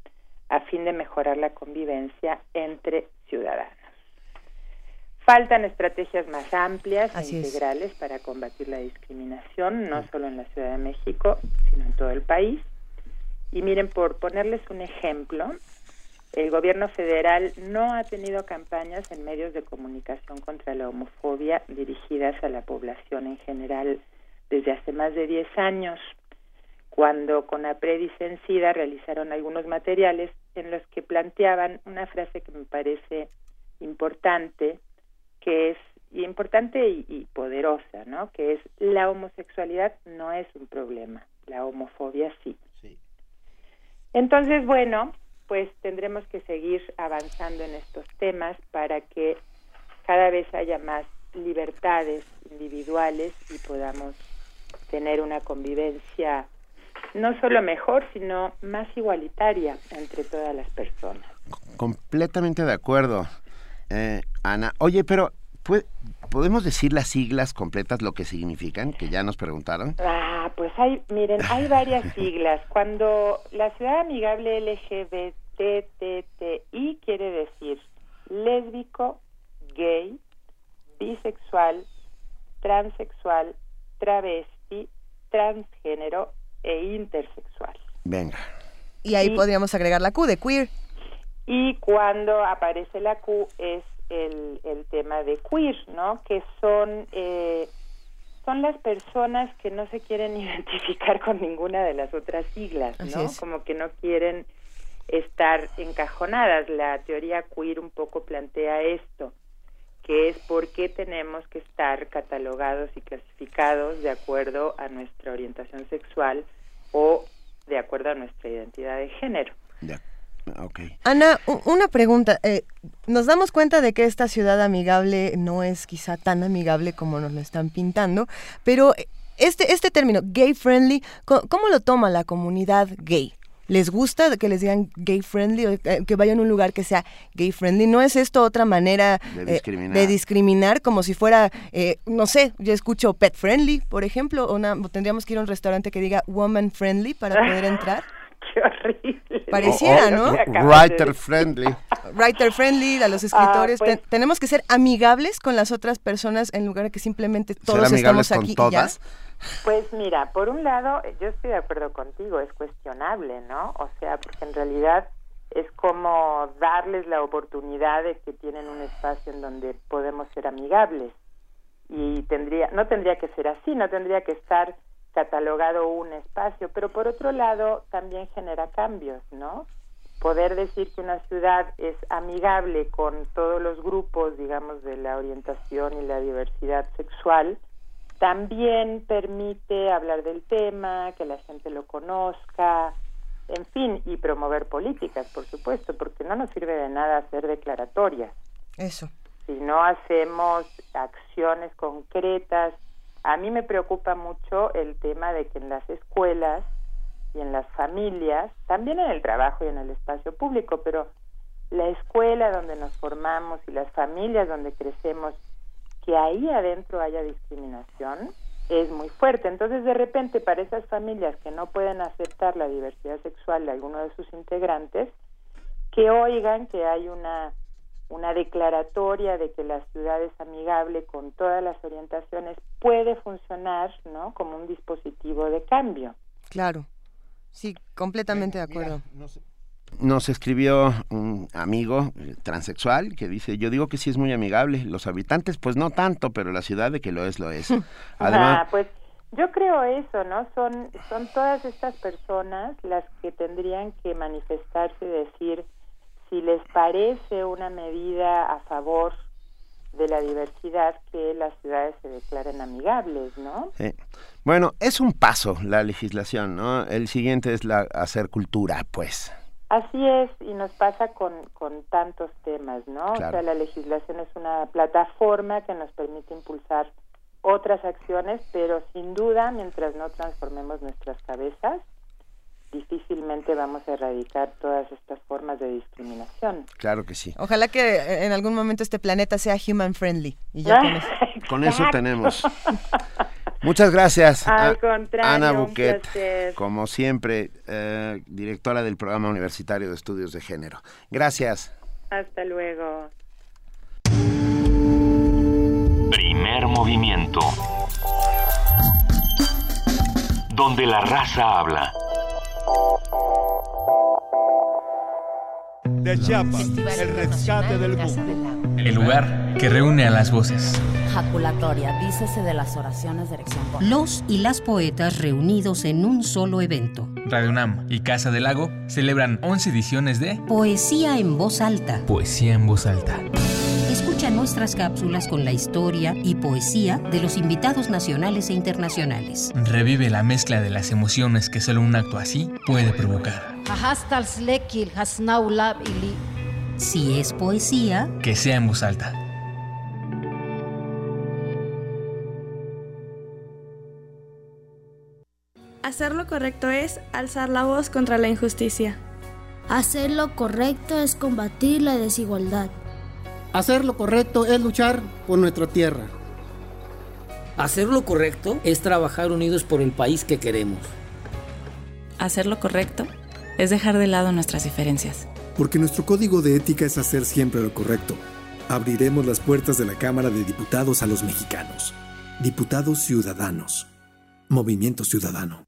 a fin de mejorar la convivencia entre ciudadanos. Faltan estrategias más amplias e integrales para combatir la discriminación, no solo en la Ciudad de México, sino en todo el país. Y miren, por ponerles un ejemplo, el gobierno federal no ha tenido campañas en medios de comunicación contra la homofobia dirigidas a la población en general desde hace más de 10 años, cuando con APRED y Sencida realizaron algunos materiales en los que planteaban una frase que me parece importante, que es importante y, y poderosa, ¿no? Que es la homosexualidad no es un problema, la homofobia sí. sí. Entonces, bueno, pues tendremos que seguir avanzando en estos temas para que cada vez haya más libertades individuales y podamos tener una convivencia no solo mejor, sino más igualitaria entre todas las personas. Completamente de acuerdo, eh, Ana. Oye, pero ¿podemos decir las siglas completas lo que significan? Que ya nos preguntaron. Ah, pues hay, miren, hay varias siglas. Cuando la ciudad amigable LGBTTI quiere decir lésbico, gay, bisexual, transexual, travesti, transgénero e intersexual. Venga. Y ahí podríamos agregar la Q de queer. Y cuando aparece la Q es el, el tema de queer, ¿no? Que son, eh, son las personas que no se quieren identificar con ninguna de las otras siglas, ¿no? Como que no quieren estar encajonadas. La teoría queer un poco plantea esto, que es por qué tenemos que estar catalogados y clasificados de acuerdo a nuestra orientación sexual o de acuerdo a nuestra identidad de género. Ana, una pregunta. Eh, nos damos cuenta de que esta ciudad amigable no es quizá tan amigable como nos lo están pintando, pero este, este término, gay friendly, ¿cómo lo toma la comunidad gay? les gusta que les digan gay friendly o eh, que vayan a un lugar que sea gay friendly. ¿No es esto otra manera de eh, discriminar, como si fuera, eh, no sé, yo escucho pet friendly, por ejemplo, o, tendríamos que ir a un restaurante que diga woman friendly para poder entrar? Qué horrible. Pareciera, ¿no? Writer friendly. Writer friendly, a los escritores. Ah, pues tenemos que ser amigables con las otras personas en lugar de que simplemente todos estamos aquí. Con todas? Pues mira, por un lado, yo estoy de acuerdo contigo, es cuestionable, ¿no? O sea, porque en realidad es como darles la oportunidad de que tienen un espacio en donde podemos ser amigables. Y tendría, no tendría que ser así, no tendría que estar catalogado un espacio, pero por otro lado también genera cambios, ¿no? Poder decir que una ciudad es amigable con todos los grupos, digamos, de la orientación y la diversidad sexual, también permite hablar del tema, que la gente lo conozca, en fin, y promover políticas, por supuesto, porque no nos sirve de nada hacer declaratorias. Eso. Si no hacemos acciones concretas, a mí me preocupa mucho el tema de que en las escuelas y en las familias, también en el trabajo y en el espacio público, pero la escuela donde nos formamos y las familias donde crecemos que ahí adentro haya discriminación es muy fuerte. Entonces, de repente, para esas familias que no pueden aceptar la diversidad sexual de alguno de sus integrantes, que oigan que hay una, una declaratoria de que la ciudad es amigable con todas las orientaciones, puede funcionar ¿no? como un dispositivo de cambio. Claro, sí, completamente de acuerdo. Nos escribió un amigo eh, transexual que dice, yo digo que sí es muy amigable, los habitantes pues no tanto, pero la ciudad de que lo es, lo es. Además, ah, pues yo creo eso, ¿no? Son, son todas estas personas las que tendrían que manifestarse y decir si les parece una medida a favor de la diversidad que las ciudades se declaren amigables, ¿no? Sí. Bueno, es un paso la legislación, ¿no? El siguiente es la hacer cultura, pues. Así es, y nos pasa con, con tantos temas, ¿no? O sea, la legislación es una plataforma que nos permite impulsar otras acciones, pero sin duda, mientras no transformemos nuestras cabezas, difícilmente vamos a erradicar todas estas formas de discriminación. Claro que sí. Ojalá que eh, en algún momento este planeta sea human friendly. Y ya con, eso. con eso tenemos. Muchas gracias. Al contrario, Ana Buquet, como siempre, eh, directora del Programa Universitario de Estudios de Género. Gracias. Hasta luego. Primer movimiento. Donde la raza habla. De Chiapas, el rescate del mundo. El lugar que reúne a las voces. Jaculatoria, dícese de las oraciones de erección. Los y las poetas reunidos en un solo evento. Radio UNAM y Casa del Lago celebran 11 ediciones de Poesía en voz alta. Poesía en voz alta. Escucha nuestras cápsulas con la historia y poesía de los invitados nacionales e internacionales. Revive la mezcla de las emociones que solo un acto así puede provocar. Si es poesía, que sea en voz alta. Hacer lo correcto es alzar la voz contra la injusticia. Hacer lo correcto es combatir la desigualdad. Hacer lo correcto es luchar por nuestra tierra. Hacer lo correcto es trabajar unidos por el país que queremos. Hacer lo correcto es dejar de lado nuestras diferencias. Porque nuestro código de ética es hacer siempre lo correcto. Abriremos las puertas de la Cámara de Diputados a los mexicanos. Diputados Ciudadanos. Movimiento Ciudadano.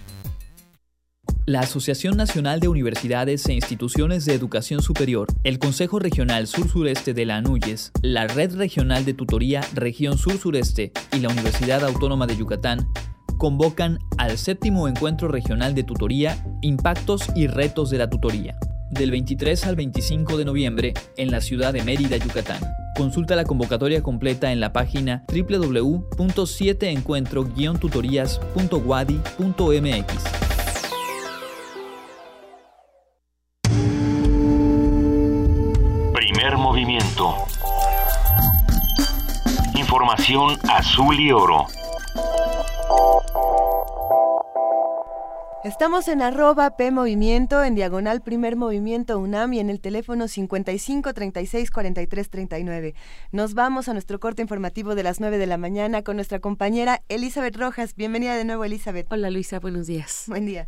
La Asociación Nacional de Universidades e Instituciones de Educación Superior, el Consejo Regional Sur-Sureste de la ANUYES, la Red Regional de Tutoría Región Sur-Sureste y la Universidad Autónoma de Yucatán convocan al séptimo Encuentro Regional de Tutoría Impactos y Retos de la Tutoría, del 23 al 25 de noviembre en la ciudad de Mérida, Yucatán. Consulta la convocatoria completa en la página www.7encuentro-tutorías.wadi.mx. Información azul y oro. Estamos en arroba P Movimiento, en diagonal Primer Movimiento UNAM y en el teléfono 55 36 43 39. Nos vamos a nuestro corte informativo de las 9 de la mañana con nuestra compañera Elizabeth Rojas. Bienvenida de nuevo, Elizabeth. Hola, Luisa, buenos días. Buen día.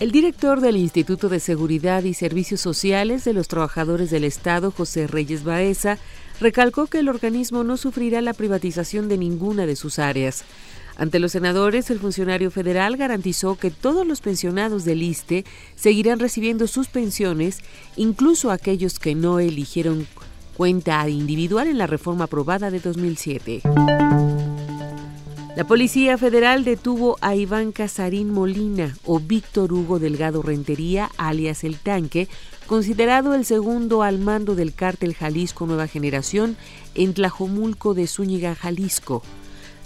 El director del Instituto de Seguridad y Servicios Sociales de los Trabajadores del Estado, José Reyes Baeza, recalcó que el organismo no sufrirá la privatización de ninguna de sus áreas. Ante los senadores, el funcionario federal garantizó que todos los pensionados del ISTE seguirán recibiendo sus pensiones, incluso aquellos que no eligieron cuenta individual en la reforma aprobada de 2007. La Policía Federal detuvo a Iván Casarín Molina o Víctor Hugo Delgado Rentería, alias El Tanque, considerado el segundo al mando del cártel Jalisco Nueva Generación en Tlajomulco de Zúñiga, Jalisco.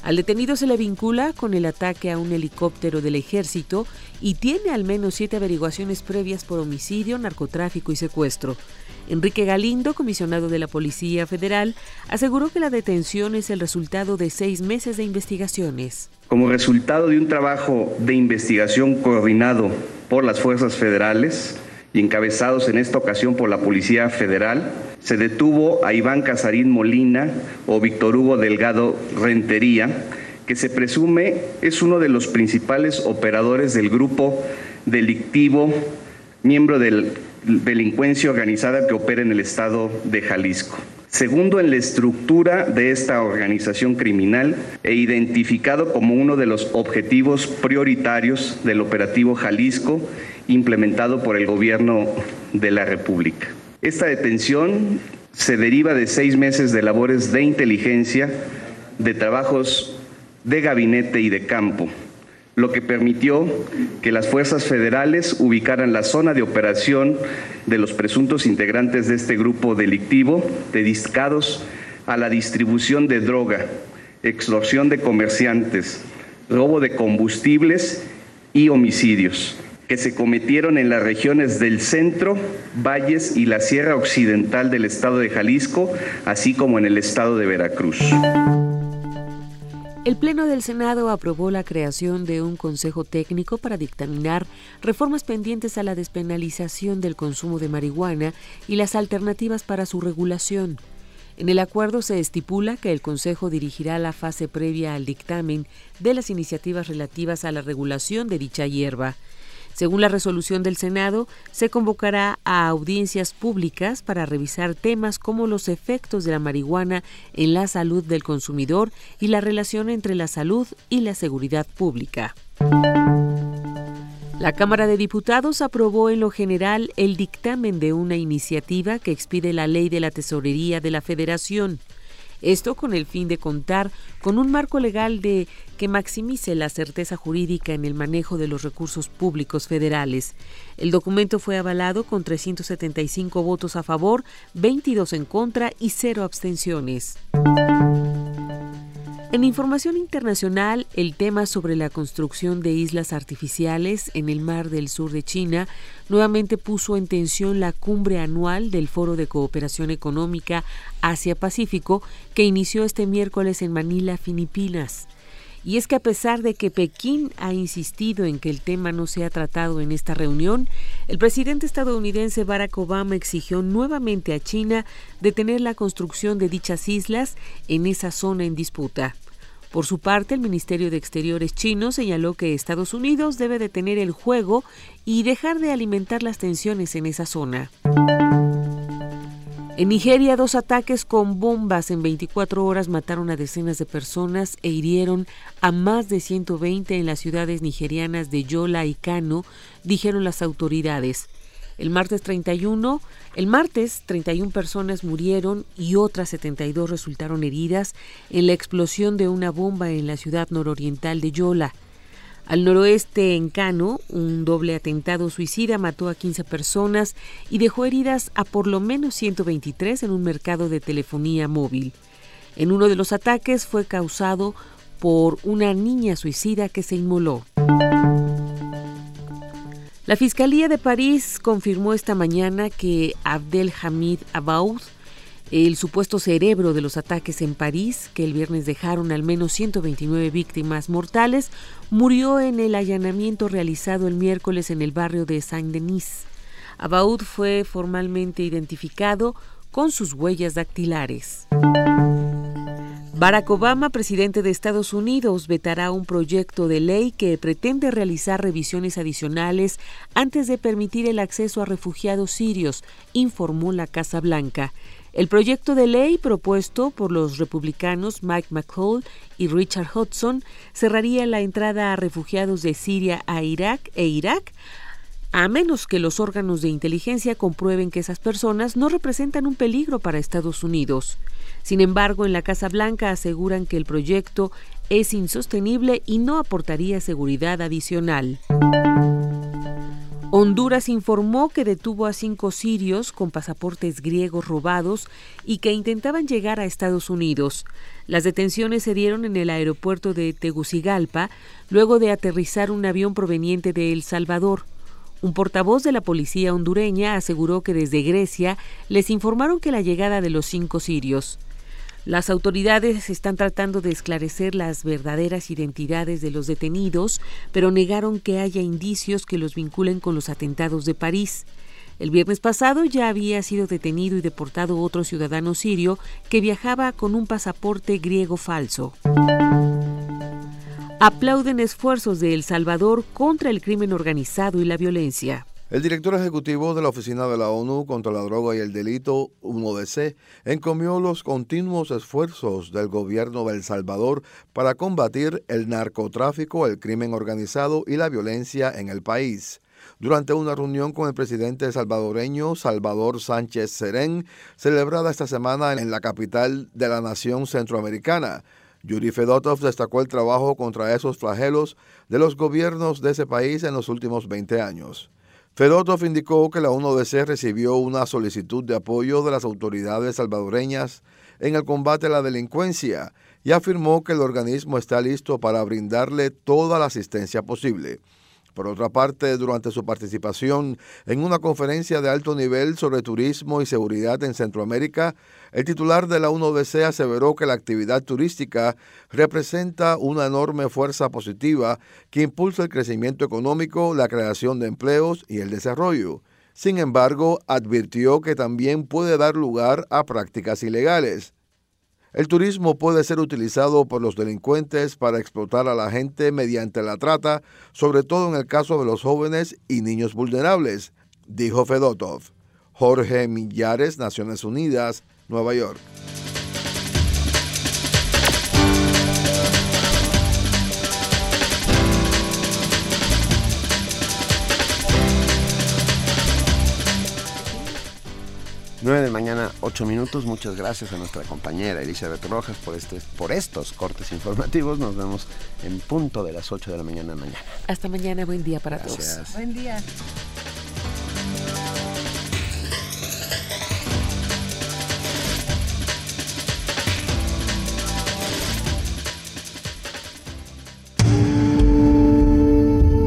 Al detenido se le vincula con el ataque a un helicóptero del ejército y tiene al menos siete averiguaciones previas por homicidio, narcotráfico y secuestro. Enrique Galindo, comisionado de la Policía Federal, aseguró que la detención es el resultado de seis meses de investigaciones. Como resultado de un trabajo de investigación coordinado por las fuerzas federales y encabezados en esta ocasión por la Policía Federal, se detuvo a Iván Casarín Molina o Víctor Hugo Delgado Rentería, que se presume es uno de los principales operadores del grupo delictivo, miembro del delincuencia organizada que opera en el estado de Jalisco. Segundo, en la estructura de esta organización criminal e identificado como uno de los objetivos prioritarios del operativo Jalisco implementado por el gobierno de la República. Esta detención se deriva de seis meses de labores de inteligencia de trabajos de gabinete y de campo, lo que permitió que las fuerzas federales ubicaran la zona de operación de los presuntos integrantes de este grupo delictivo dedicados a la distribución de droga, extorsión de comerciantes, robo de combustibles y homicidios que se cometieron en las regiones del centro, valles y la sierra occidental del estado de Jalisco, así como en el estado de Veracruz. El Pleno del Senado aprobó la creación de un Consejo Técnico para dictaminar reformas pendientes a la despenalización del consumo de marihuana y las alternativas para su regulación. En el acuerdo se estipula que el Consejo dirigirá la fase previa al dictamen de las iniciativas relativas a la regulación de dicha hierba. Según la resolución del Senado, se convocará a audiencias públicas para revisar temas como los efectos de la marihuana en la salud del consumidor y la relación entre la salud y la seguridad pública. La Cámara de Diputados aprobó en lo general el dictamen de una iniciativa que expide la ley de la Tesorería de la Federación. Esto con el fin de contar con un marco legal de que maximice la certeza jurídica en el manejo de los recursos públicos federales. El documento fue avalado con 375 votos a favor, 22 en contra y cero abstenciones. En información internacional, el tema sobre la construcción de islas artificiales en el mar del sur de China nuevamente puso en tensión la cumbre anual del Foro de Cooperación Económica Asia-Pacífico que inició este miércoles en Manila, Filipinas. Y es que a pesar de que Pekín ha insistido en que el tema no sea tratado en esta reunión, el presidente estadounidense Barack Obama exigió nuevamente a China detener la construcción de dichas islas en esa zona en disputa. Por su parte, el Ministerio de Exteriores chino señaló que Estados Unidos debe detener el juego y dejar de alimentar las tensiones en esa zona. En Nigeria, dos ataques con bombas en 24 horas mataron a decenas de personas e hirieron a más de 120 en las ciudades nigerianas de Yola y Kano, dijeron las autoridades. El martes 31, el martes 31 personas murieron y otras 72 resultaron heridas en la explosión de una bomba en la ciudad nororiental de Yola. Al noroeste, en Cano, un doble atentado suicida mató a 15 personas y dejó heridas a por lo menos 123 en un mercado de telefonía móvil. En uno de los ataques fue causado por una niña suicida que se inmoló. La Fiscalía de París confirmó esta mañana que Abdelhamid Abaoud, el supuesto cerebro de los ataques en París, que el viernes dejaron al menos 129 víctimas mortales, murió en el allanamiento realizado el miércoles en el barrio de Saint-Denis. Abaoud fue formalmente identificado con sus huellas dactilares. Barack Obama, presidente de Estados Unidos, vetará un proyecto de ley que pretende realizar revisiones adicionales antes de permitir el acceso a refugiados sirios, informó la Casa Blanca. El proyecto de ley propuesto por los republicanos Mike McCall y Richard Hudson cerraría la entrada a refugiados de Siria a Irak e Irak a menos que los órganos de inteligencia comprueben que esas personas no representan un peligro para Estados Unidos. Sin embargo, en la Casa Blanca aseguran que el proyecto es insostenible y no aportaría seguridad adicional. Honduras informó que detuvo a cinco sirios con pasaportes griegos robados y que intentaban llegar a Estados Unidos. Las detenciones se dieron en el aeropuerto de Tegucigalpa luego de aterrizar un avión proveniente de El Salvador. Un portavoz de la policía hondureña aseguró que desde Grecia les informaron que la llegada de los cinco sirios. Las autoridades están tratando de esclarecer las verdaderas identidades de los detenidos, pero negaron que haya indicios que los vinculen con los atentados de París. El viernes pasado ya había sido detenido y deportado otro ciudadano sirio que viajaba con un pasaporte griego falso aplauden esfuerzos de El Salvador contra el crimen organizado y la violencia. El director ejecutivo de la Oficina de la ONU contra la Droga y el Delito, UNODC, encomió los continuos esfuerzos del gobierno de El Salvador para combatir el narcotráfico, el crimen organizado y la violencia en el país. Durante una reunión con el presidente salvadoreño Salvador Sánchez Serén, celebrada esta semana en la capital de la nación centroamericana, Yuri Fedotov destacó el trabajo contra esos flagelos de los gobiernos de ese país en los últimos 20 años. Fedotov indicó que la UNODC recibió una solicitud de apoyo de las autoridades salvadoreñas en el combate a la delincuencia y afirmó que el organismo está listo para brindarle toda la asistencia posible. Por otra parte, durante su participación en una conferencia de alto nivel sobre turismo y seguridad en Centroamérica, el titular de la UNODC aseveró que la actividad turística representa una enorme fuerza positiva que impulsa el crecimiento económico, la creación de empleos y el desarrollo. Sin embargo, advirtió que también puede dar lugar a prácticas ilegales. El turismo puede ser utilizado por los delincuentes para explotar a la gente mediante la trata, sobre todo en el caso de los jóvenes y niños vulnerables, dijo Fedotov. Jorge Millares, Naciones Unidas, Nueva York. 9 de mañana, 8 minutos. Muchas gracias a nuestra compañera Elizabeth Rojas por, este, por estos cortes informativos. Nos vemos en punto de las 8 de la mañana mañana. Hasta mañana, buen día para todos. Buen día.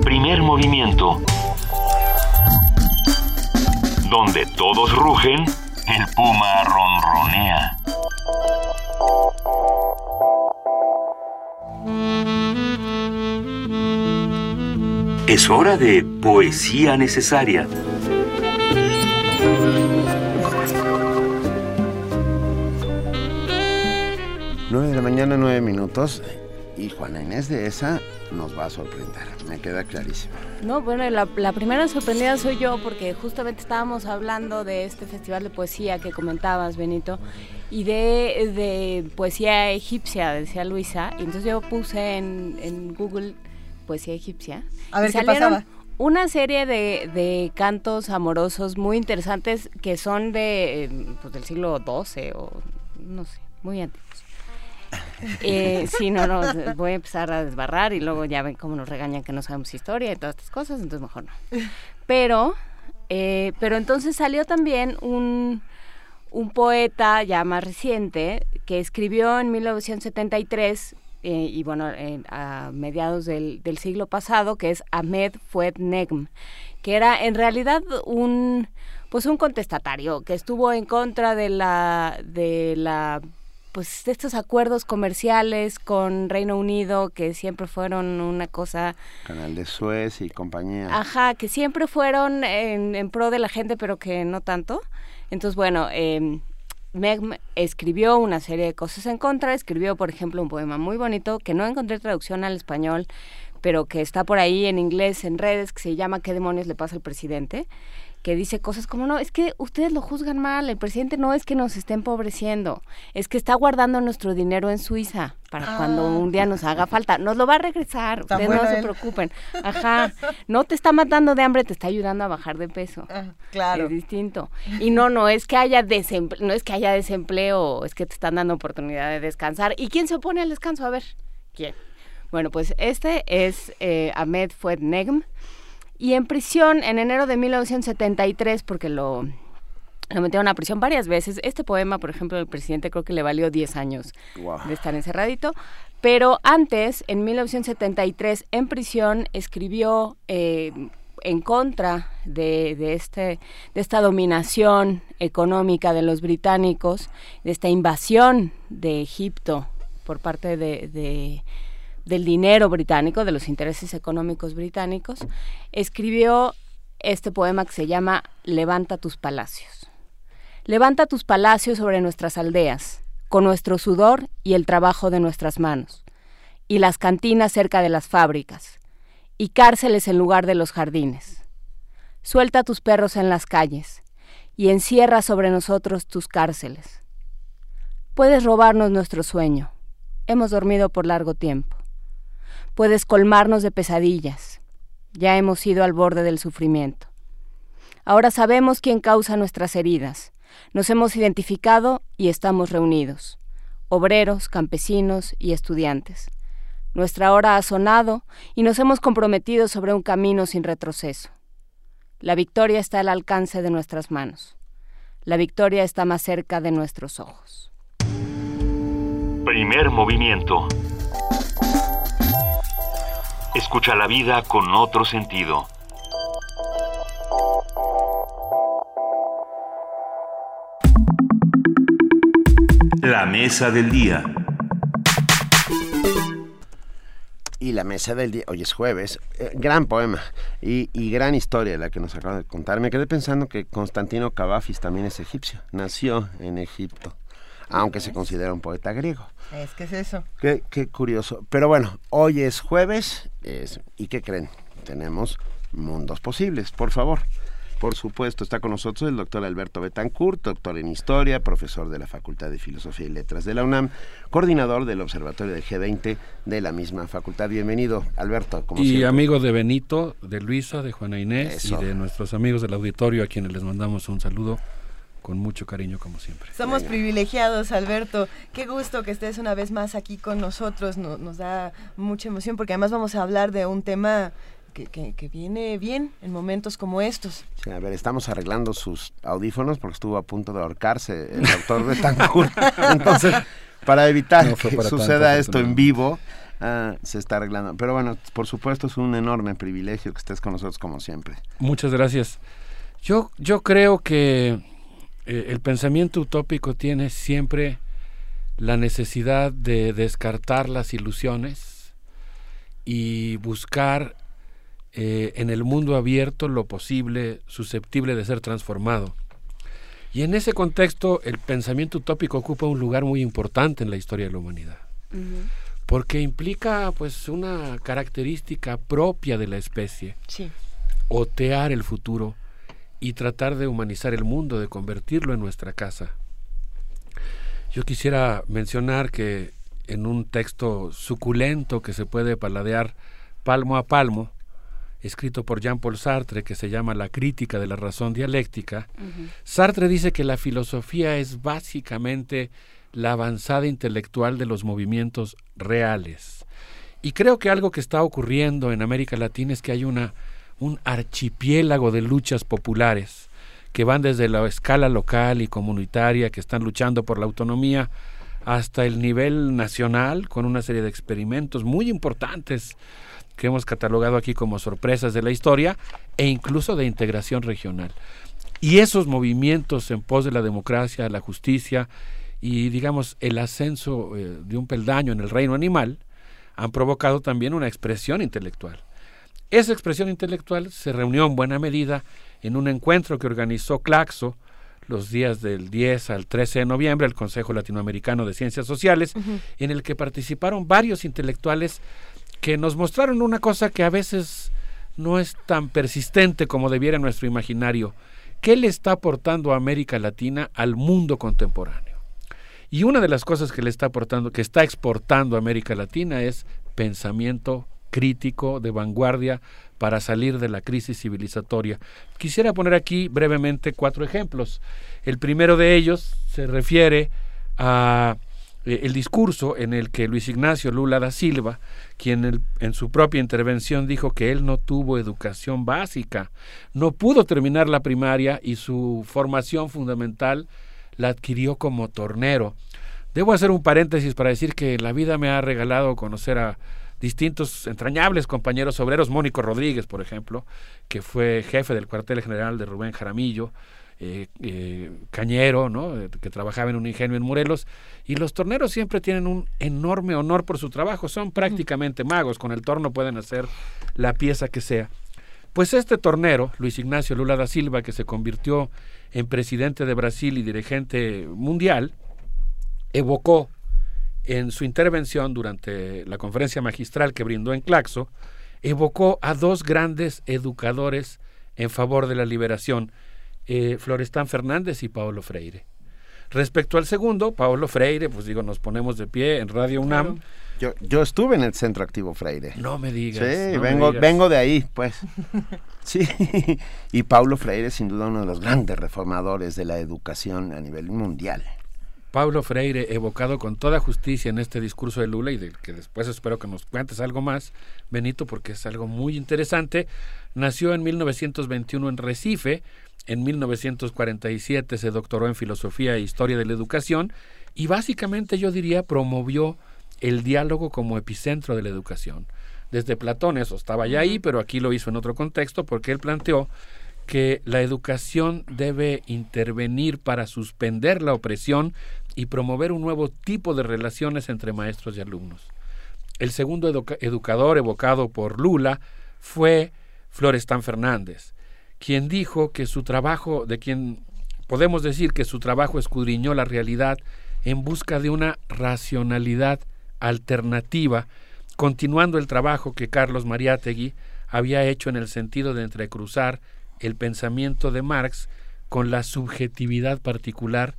Primer movimiento. Donde todos rugen el puma ronronea. Es hora de poesía necesaria. Nueve de la mañana, nueve minutos. Y Juana Inés de esa nos va a sorprender, me queda clarísimo. No, bueno, la, la, primera sorprendida soy yo porque justamente estábamos hablando de este festival de poesía que comentabas, Benito, y de, de poesía egipcia, decía Luisa, y entonces yo puse en, en Google poesía egipcia. A ver qué pasaba. Una serie de, de, cantos amorosos muy interesantes que son de, pues, del siglo XII o no sé, muy antiguos. Eh, sí, no, no, voy a empezar a desbarrar y luego ya ven cómo nos regañan que no sabemos historia y todas estas cosas, entonces mejor no. Pero, eh, pero entonces salió también un, un poeta ya más reciente que escribió en 1973 eh, y bueno, eh, a mediados del, del, siglo pasado, que es Ahmed Fued Negm, que era en realidad un pues un contestatario que estuvo en contra de la de la pues estos acuerdos comerciales con Reino Unido que siempre fueron una cosa Canal de Suez y compañía. Ajá que siempre fueron en, en pro de la gente pero que no tanto. Entonces bueno eh, Meg escribió una serie de cosas en contra. Escribió por ejemplo un poema muy bonito que no encontré traducción al español pero que está por ahí en inglés en redes que se llama ¿Qué demonios le pasa al presidente? Que dice cosas como, no, es que ustedes lo juzgan mal, el presidente no es que nos esté empobreciendo, es que está guardando nuestro dinero en Suiza para ah. cuando un día nos haga falta, nos lo va a regresar, ustedes no se preocupen, ajá, no te está matando de hambre, te está ayudando a bajar de peso, ah, claro, es distinto, y no, no es que haya desempleo, no es que haya desempleo, es que te están dando oportunidad de descansar, ¿y quién se opone al descanso? A ver, ¿quién? Bueno, pues este es eh, Ahmed Fued Negm, y en prisión en enero de 1973 porque lo, lo metieron a prisión varias veces. Este poema, por ejemplo, del presidente creo que le valió 10 años wow. de estar encerradito. Pero antes, en 1973, en prisión, escribió eh, en contra de, de, este, de esta dominación económica de los británicos, de esta invasión de Egipto por parte de, de del dinero británico, de los intereses económicos británicos, escribió este poema que se llama Levanta tus palacios. Levanta tus palacios sobre nuestras aldeas, con nuestro sudor y el trabajo de nuestras manos, y las cantinas cerca de las fábricas, y cárceles en lugar de los jardines. Suelta tus perros en las calles, y encierra sobre nosotros tus cárceles. Puedes robarnos nuestro sueño. Hemos dormido por largo tiempo puedes colmarnos de pesadillas. Ya hemos ido al borde del sufrimiento. Ahora sabemos quién causa nuestras heridas. Nos hemos identificado y estamos reunidos. obreros, campesinos y estudiantes. Nuestra hora ha sonado y nos hemos comprometido sobre un camino sin retroceso. La victoria está al alcance de nuestras manos. La victoria está más cerca de nuestros ojos. Primer movimiento. Escucha la vida con otro sentido. La mesa del día. Y la mesa del día, hoy es jueves, eh, gran poema y, y, gran historia la que nos acaba de contar. Me quedé pensando que Constantino Cavafis también es egipcio, nació en Egipto, aunque se considera un poeta griego. Es que es eso. Qué, qué curioso. Pero bueno, hoy es jueves es, y ¿qué creen? Tenemos mundos posibles, por favor. Por supuesto, está con nosotros el doctor Alberto Betancourt, doctor en Historia, profesor de la Facultad de Filosofía y Letras de la UNAM, coordinador del Observatorio del G20 de la misma facultad. Bienvenido, Alberto. Como y siempre. amigo de Benito, de Luisa, de Juana Inés Eso. y de nuestros amigos del auditorio a quienes les mandamos un saludo con mucho cariño como siempre. Somos Venga. privilegiados, Alberto. Qué gusto que estés una vez más aquí con nosotros. Nos, nos da mucha emoción porque además vamos a hablar de un tema que, que, que, viene bien en momentos como estos. Sí, a ver, estamos arreglando sus audífonos porque estuvo a punto de ahorcarse el doctor Betancourt. Entonces, para evitar no que para suceda tanto, esto en vivo, uh, se está arreglando. Pero bueno, por supuesto es un enorme privilegio que estés con nosotros como siempre. Muchas gracias. Yo, yo creo que eh, el pensamiento utópico tiene siempre la necesidad de descartar las ilusiones y buscar eh, en el mundo abierto lo posible, susceptible de ser transformado. Y en ese contexto el pensamiento utópico ocupa un lugar muy importante en la historia de la humanidad, uh -huh. porque implica pues una característica propia de la especie, sí. otear el futuro y tratar de humanizar el mundo, de convertirlo en nuestra casa. Yo quisiera mencionar que en un texto suculento que se puede paladear palmo a palmo, escrito por Jean-Paul Sartre, que se llama La crítica de la razón dialéctica, uh -huh. Sartre dice que la filosofía es básicamente la avanzada intelectual de los movimientos reales. Y creo que algo que está ocurriendo en América Latina es que hay una, un archipiélago de luchas populares que van desde la escala local y comunitaria, que están luchando por la autonomía, hasta el nivel nacional, con una serie de experimentos muy importantes que hemos catalogado aquí como sorpresas de la historia e incluso de integración regional. Y esos movimientos en pos de la democracia, la justicia y digamos el ascenso eh, de un peldaño en el reino animal han provocado también una expresión intelectual. Esa expresión intelectual se reunió en buena medida en un encuentro que organizó Claxo los días del 10 al 13 de noviembre, el Consejo Latinoamericano de Ciencias Sociales, uh -huh. en el que participaron varios intelectuales que nos mostraron una cosa que a veces no es tan persistente como debiera nuestro imaginario. ¿Qué le está aportando a América Latina al mundo contemporáneo? Y una de las cosas que le está aportando, que está exportando a América Latina es pensamiento crítico de vanguardia para salir de la crisis civilizatoria. Quisiera poner aquí brevemente cuatro ejemplos. El primero de ellos se refiere a eh, el discurso en el que Luis Ignacio Lula da Silva, quien en su propia intervención dijo que él no tuvo educación básica, no pudo terminar la primaria y su formación fundamental la adquirió como tornero. Debo hacer un paréntesis para decir que la vida me ha regalado conocer a distintos entrañables compañeros obreros, Mónico Rodríguez, por ejemplo, que fue jefe del cuartel general de Rubén Jaramillo, eh, eh, cañero, ¿no? que trabajaba en un ingenio en Morelos, y los torneros siempre tienen un enorme honor por su trabajo, son prácticamente magos, con el torno pueden hacer la pieza que sea. Pues este tornero, Luis Ignacio Lula da Silva, que se convirtió en presidente de Brasil y dirigente mundial, evocó en su intervención durante la conferencia magistral que brindó en Claxo, evocó a dos grandes educadores en favor de la liberación, eh, Florestán Fernández y Paolo Freire. Respecto al segundo, Paolo Freire, pues digo, nos ponemos de pie en Radio UNAM. Yo, yo estuve en el Centro Activo Freire. No me digas. Sí, no vengo, digas. vengo de ahí, pues. Sí, y Paulo Freire sin duda uno de los grandes reformadores de la educación a nivel mundial. Pablo Freire, evocado con toda justicia en este discurso de Lula y del que después espero que nos cuentes algo más, Benito, porque es algo muy interesante, nació en 1921 en Recife, en 1947 se doctoró en Filosofía e Historia de la Educación y básicamente yo diría promovió el diálogo como epicentro de la educación. Desde Platón eso estaba ya ahí, pero aquí lo hizo en otro contexto porque él planteó que la educación debe intervenir para suspender la opresión y promover un nuevo tipo de relaciones entre maestros y alumnos. El segundo educador evocado por Lula fue Florestan Fernández, quien dijo que su trabajo, de quien podemos decir que su trabajo escudriñó la realidad en busca de una racionalidad alternativa, continuando el trabajo que Carlos Mariátegui había hecho en el sentido de entrecruzar el pensamiento de Marx con la subjetividad particular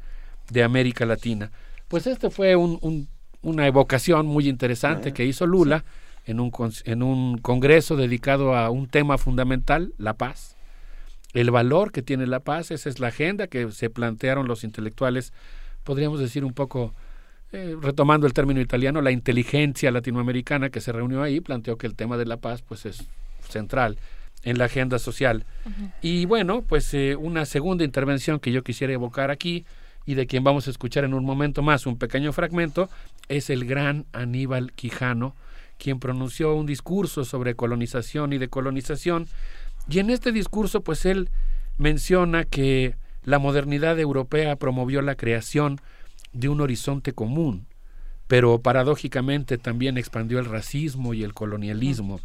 de América Latina. Pues este fue una evocación muy interesante que hizo Lula en, un, en un congreso dedicado a un tema fundamental, la paz. El valor que tiene la paz, esa es la agenda que se plantearon los intelectuales, podríamos decir un poco, eh, retomando el término italiano, la inteligencia latinoamericana que se reunió ahí, planteó que el tema de la paz pues es central en la agenda social. Y bueno, pues eh, una segunda intervención que yo quisiera evocar aquí y de quien vamos a escuchar en un momento más un pequeño fragmento es el gran Aníbal Quijano, quien pronunció un discurso sobre colonización y decolonización. Y en este discurso, pues él menciona que la modernidad europea promovió la creación de un horizonte común, pero paradójicamente también expandió el racismo y el colonialismo.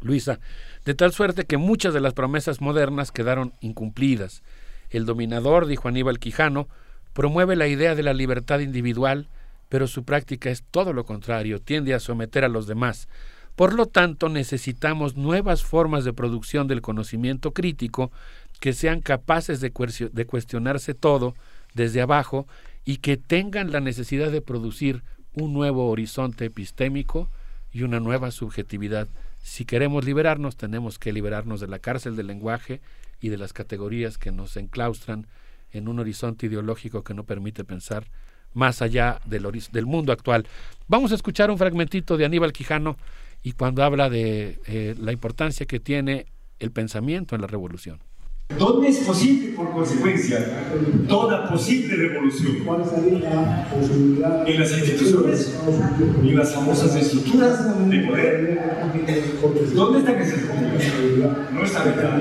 Luisa, de tal suerte que muchas de las promesas modernas quedaron incumplidas. El dominador, dijo Aníbal Quijano, promueve la idea de la libertad individual, pero su práctica es todo lo contrario, tiende a someter a los demás. Por lo tanto, necesitamos nuevas formas de producción del conocimiento crítico que sean capaces de, cuestionarse todo desde abajo y que tengan la necesidad de producir un nuevo horizonte epistémico y una nueva subjetividad si queremos liberarnos, tenemos que liberarnos de la cárcel del lenguaje y de las categorías que nos enclaustran en un horizonte ideológico que no permite pensar más allá del, del mundo actual. Vamos a escuchar un fragmentito de Aníbal Quijano y cuando habla de eh, la importancia que tiene el pensamiento en la revolución. ¿Dónde es posible, por consecuencia, toda posible revolución? En las instituciones, en las famosas estructuras de poder. ¿Dónde está que se No está acá,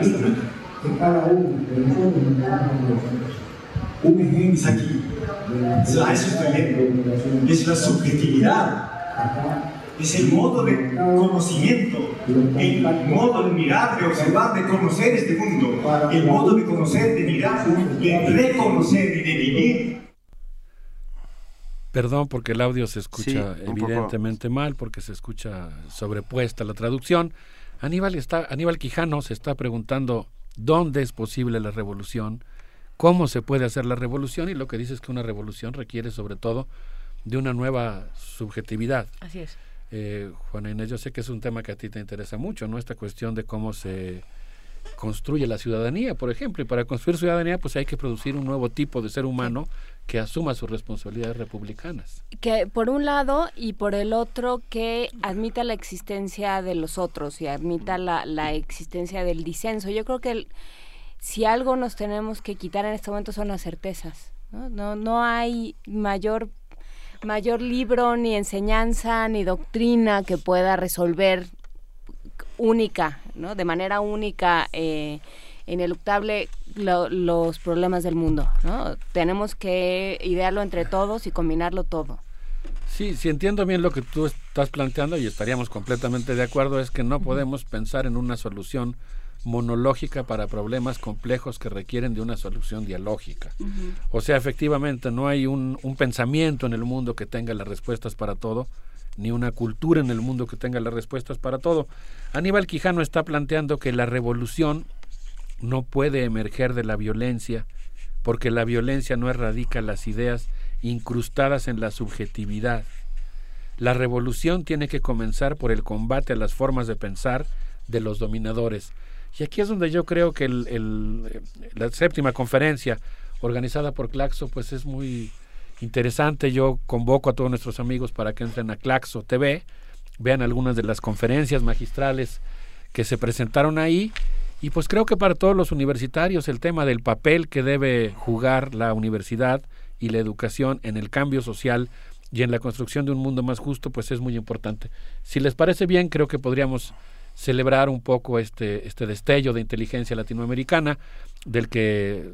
Un ejemplo es aquí. A eso estoy viendo. Es la subjetividad es el modo de conocimiento, el modo de mirar, de observar, de conocer este mundo, el modo de conocer, de mirar, de reconocer y de vivir. Perdón porque el audio se escucha evidentemente mal, porque se escucha sobrepuesta la traducción. Aníbal, está, Aníbal Quijano se está preguntando dónde es posible la revolución, cómo se puede hacer la revolución y lo que dice es que una revolución requiere sobre todo de una nueva subjetividad. Así es. Eh, Juana Inés, yo sé que es un tema que a ti te interesa mucho, ¿no? Esta cuestión de cómo se construye la ciudadanía, por ejemplo, y para construir ciudadanía pues hay que producir un nuevo tipo de ser humano que asuma sus responsabilidades republicanas. Que por un lado y por el otro que admita la existencia de los otros y admita la, la existencia del disenso. Yo creo que si algo nos tenemos que quitar en este momento son las certezas. ¿no? No, no hay mayor mayor libro, ni enseñanza, ni doctrina que pueda resolver única, ¿no? De manera única, eh, ineluctable, los problemas del mundo, ¿no? Tenemos que idearlo entre todos y combinarlo todo. Sí, si entiendo bien lo que tú estás planteando y estaríamos completamente de acuerdo, es que no podemos pensar en una solución monológica para problemas complejos que requieren de una solución dialógica. O sea, efectivamente, no hay un, un, pensamiento en el mundo que tenga las respuestas para todo, ni una cultura en el mundo que tenga las respuestas para todo. Aníbal Quijano está planteando que la revolución no puede emerger de la violencia, porque la violencia no erradica las ideas incrustadas en la subjetividad. La revolución tiene que comenzar por el combate a las formas de pensar de los dominadores, y aquí es donde yo creo que el, la séptima conferencia organizada por Claxo pues es muy interesante. Yo convoco a todos nuestros amigos para que entren a Claxo TV, vean algunas de las conferencias magistrales que se presentaron ahí. Y pues creo que para todos los universitarios el tema del papel que debe jugar la universidad y la educación en el cambio social y en la construcción de un mundo más justo, pues es muy importante. Si les parece bien, creo que podríamos celebrar un poco este, este destello de inteligencia latinoamericana del que,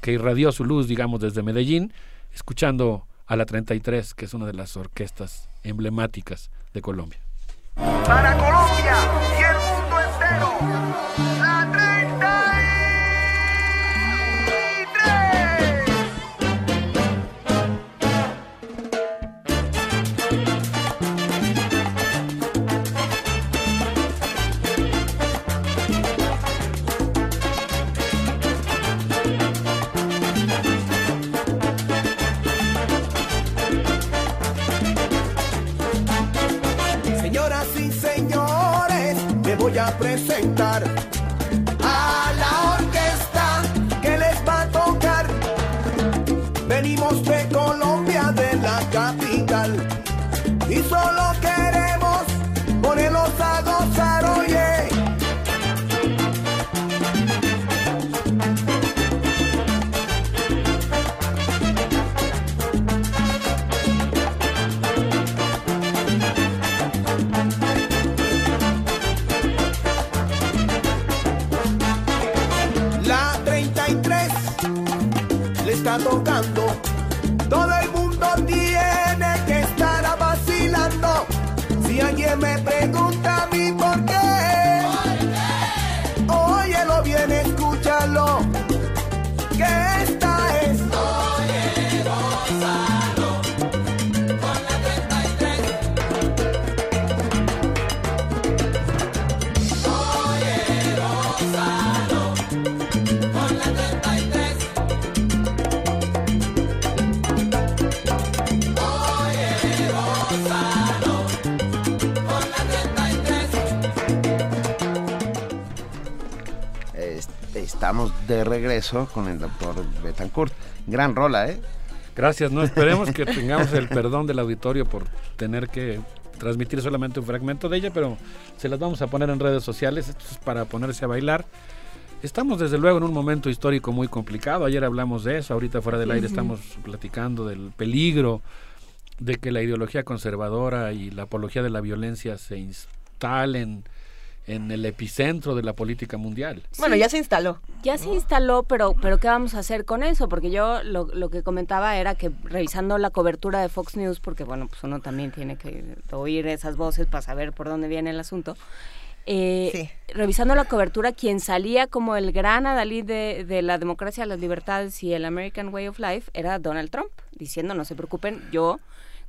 que irradió su luz, digamos, desde Medellín, escuchando a la 33, que es una de las orquestas emblemáticas de Colombia. Para Colombia y el mundo entero. Presentar a la orquesta que les va a tocar. Venimos de me pregunta por Estamos de regreso con el doctor Betancourt. Gran rola, ¿eh? Gracias, no esperemos que tengamos el perdón del auditorio por tener que transmitir solamente un fragmento de ella, pero se las vamos a poner en redes sociales, esto es para ponerse a bailar. Estamos desde luego en un momento histórico muy complicado, ayer hablamos de eso, ahorita fuera del aire estamos platicando del peligro de que la ideología conservadora y la apología de la violencia se instalen en el epicentro de la política mundial. Bueno, ya se instaló. Ya se instaló, pero, pero ¿qué vamos a hacer con eso? Porque yo lo, lo, que comentaba era que revisando la cobertura de Fox News, porque bueno, pues uno también tiene que oír esas voces para saber por dónde viene el asunto. Eh, sí. Revisando la cobertura, quien salía como el gran adalid de, de la democracia, las libertades y el American Way of Life era Donald Trump, diciendo no se preocupen, yo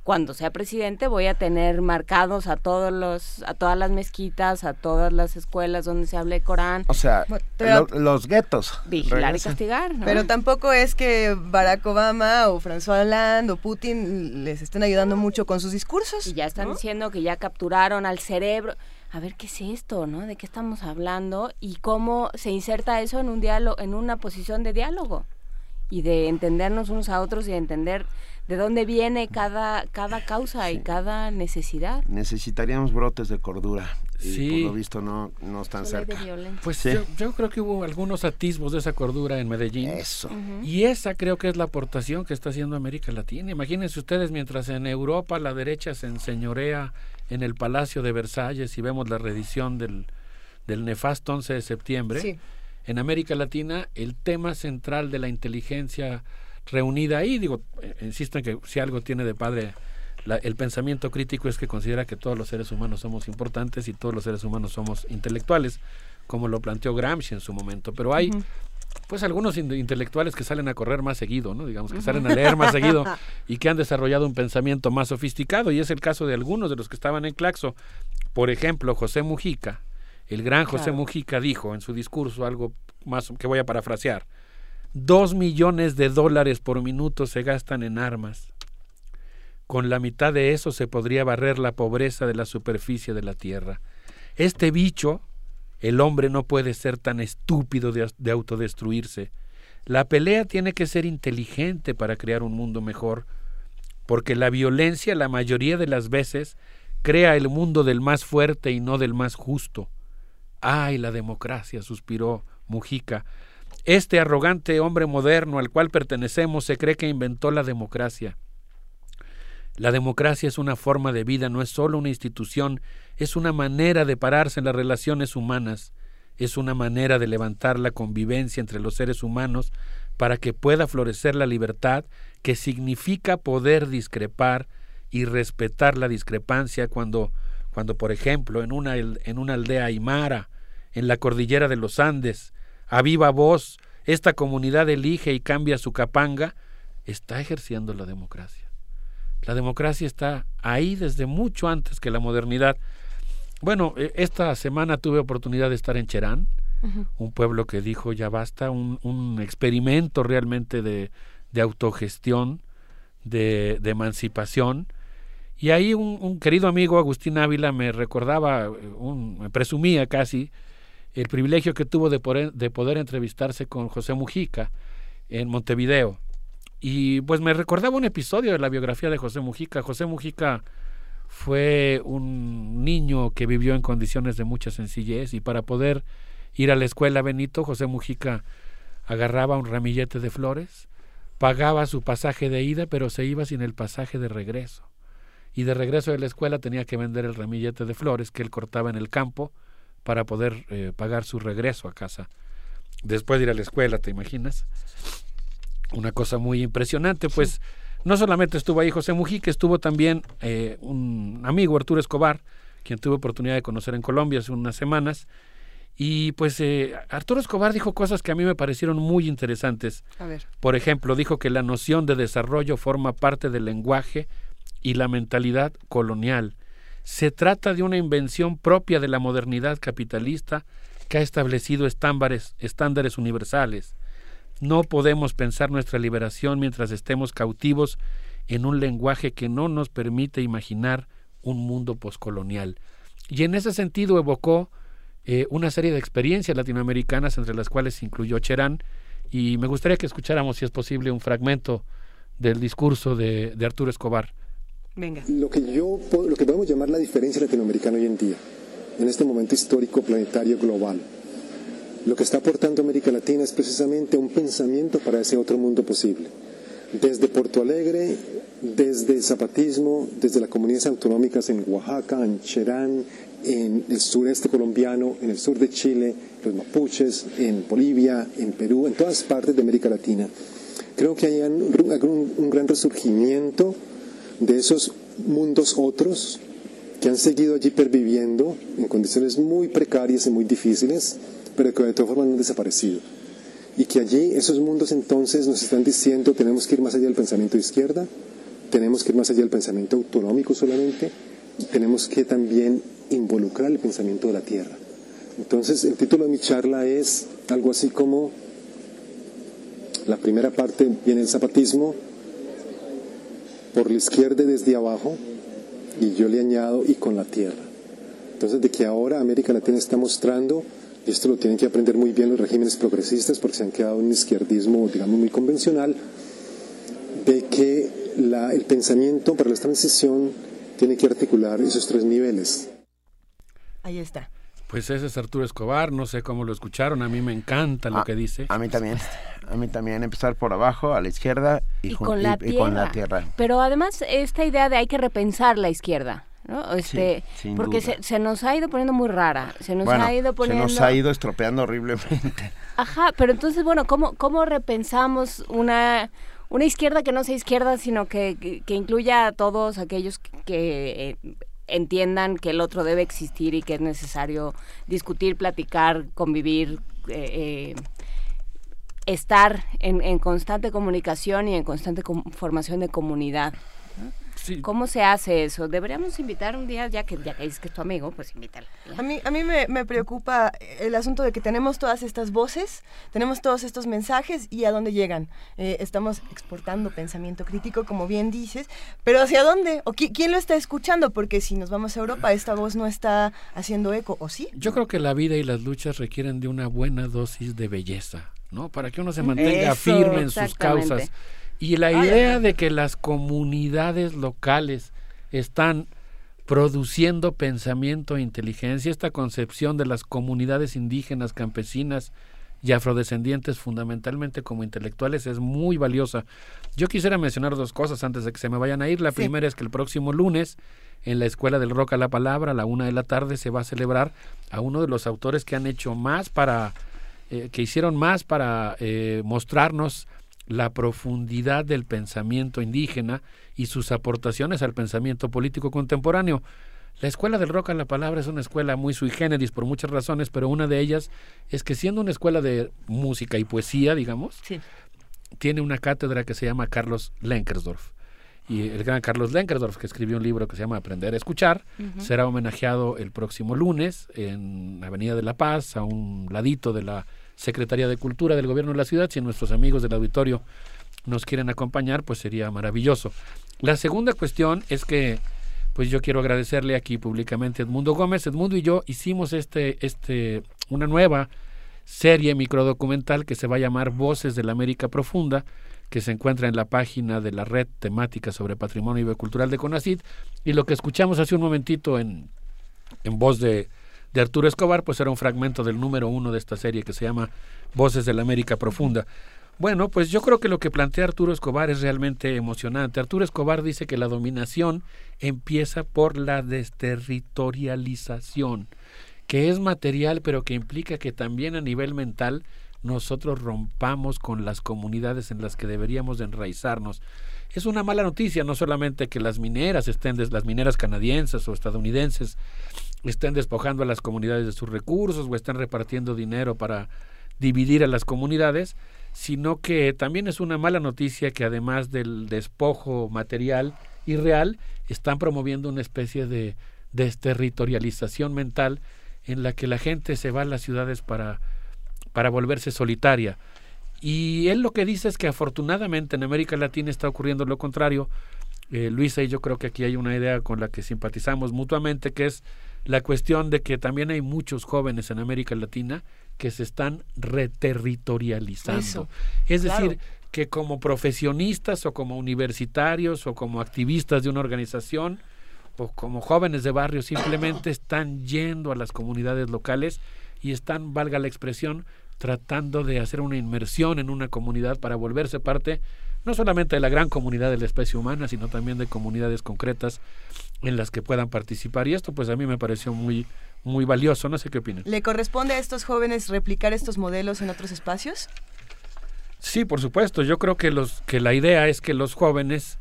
cuando sea presidente voy a tener marcados a todos los a todas las mezquitas, a todas las escuelas donde se hable Corán. O sea, pero, lo, los guetos. Vigilar y castigar. ¿no? Pero tampoco es que Barack Obama o François Hollande o Putin les estén ayudando mucho con sus discursos. Y ya están ¿no? diciendo que ya capturaron al cerebro. A ver qué es esto, ¿no? ¿De qué estamos hablando y cómo se inserta eso en un diálogo, en una posición de diálogo y de entendernos unos a otros y de entender de dónde viene cada, cada causa sí. y cada necesidad. Necesitaríamos brotes de cordura. Y sí. por lo visto no, no están cerca. Pues sí. yo, yo, creo que hubo algunos atisbos de esa cordura en Medellín. Eso. Uh -huh. Y esa creo que es la aportación que está haciendo América Latina. Imagínense ustedes, mientras en Europa la derecha se enseñorea en el Palacio de Versalles y vemos la reedición del, del nefasto 11 de septiembre, sí. en América Latina el tema central de la inteligencia reunida ahí, digo, eh, insisto en que si algo tiene de padre la, el pensamiento crítico es que considera que todos los seres humanos somos importantes y todos los seres humanos somos intelectuales, como lo planteó Gramsci en su momento, pero hay uh -huh. pues algunos in intelectuales que salen a correr más seguido, ¿no? Digamos que salen a leer más seguido y que han desarrollado un pensamiento más sofisticado y es el caso de algunos de los que estaban en Claxo. Por ejemplo, José Mujica, el gran José claro. Mujica dijo en su discurso algo más que voy a parafrasear. Dos millones de dólares por minuto se gastan en armas. Con la mitad de eso se podría barrer la pobreza de la superficie de la tierra. Este bicho, el hombre no puede ser tan estúpido de, de, autodestruirse. La pelea tiene que ser inteligente para crear un mundo mejor, porque la violencia la mayoría de las veces crea el mundo del más fuerte y no del más justo. ¡Ay, la democracia! suspiró Mujica. Este arrogante hombre moderno al cual pertenecemos se cree que inventó la democracia. La democracia es una forma de vida, no es solo una institución, es una manera de pararse en las relaciones humanas, es una manera de levantar la convivencia entre los seres humanos para que pueda florecer la libertad, que significa poder discrepar y respetar la discrepancia cuando, cuando por ejemplo, en una, en una aldea aymara, en la cordillera de los Andes, a viva voz, esta comunidad elige y cambia su capanga, está ejerciendo la democracia. La democracia está ahí desde mucho antes que la modernidad. Bueno, e, esta semana tuve oportunidad de estar en Cherán, un pueblo que dijo ya basta, un, experimento realmente de, autogestión, de, emancipación. Y ahí un, querido amigo, Agustín Ávila, me recordaba, un, me presumía casi, el privilegio que tuvo de poder, de poder entrevistarse con José Mujica en Montevideo. Y pues me recordaba un episodio de la biografía de José Mujica. José Mujica fue un niño que vivió en condiciones de mucha sencillez y para poder ir a la escuela Benito, José Mujica agarraba un ramillete de flores, pagaba su pasaje de ida, pero se iba sin el pasaje de regreso. Y de regreso de la escuela tenía que vender el ramillete de flores que él cortaba en el campo para poder eh, pagar su regreso a casa. Después de ir a la escuela, ¿te imaginas? Una cosa muy impresionante, pues no solamente estuvo ahí José Mujica, estuvo también eh, un amigo, Arturo Escobar, quien tuve oportunidad de conocer en Colombia hace unas semanas. Y pues eh, Arturo Escobar dijo cosas que a mí me parecieron muy interesantes. A ver. Por ejemplo, dijo que la noción de desarrollo forma parte del lenguaje y la mentalidad colonial. Se trata de una invención propia de la modernidad capitalista que ha establecido estándares, estándares universales. No podemos pensar nuestra liberación mientras estemos cautivos en un lenguaje que no nos permite imaginar un mundo poscolonial. Y en ese sentido evocó eh, una serie de experiencias latinoamericanas entre las cuales incluyó Cherán y me gustaría que escucháramos, si es posible, un fragmento del discurso de Arturo Escobar. Venga. Lo que, yo, lo que podemos llamar la diferencia latinoamericana hoy en día, en este momento histórico planetario global, lo que está aportando América Latina es precisamente un pensamiento para ese otro mundo posible. Desde Porto Alegre, desde el zapatismo, desde las comunidades autonómicas en Oaxaca, en Cherán, en el sureste colombiano, en el sur de Chile, los mapuches, en Bolivia, en Perú, en todas partes de América Latina. Creo que hay un, un gran resurgimiento de esos mundos otros que han seguido allí perviviendo en condiciones muy precarias y muy difíciles pero que de todas formas han desaparecido. Y que allí esos mundos entonces nos están diciendo tenemos que ir más allá del pensamiento de izquierda, tenemos que ir más allá del pensamiento autonómico solamente, tenemos que también involucrar el pensamiento de la tierra. Entonces el título de mi charla es algo así como, la primera parte viene el zapatismo, por la izquierda desde abajo, y yo le añado y con la tierra. Entonces de que ahora América Latina está mostrando y esto lo tienen que aprender muy bien los regímenes progresistas porque se han quedado en un izquierdismo, digamos, muy convencional, de que el pensamiento para la transición tiene que articular esos tres niveles. Ahí está. Pues ese es Arturo Escobar, no sé cómo lo escucharon, a mí me encanta lo que dice. A mí también, a mí también, empezar por abajo, a la izquierda y, con, la y con la tierra. Pero además esta idea de hay que repensar la izquierda. ¿no? Este, porque se, nos ha ido poniendo muy rara, se nos ha ido poniendo... Se nos ha ido estropeando horriblemente. Ajá, pero entonces, bueno, ¿cómo, cómo repensamos una, una izquierda que no sea izquierda, sino que, que, incluya a todos aquellos que, eh, entiendan que el otro debe existir y que es necesario discutir, platicar, convivir, eh, eh, estar en, en, constante comunicación y en constante formación de comunidad. ¿Cómo se hace eso? Deberíamos invitar un día, ya que ya que es que es tu amigo, pues invítalo. A mí, a mí me, preocupa el asunto de que tenemos todas estas voces, tenemos todos estos mensajes y a dónde llegan. Eh, estamos exportando pensamiento crítico, como bien dices, pero ¿hacia dónde? ¿O quién lo está escuchando? Porque si nos vamos a Europa, esta voz no está haciendo eco, ¿o sí? Yo creo que la vida y las luchas requieren de una buena dosis de belleza, ¿no? Para que uno se mantenga firme en sus causas Y la idea de que las comunidades locales están produciendo pensamiento e inteligencia, esta concepción de las comunidades indígenas, campesinas y afrodescendientes fundamentalmente como intelectuales es muy valiosa. Yo quisiera mencionar dos cosas antes de que se me vayan a ir. La primera es que el próximo lunes en la Escuela del Rock a la Palabra, a la una de la tarde, se va a celebrar a uno de los autores que han hecho más para, eh, que hicieron más para eh, mostrarnos la profundidad del pensamiento indígena y sus aportaciones al pensamiento político contemporáneo. La escuela del rock a la palabra es una escuela muy sui generis por muchas razones, pero una de ellas es que siendo una escuela de música y poesía, digamos, tiene una cátedra que se llama Carlos Lenkersdorf. Y el gran Carlos Lenkersdorf, que escribió un libro que se llama Aprender a Escuchar, será homenajeado el próximo lunes en Avenida de la Paz, a un ladito de la Secretaría de Cultura del Gobierno de la Ciudad. Si nuestros amigos del auditorio nos quieren acompañar, pues sería maravilloso. La segunda cuestión es que pues yo quiero agradecerle aquí públicamente a Edmundo Gómez. Edmundo y yo hicimos este, este, una nueva serie microdocumental que se va a llamar Voces de la América Profunda, que se encuentra en la página de la red temática sobre patrimonio y cultural de CONACID. Y lo que escuchamos hace un momentito en, en voz de, de Arturo Escobar, pues era un fragmento del número uno de esta serie que se llama Voces de la América Profunda. Bueno, pues yo creo que lo que plantea Arturo Escobar es realmente emocionante. Arturo Escobar dice que la dominación empieza por la desterritorialización, que es material, pero que implica que también a nivel mental nosotros rompamos con las comunidades en las que deberíamos de enraizarnos. Es una mala noticia, no solamente que las mineras estén, las mineras canadienses o estadounidenses estén despojando a las comunidades de sus recursos o estén repartiendo dinero para dividir a las comunidades, sino que también es una mala noticia que además del despojo material y real, están promoviendo una especie de desterritorialización mental en la que la gente se va a las ciudades para, para volverse solitaria. Y él lo que dice es que afortunadamente en América Latina está ocurriendo lo contrario. Eh, Luisa y yo creo que aquí hay una idea con la que simpatizamos mutuamente, que es la cuestión de que también hay muchos jóvenes en América Latina que se están reterritorializando. es decir, que como profesionistas o como universitarios o como activistas de una organización o como jóvenes de barrio simplemente están yendo a las comunidades locales y están, valga la expresión, tratando de hacer una inmersión en una comunidad para volverse parte no solamente de la gran comunidad de la especie humana, sino también de comunidades concretas en las que puedan participar. Y esto pues a mí me pareció muy, muy valioso, no sé qué opinan. ¿Le corresponde a estos jóvenes replicar estos modelos en otros espacios? Sí, por supuesto. Yo creo que los que la idea es que los jóvenes,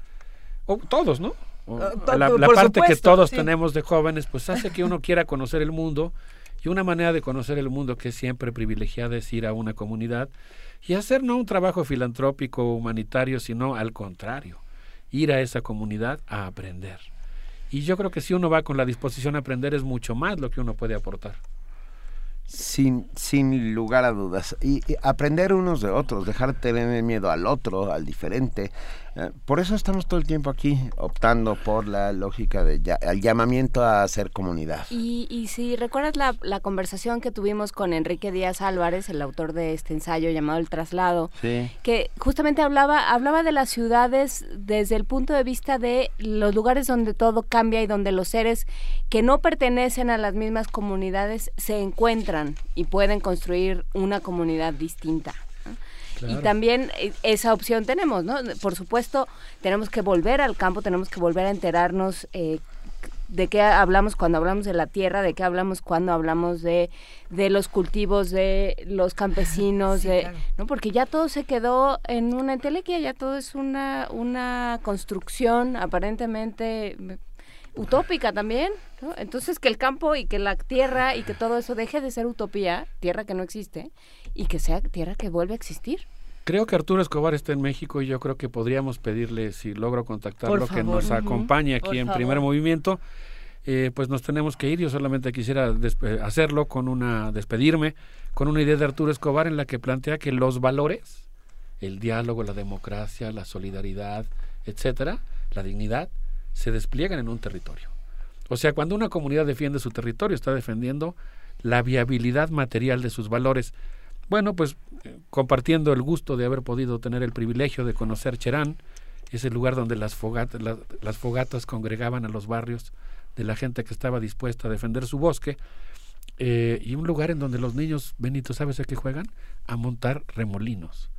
o todos, ¿no? Ah, la, parte que todos tenemos de jóvenes, pues hace que uno quiera conocer el mundo y una manera de conocer el mundo que es siempre privilegiada es ir a una comunidad y hacer no un trabajo filantrópico o humanitario, sino al contrario, ir a esa comunidad a aprender. Y yo creo que si uno va con la disposición a aprender es mucho más lo que uno puede aportar. Sin, sin lugar a dudas. Y, aprender unos de otros, dejar de tener miedo al otro, al diferente. Eh, por eso estamos todo el tiempo aquí optando por la lógica del llamamiento a hacer comunidad. Y, y si recuerdas la, la, conversación que tuvimos con Enrique Díaz Álvarez, el autor de este ensayo llamado El Traslado, que justamente hablaba, hablaba de las ciudades desde el punto de vista de los lugares donde todo cambia y donde los seres que no pertenecen a las mismas comunidades se encuentran y pueden construir una comunidad distinta. Y también eh, esa opción tenemos, ¿no? Por supuesto, tenemos que volver al campo, tenemos que volver a enterarnos eh, de qué hablamos cuando hablamos de la tierra, de qué hablamos cuando hablamos de, de los cultivos, de los campesinos, de, ¿no? Porque ya todo se quedó en una entelequia, ya todo es una, una construcción aparentemente utópica también, ¿no? Entonces que el campo y que la tierra y que todo eso deje de ser utopía, tierra que no existe, y que sea tierra que vuelve a existir. Creo que Arturo Escobar está en México y yo creo que podríamos pedirle, si logro contactarlo, que nos acompañe aquí en primer movimiento. Eh, pues nos tenemos que ir. Yo solamente quisiera hacerlo con una, despedirme con una idea de Arturo Escobar en la que plantea que los valores, el diálogo, la democracia, la solidaridad, etcétera, la dignidad, se despliegan en un territorio. O sea, cuando una comunidad defiende su territorio, está defendiendo la viabilidad material de sus valores. Bueno, pues eh, compartiendo el gusto de haber podido tener el privilegio de conocer Cherán, ese lugar donde las, fogatas, las fogatas congregaban a los barrios de la gente que estaba dispuesta a defender su bosque, eh, y un lugar en donde los niños, Benito, ¿sabes a qué juegan? A montar remolinos.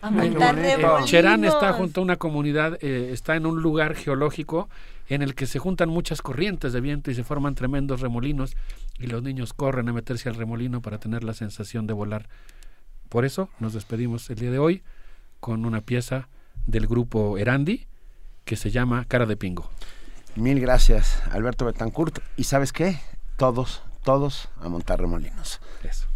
A montar remolinos. Cherán está junto a una comunidad, eh, está en un lugar geológico en el que se juntan muchas corrientes de viento y se forman tremendos remolinos y los niños corren a meterse al remolino para tener la sensación de volar. Por eso nos despedimos el día de hoy con una pieza del grupo Erandi que se llama Cara de Pingo. Mil gracias, Alberto Betancourt. ¿Y sabes qué? Todos, todos a montar remolinos. Eso.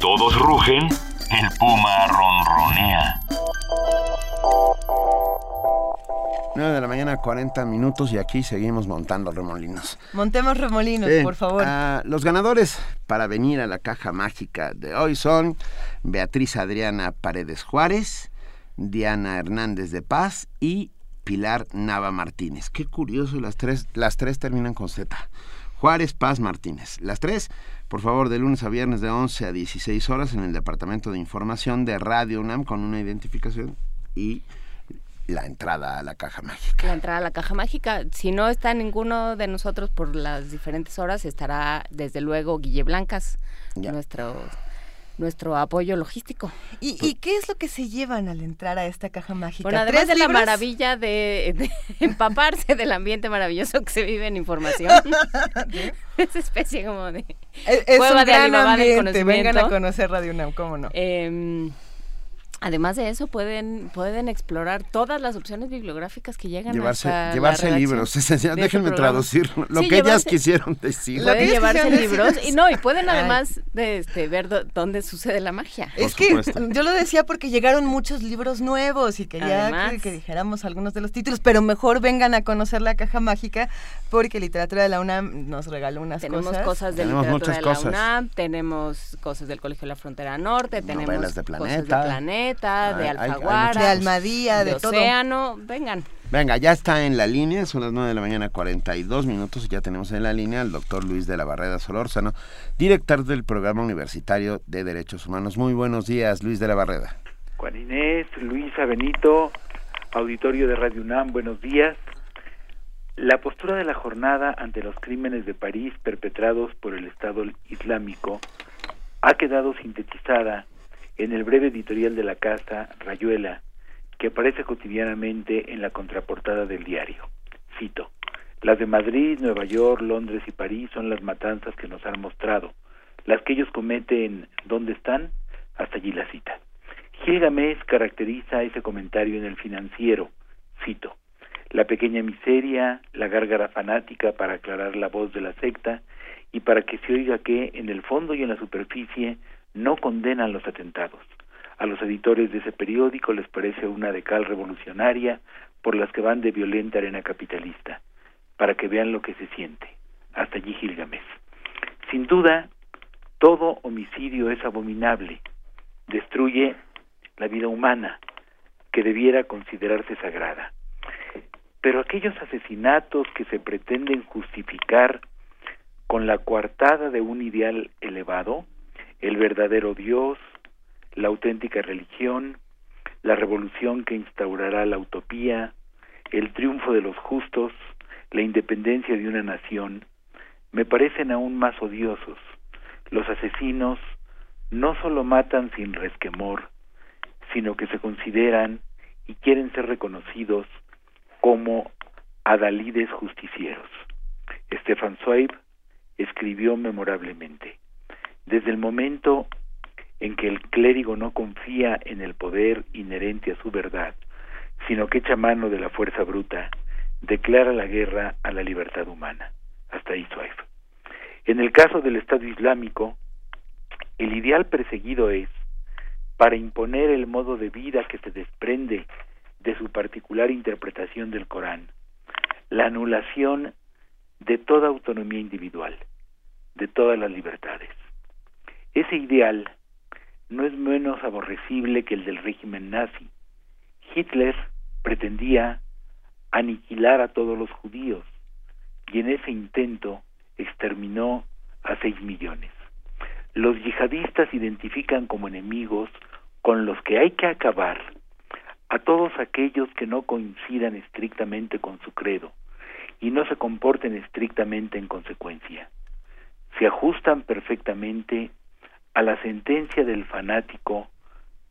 Todos rugen, el puma ronronea. 9 de la mañana, 40 minutos y aquí seguimos montando remolinos. Montemos remolinos, Sí. por favor. Ah, los ganadores para venir a la caja mágica de hoy son Beatriz Adriana Paredes Juárez, Diana Hernández de Paz y Pilar Nava Martínez. Qué curioso, las tres, las tres terminan con Z. Juárez, Paz, Martínez. Las tres, por favor, de lunes a viernes de 11 a 16 horas en el Departamento de Información de Radio UNAM con una identificación y la entrada a la caja mágica. La entrada a la caja mágica. Si no está ninguno de nosotros por las diferentes horas, estará desde luego Guille Blancas, nuestro nuestro apoyo logístico. ¿Y, y qué es lo que se llevan al entrar a esta caja mágica? Bueno, además ¿Tres de la maravilla de, de empaparse del ambiente maravilloso que se vive en información. Esa especie como de Es, es cueva un de gran Alibaba del ambiente. Vengan a conocimiento. conocer Radio UNAM, ¿cómo no? Em, además de eso, pueden, pueden explorar todas las opciones bibliográficas que llegan Llevarse, hasta la llevarse libros. esencial. de este Déjenme traducir lo Sí, que ellas quisieron decir. Pueden llevarse libros y no, y pueden además de este, ver dó- dónde sucede la magia. Es que yo lo decía porque llegaron muchos libros nuevos y quería Además. que, que dijéramos algunos de los títulos, pero mejor vengan a conocer la caja mágica porque Literatura de la UNAM nos regaló unas Tenemos cosas. cosas de Tenemos literatura muchas de la cosas. UNAM, tenemos cosas del Colegio de la Frontera Norte, tenemos Novelas de cosas de Planeta. Planeta, de Alfaguara, De Almadía, de todo. Océano, vengan. Venga, ya está en la línea, son las 9 de la mañana, 42 minutos, y ya tenemos en la línea al doctor Luis de la Barreda Solórzano, director del Programa Universitario de Derechos Humanos. Muy buenos días, Luis de la Barreda. Juan Inés, Luisa Benito, auditorio de Radio UNAM, buenos días. La postura de la jornada ante los crímenes de París perpetrados por el Estado Islámico ha quedado sintetizada en el breve editorial de la casa Rayuela, que aparece cotidianamente en la contraportada del diario. Cito, las de Madrid, Nueva York, Londres y París son las matanzas que nos han mostrado. Las que ellos cometen, ¿dónde están? Hasta allí la cita. Gilgamesh caracteriza ese comentario en el financiero. Cito, la pequeña miseria, la gárgara fanática para aclarar la voz de la secta y para que se oiga que, en el fondo y en la superficie, no condenan los atentados. A los editores de ese periódico les parece una decal revolucionaria por las que van de violenta arena capitalista, para que vean lo que se siente. Hasta allí Gilgamesh. Sin duda, todo homicidio es abominable, destruye la vida humana, que debiera considerarse sagrada. Pero aquellos asesinatos que se pretenden justificar con la coartada de un ideal elevado, el verdadero Dios, la auténtica religión, la revolución que instaurará la utopía, el triunfo de los justos, la independencia de una nación, me parecen aún más odiosos. Los asesinos no solo matan sin resquemor, sino que se consideran y quieren ser reconocidos como adalides justicieros. Stefan Zweig escribió memorablemente, desde el momento en que el clérigo no confía en el poder inherente a su verdad, sino que echa mano de la fuerza bruta, declara la guerra a la libertad humana. Hasta ahí Zweig. En el caso del Estado Islámico, el ideal perseguido es, para imponer el modo de vida que se desprende de su particular interpretación del Corán, la anulación de toda autonomía individual, de todas las libertades. Ese ideal no es menos aborrecible que el del régimen nazi. Hitler pretendía aniquilar a todos los judíos y en ese intento exterminó a seis millones. Los yihadistas identifican como enemigos con los que hay que acabar a todos aquellos que no coincidan estrictamente con su credo y no se comporten estrictamente en consecuencia. Se ajustan perfectamente a la sentencia del fanático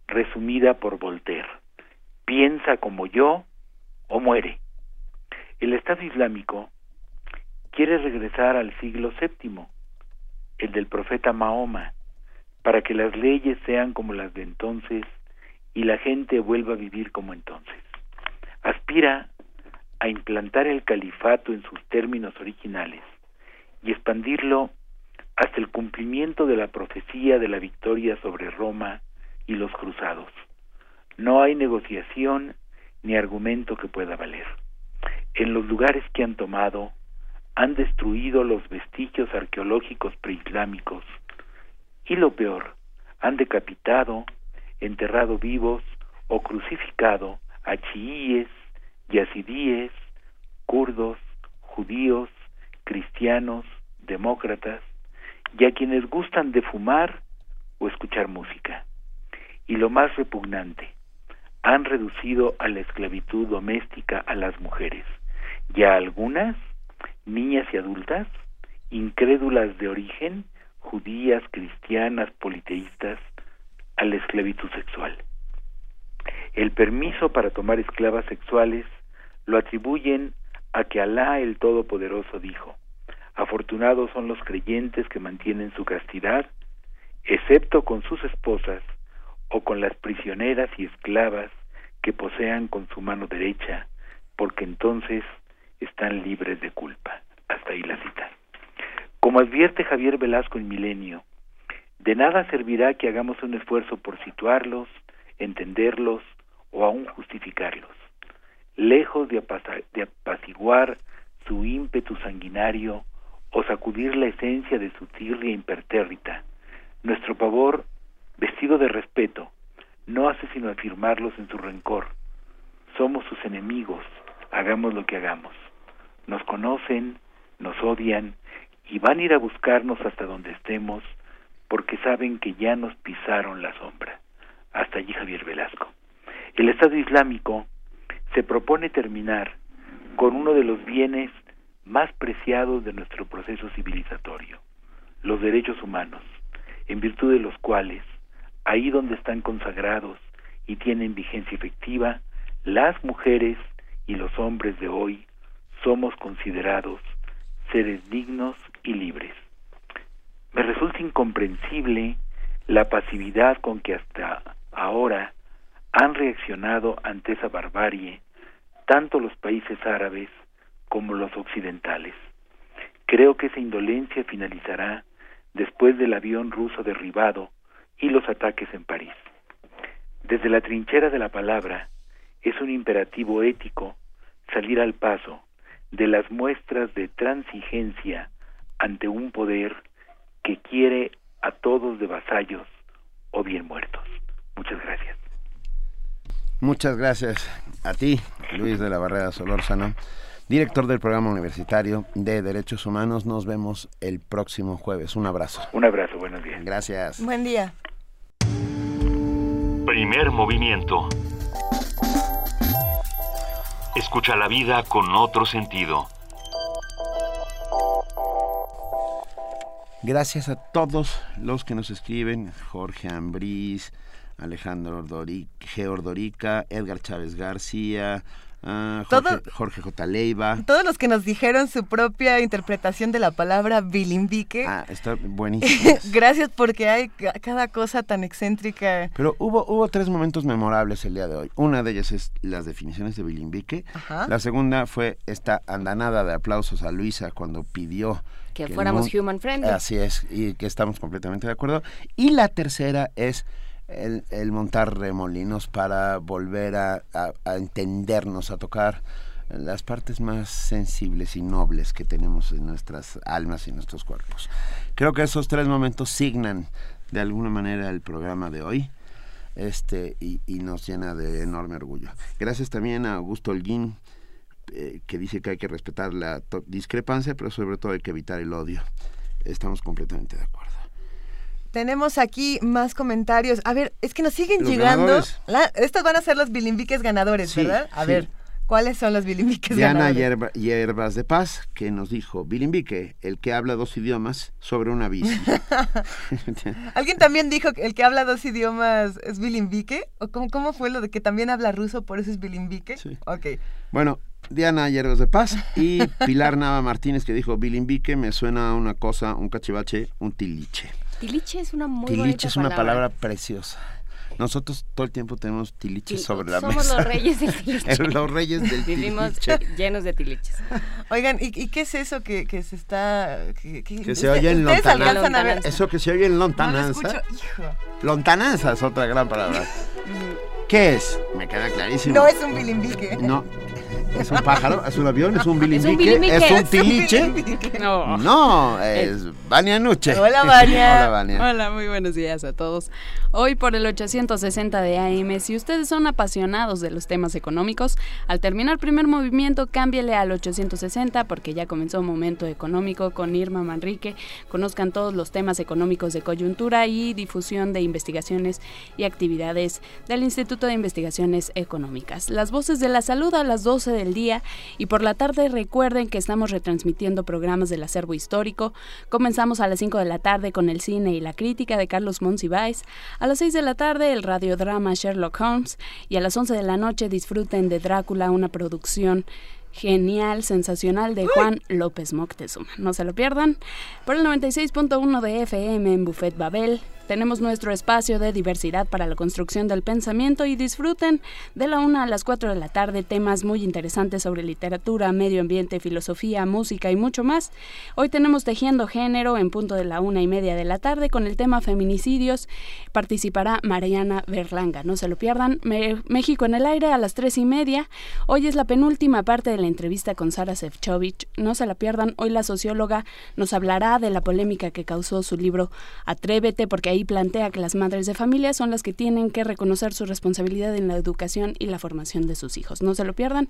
resumida por Voltaire. Piensa como yo o muere. El Estado Islámico quiere regresar al siglo VII, el del profeta Mahoma, para que las leyes sean como las de entonces y la gente vuelva a vivir como entonces. Aspira a implantar el califato en sus términos originales y expandirlo hasta el cumplimiento de la profecía de la victoria sobre Roma y los cruzados. No hay negociación ni argumento que pueda valer. En los lugares que han tomado, han destruido los vestigios arqueológicos preislámicos y lo peor, han decapitado, enterrado vivos o crucificado a chiíes, yazidíes, kurdos, judíos, cristianos, demócratas y a quienes gustan de fumar o escuchar música. Y lo más repugnante, han reducido a la esclavitud doméstica a las mujeres y a algunas, niñas y adultas, incrédulas de origen, judías, cristianas, politeístas, a la esclavitud sexual. El permiso para tomar esclavas sexuales lo atribuyen a que Alá el Todopoderoso dijo, afortunados son los creyentes que mantienen su castidad, excepto con sus esposas o con las prisioneras y esclavas que posean con su mano derecha, porque entonces están libres de culpa. Hasta ahí la cita. Como advierte Javier Velasco en Milenio, de nada servirá que hagamos un esfuerzo por situarlos, entenderlos o aún justificarlos. Lejos de, de apaciguar su ímpetu sanguinario o sacudir la esencia de su tirria impertérrita, nuestro pavor, vestido de respeto, no hace sino afirmarlos en su rencor. Somos sus enemigos, hagamos lo que hagamos. Nos conocen, nos odian y van a ir a buscarnos hasta donde estemos porque saben que ya nos pisaron la sombra. Hasta allí Javier Velasco. El Estado Islámico se propone terminar con uno de los bienes más preciados de nuestro proceso civilizatorio, los derechos humanos, en virtud de los cuales, ahí donde están consagrados y tienen vigencia efectiva, las mujeres y los hombres de hoy somos considerados seres dignos y libres. Me resulta incomprensible la pasividad con que hasta ahora han reaccionado ante esa barbarie tanto los países árabes como los occidentales. Creo que esa indolencia finalizará después del avión ruso derribado y los ataques en París. Desde la trinchera de la palabra, es un imperativo ético salir al paso de las muestras de transigencia ante un poder que quiere a todos de vasallos o bien muertos. Muchas gracias. Muchas gracias a ti, Luis de la Barrera Solórzano, director del programa universitario de Derechos Humanos. Nos vemos el próximo jueves. Un abrazo. Un abrazo, buenos días. Gracias. Buen día. Primer movimiento. Escucha la vida con otro sentido. Gracias a todos los que nos escriben, Jorge Ambrís, Alejandro G. Ordorica, Edgar Chávez García, Ah, Jorge, J. Leiva. Todos los que nos dijeron su propia interpretación de la palabra bilimbique. Ah, está buenísimo. Gracias porque hay cada cosa tan excéntrica. Pero hubo, hubo tres momentos memorables el día de hoy. Una de ellas es las definiciones de bilimbique. La segunda fue esta andanada de aplausos a Luisa cuando pidió que, fuéramos human friendly. Así es, y que estamos completamente de acuerdo. Y la tercera es el, montar remolinos para volver a, entendernos, a tocar las partes más sensibles y nobles que tenemos en nuestras almas y nuestros cuerpos. Creo que esos tres momentos signan de alguna manera el programa de hoy este y, nos llena de enorme orgullo. Gracias también a Augusto Holguín, eh, que dice que hay que respetar la discrepancia, pero sobre todo hay que evitar el odio. Estamos completamente de acuerdo. Tenemos aquí más comentarios. A ver, es que nos siguen llegando. estos van a ser los bilimbiques ganadores, ¿verdad? A ver, ¿cuáles son los bilimbiques ganadores? Diana Hierbas de Paz, que nos dijo, bilimbique, el que habla dos idiomas sobre una bici. ¿Alguien también dijo que el que habla dos idiomas es bilimbique? ¿O cómo, cómo fue lo de que también habla ruso, por eso es bilimbique? Sí. Ok. Bueno, Diana Hierbas de Paz y Pilar Nava Martínez, que dijo, bilimbique me suena a una cosa, un cachivache, un tiliche. Tiliche es una muy Tiliche es una palabra. preciosa. Nosotros todo el tiempo tenemos tiliches sobre la mesa. Somos los reyes del tiliche. los reyes del Vivimos llenos de tiliches. Oigan, ¿y, qué es eso que, que se está... Que, se oye en lontananza. Eso que se oye en lontananza. lontananza es otra gran palabra. ¿Qué es? Me queda clarísimo. No es un bilimbique. No, ¿Es un pájaro? ¿Es un avión? ¿Es un bilimbique? ¿Es un, tiliche? No. No, es Vania Nuche. Hola, Vania. Hola, Vania. Hola, muy buenos días a todos. Hoy por el 860 de AM, si ustedes son apasionados de los temas económicos, al terminar primer movimiento, cámbiale al 860 porque ya comenzó momento económico con Irma Manrique. Conozcan todos los temas económicos de coyuntura y difusión de investigaciones y actividades del Instituto de Investigaciones Económicas. Las voces de la salud a las 12 del día y por la tarde recuerden que estamos retransmitiendo programas del acervo histórico. Comenzamos a las 5 de la tarde con el cine y la crítica de Carlos Monsiváis, a las 6 de la tarde el radiodrama Sherlock Holmes y a las 11 de la noche disfruten de Drácula, una producción genial, sensacional de Juan López Moctezuma. No se lo pierdan. Por el 96.1 de FM en Buffet Babel, tenemos nuestro espacio de diversidad para la construcción del pensamiento y disfruten de la 1 a las 4 de la tarde temas muy interesantes sobre literatura, medio ambiente, filosofía, música y mucho más. Hoy tenemos Tejiendo Género en punto de la una y media de la tarde con el tema feminicidios. Participará Mariana Berlanga. No se lo pierdan. México en el aire a las 3 y media. Hoy es la penúltima parte de la entrevista con Sara Sefcovic. No se la pierdan. Hoy la socióloga nos hablará de la polémica que causó su libro Atrévete porque ahí ahí plantea que las madres de familia son las que tienen que reconocer su responsabilidad en la educación y la formación de sus hijos. No se lo pierdan.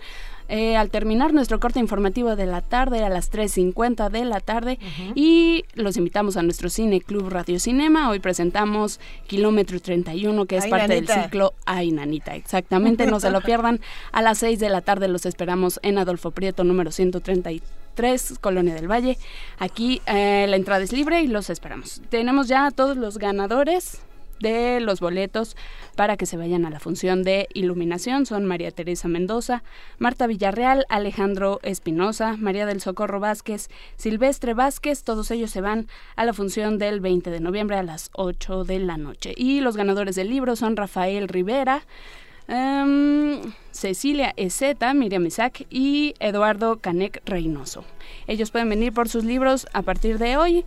Eh, al terminar nuestro corte informativo de la tarde a las 3.50 de la tarde y los invitamos a nuestro Cine Club Radio Cinema. Hoy presentamos Kilómetro 31 que es parte del ciclo Ay Nanita. Exactamente, no se lo pierdan. A las 6 de la tarde los esperamos en Adolfo Prieto número 133, Colonia del Valle. Aquí eh, la entrada es libre y los esperamos. Tenemos ya a todos los ganadores de los boletos para que se vayan a la función de iluminación son María Teresa Mendoza, Marta Villarreal, Alejandro Espinosa, María del Socorro Vázquez, Silvestre Vázquez, todos ellos se van a la función del 20 de noviembre a las 8 de la noche. Y los ganadores del libro son Rafael Rivera, em, Cecilia Ezeta, Miriam Isaac y Eduardo Canek Reynoso. Ellos pueden venir por sus libros a partir de hoy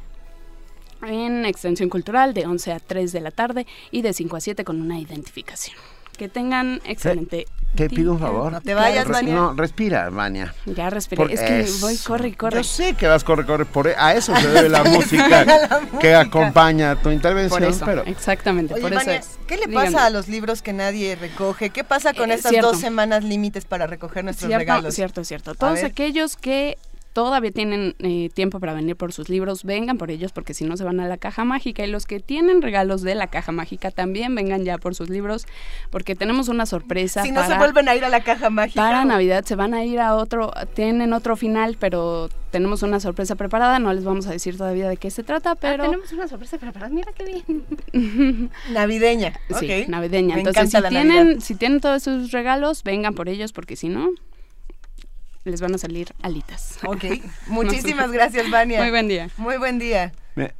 en Extensión Cultural de 11 a 3 de la tarde y de 5 a 7 con una identificación. Que tengan excelente. Te, pido un favor. No te vayas, Vania. No, respira, Vania. Ya respiré. es que voy, corre corre. Yo sé que vas, corre, corre. Por, e, a eso se debe la música que acompaña tu intervención. Por eso, pero... exactamente. por eso es. ¿Qué le pasa a los libros que nadie recoge? ¿Qué pasa con eh, estas dos semanas límites para recoger nuestros cierto, regalos? Cierto, cierto. Todos aquellos que todavía tienen eh, tiempo para venir por sus libros, vengan por ellos porque si no se van a la caja mágica y los que tienen regalos de la caja mágica también vengan ya por sus libros porque tenemos una sorpresa. Si no se vuelven a ir a la caja mágica. Para Navidad se van a ir a otro, tienen otro final, pero tenemos una sorpresa preparada, no les vamos a decir todavía de qué se trata, ah, pero... tenemos una sorpresa preparada, mira qué bien. navideña. Sí, navideña. Entonces, si tienen, si tienen todos sus regalos, vengan por ellos porque si no, les van a salir alitas. Ok, muchísimas gracias, Vania. Muy buen día. Muy buen día.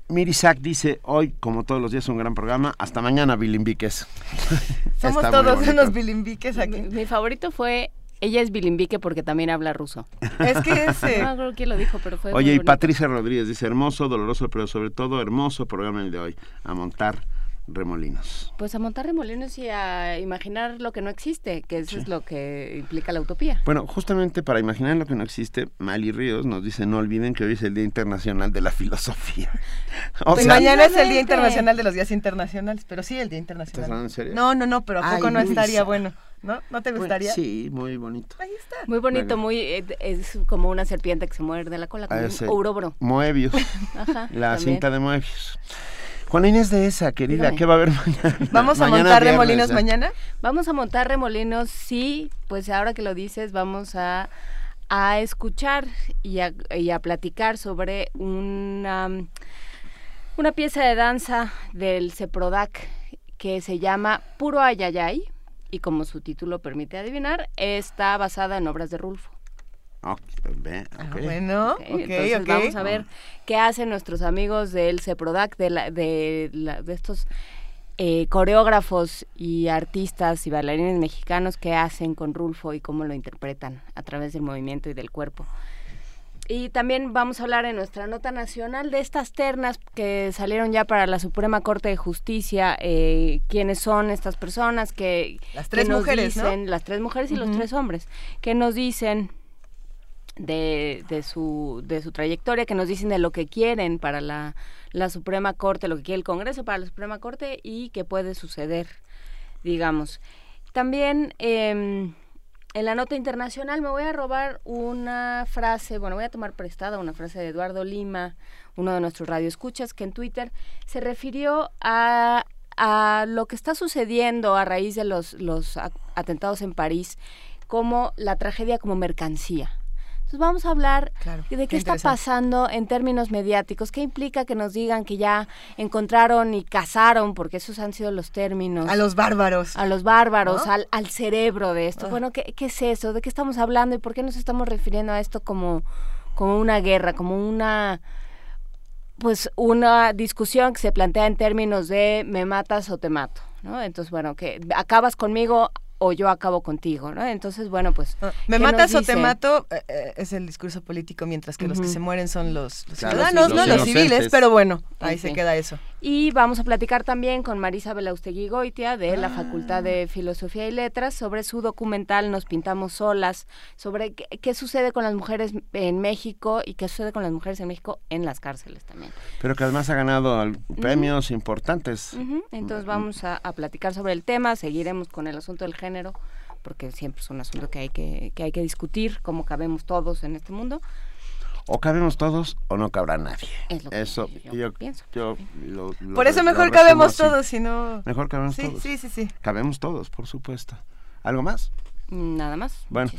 Mirisak dice, hoy, como todos los días, un gran programa. Hasta mañana, bilimbiques. Somos todos unos bilimbiques aquí. Mi, favorito fue ella es bilimbique porque también habla ruso. Es que ese. No creo quién lo dijo, pero fue. Oye, y Patricia Rodríguez dice: hermoso, doloroso, pero sobre todo hermoso programa el de hoy. A montar remolinos. Pues a montar remolinos y a imaginar lo que no existe, que eso es lo que implica la utopía. Bueno, justamente para imaginar lo que no existe, Mali Ríos nos dice, no olviden que hoy es el Día Internacional de la Filosofía. O pues mañana es el Día Internacional de los Días Internacionales, pero sí el Día Internacional. ¿Estás en serio? No, no, no, pero ¿a poco no estaría bueno? ¿No? ¿No te pues gustaría? sí, muy bonito. Ahí está. Muy bonito, muy eh, es como una serpiente que se muerde la cola, como ah, un ourobro. Moebius. Ajá, la cinta de Moebius. Juana Inés de esa, querida, ¿qué va a haber mañana? ¿Vamos a montar remolinos mañana? Vamos a montar remolinos, sí, pues ahora que lo dices, vamos a, escuchar y a, y a platicar sobre una, una pieza de danza del CEPRODAC que se llama Puro Ayayay y como su título permite adivinar, está basada en obras de Rulfo. Ah, bueno, entonces vamos a ver qué hacen nuestros amigos del CEPRODAC, de, la, de, de estos eh, coreógrafos y artistas y bailarines mexicanos que hacen con Rulfo y cómo lo interpretan a través del movimiento y del cuerpo. Y también vamos a hablar en nuestra nota nacional de estas ternas que salieron ya para la Suprema Corte de Justicia, eh, quiénes son estas personas que... Las tres mujeres, dicen, Las tres mujeres y los tres hombres, que nos dicen de, de, su, de su trayectoria, que nos dicen de lo que quieren para la, la Suprema Corte, lo que quiere el Congreso para la Suprema Corte y que puede suceder, digamos. También em, en la nota internacional me voy a robar una frase, bueno, voy a tomar prestada una frase de Eduardo Lima, uno de nuestros radioescuchas, que en Twitter se refirió a, a lo que está sucediendo a raíz de los, los atentados en París como la tragedia como mercancía vamos a hablar de qué está pasando en términos mediáticos, qué implica que nos digan que ya encontraron y cazaron, porque esos han sido los términos. A los bárbaros. A los bárbaros, al, al, cerebro de esto. Ah. Bueno, ¿qué, ¿qué, es eso? ¿De qué estamos hablando y por qué nos estamos refiriendo a esto como, como una guerra, como una pues una discusión que se plantea en términos de me matas o te mato, ¿no? Entonces, bueno, que acabas conmigo o yo acabo contigo, ¿no? Entonces, bueno, pues... Ah, me matas o te mato eh, eh, es el discurso político, mientras que los que se mueren son los, ciudadanos, ¿no? Los civiles, pero bueno, ahí se queda eso. Y vamos a platicar también con Marisa Belaustegui Goitia de la Facultad de Filosofía y Letras sobre su documental Nos pintamos solas, sobre qué, sucede con las mujeres en México y qué sucede con las mujeres en México en las cárceles también. Pero que además ha ganado premios importantes. Entonces vamos a, a platicar sobre el tema, seguiremos con el asunto del género porque siempre es un asunto que hay que, que hay que discutir, cómo cabemos todos en este mundo. O cabemos todos o no cabrá nadie. Es lo que eso yo, pienso. por eso mejor cabemos todos, si no... Mejor cabemos todos. Sí, sí, sí. Cabemos todos, por supuesto. ¿Algo más? Nada más. Bueno,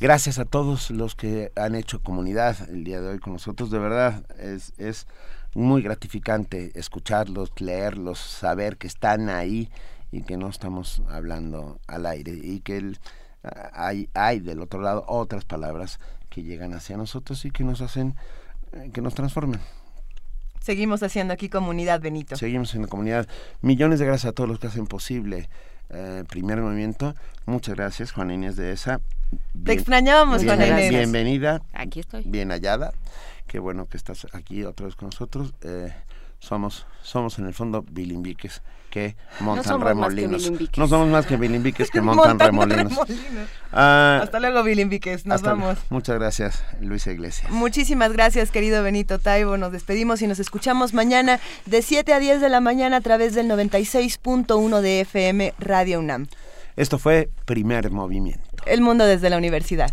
gracias a todos los que han hecho comunidad el día de hoy con nosotros. De verdad, es, es muy gratificante escucharlos, leerlos, saber que están ahí y que no estamos hablando al aire y que el, hay, hay del otro lado otras palabras que llegan hacia nosotros y que nos hacen, eh, que nos transformen. Seguimos haciendo aquí comunidad, Benito. Seguimos haciendo comunidad. Millones de gracias a todos los que hacen posible eh, Primer Movimiento. Muchas gracias, Juan Inés de esa. Te extrañábamos, Juan Inés. Bienvenida. Aquí estoy. Bien hallada. Qué bueno que estás aquí otra vez con nosotros. Eh, somos, somos en el fondo bilimbiques que montan remolinos. no somos más que bilimbiques que montan, remolinos. Ah, Hasta luego, bilimbiques. Nos vamos. Muchas gracias, Luisa Iglesias. Muchísimas gracias, querido Benito Taibo. Nos despedimos y nos escuchamos mañana de 7 a 10 de la mañana a través del 96.1 de FM Radio UNAM. Esto fue Primer Movimiento. El mundo desde la universidad.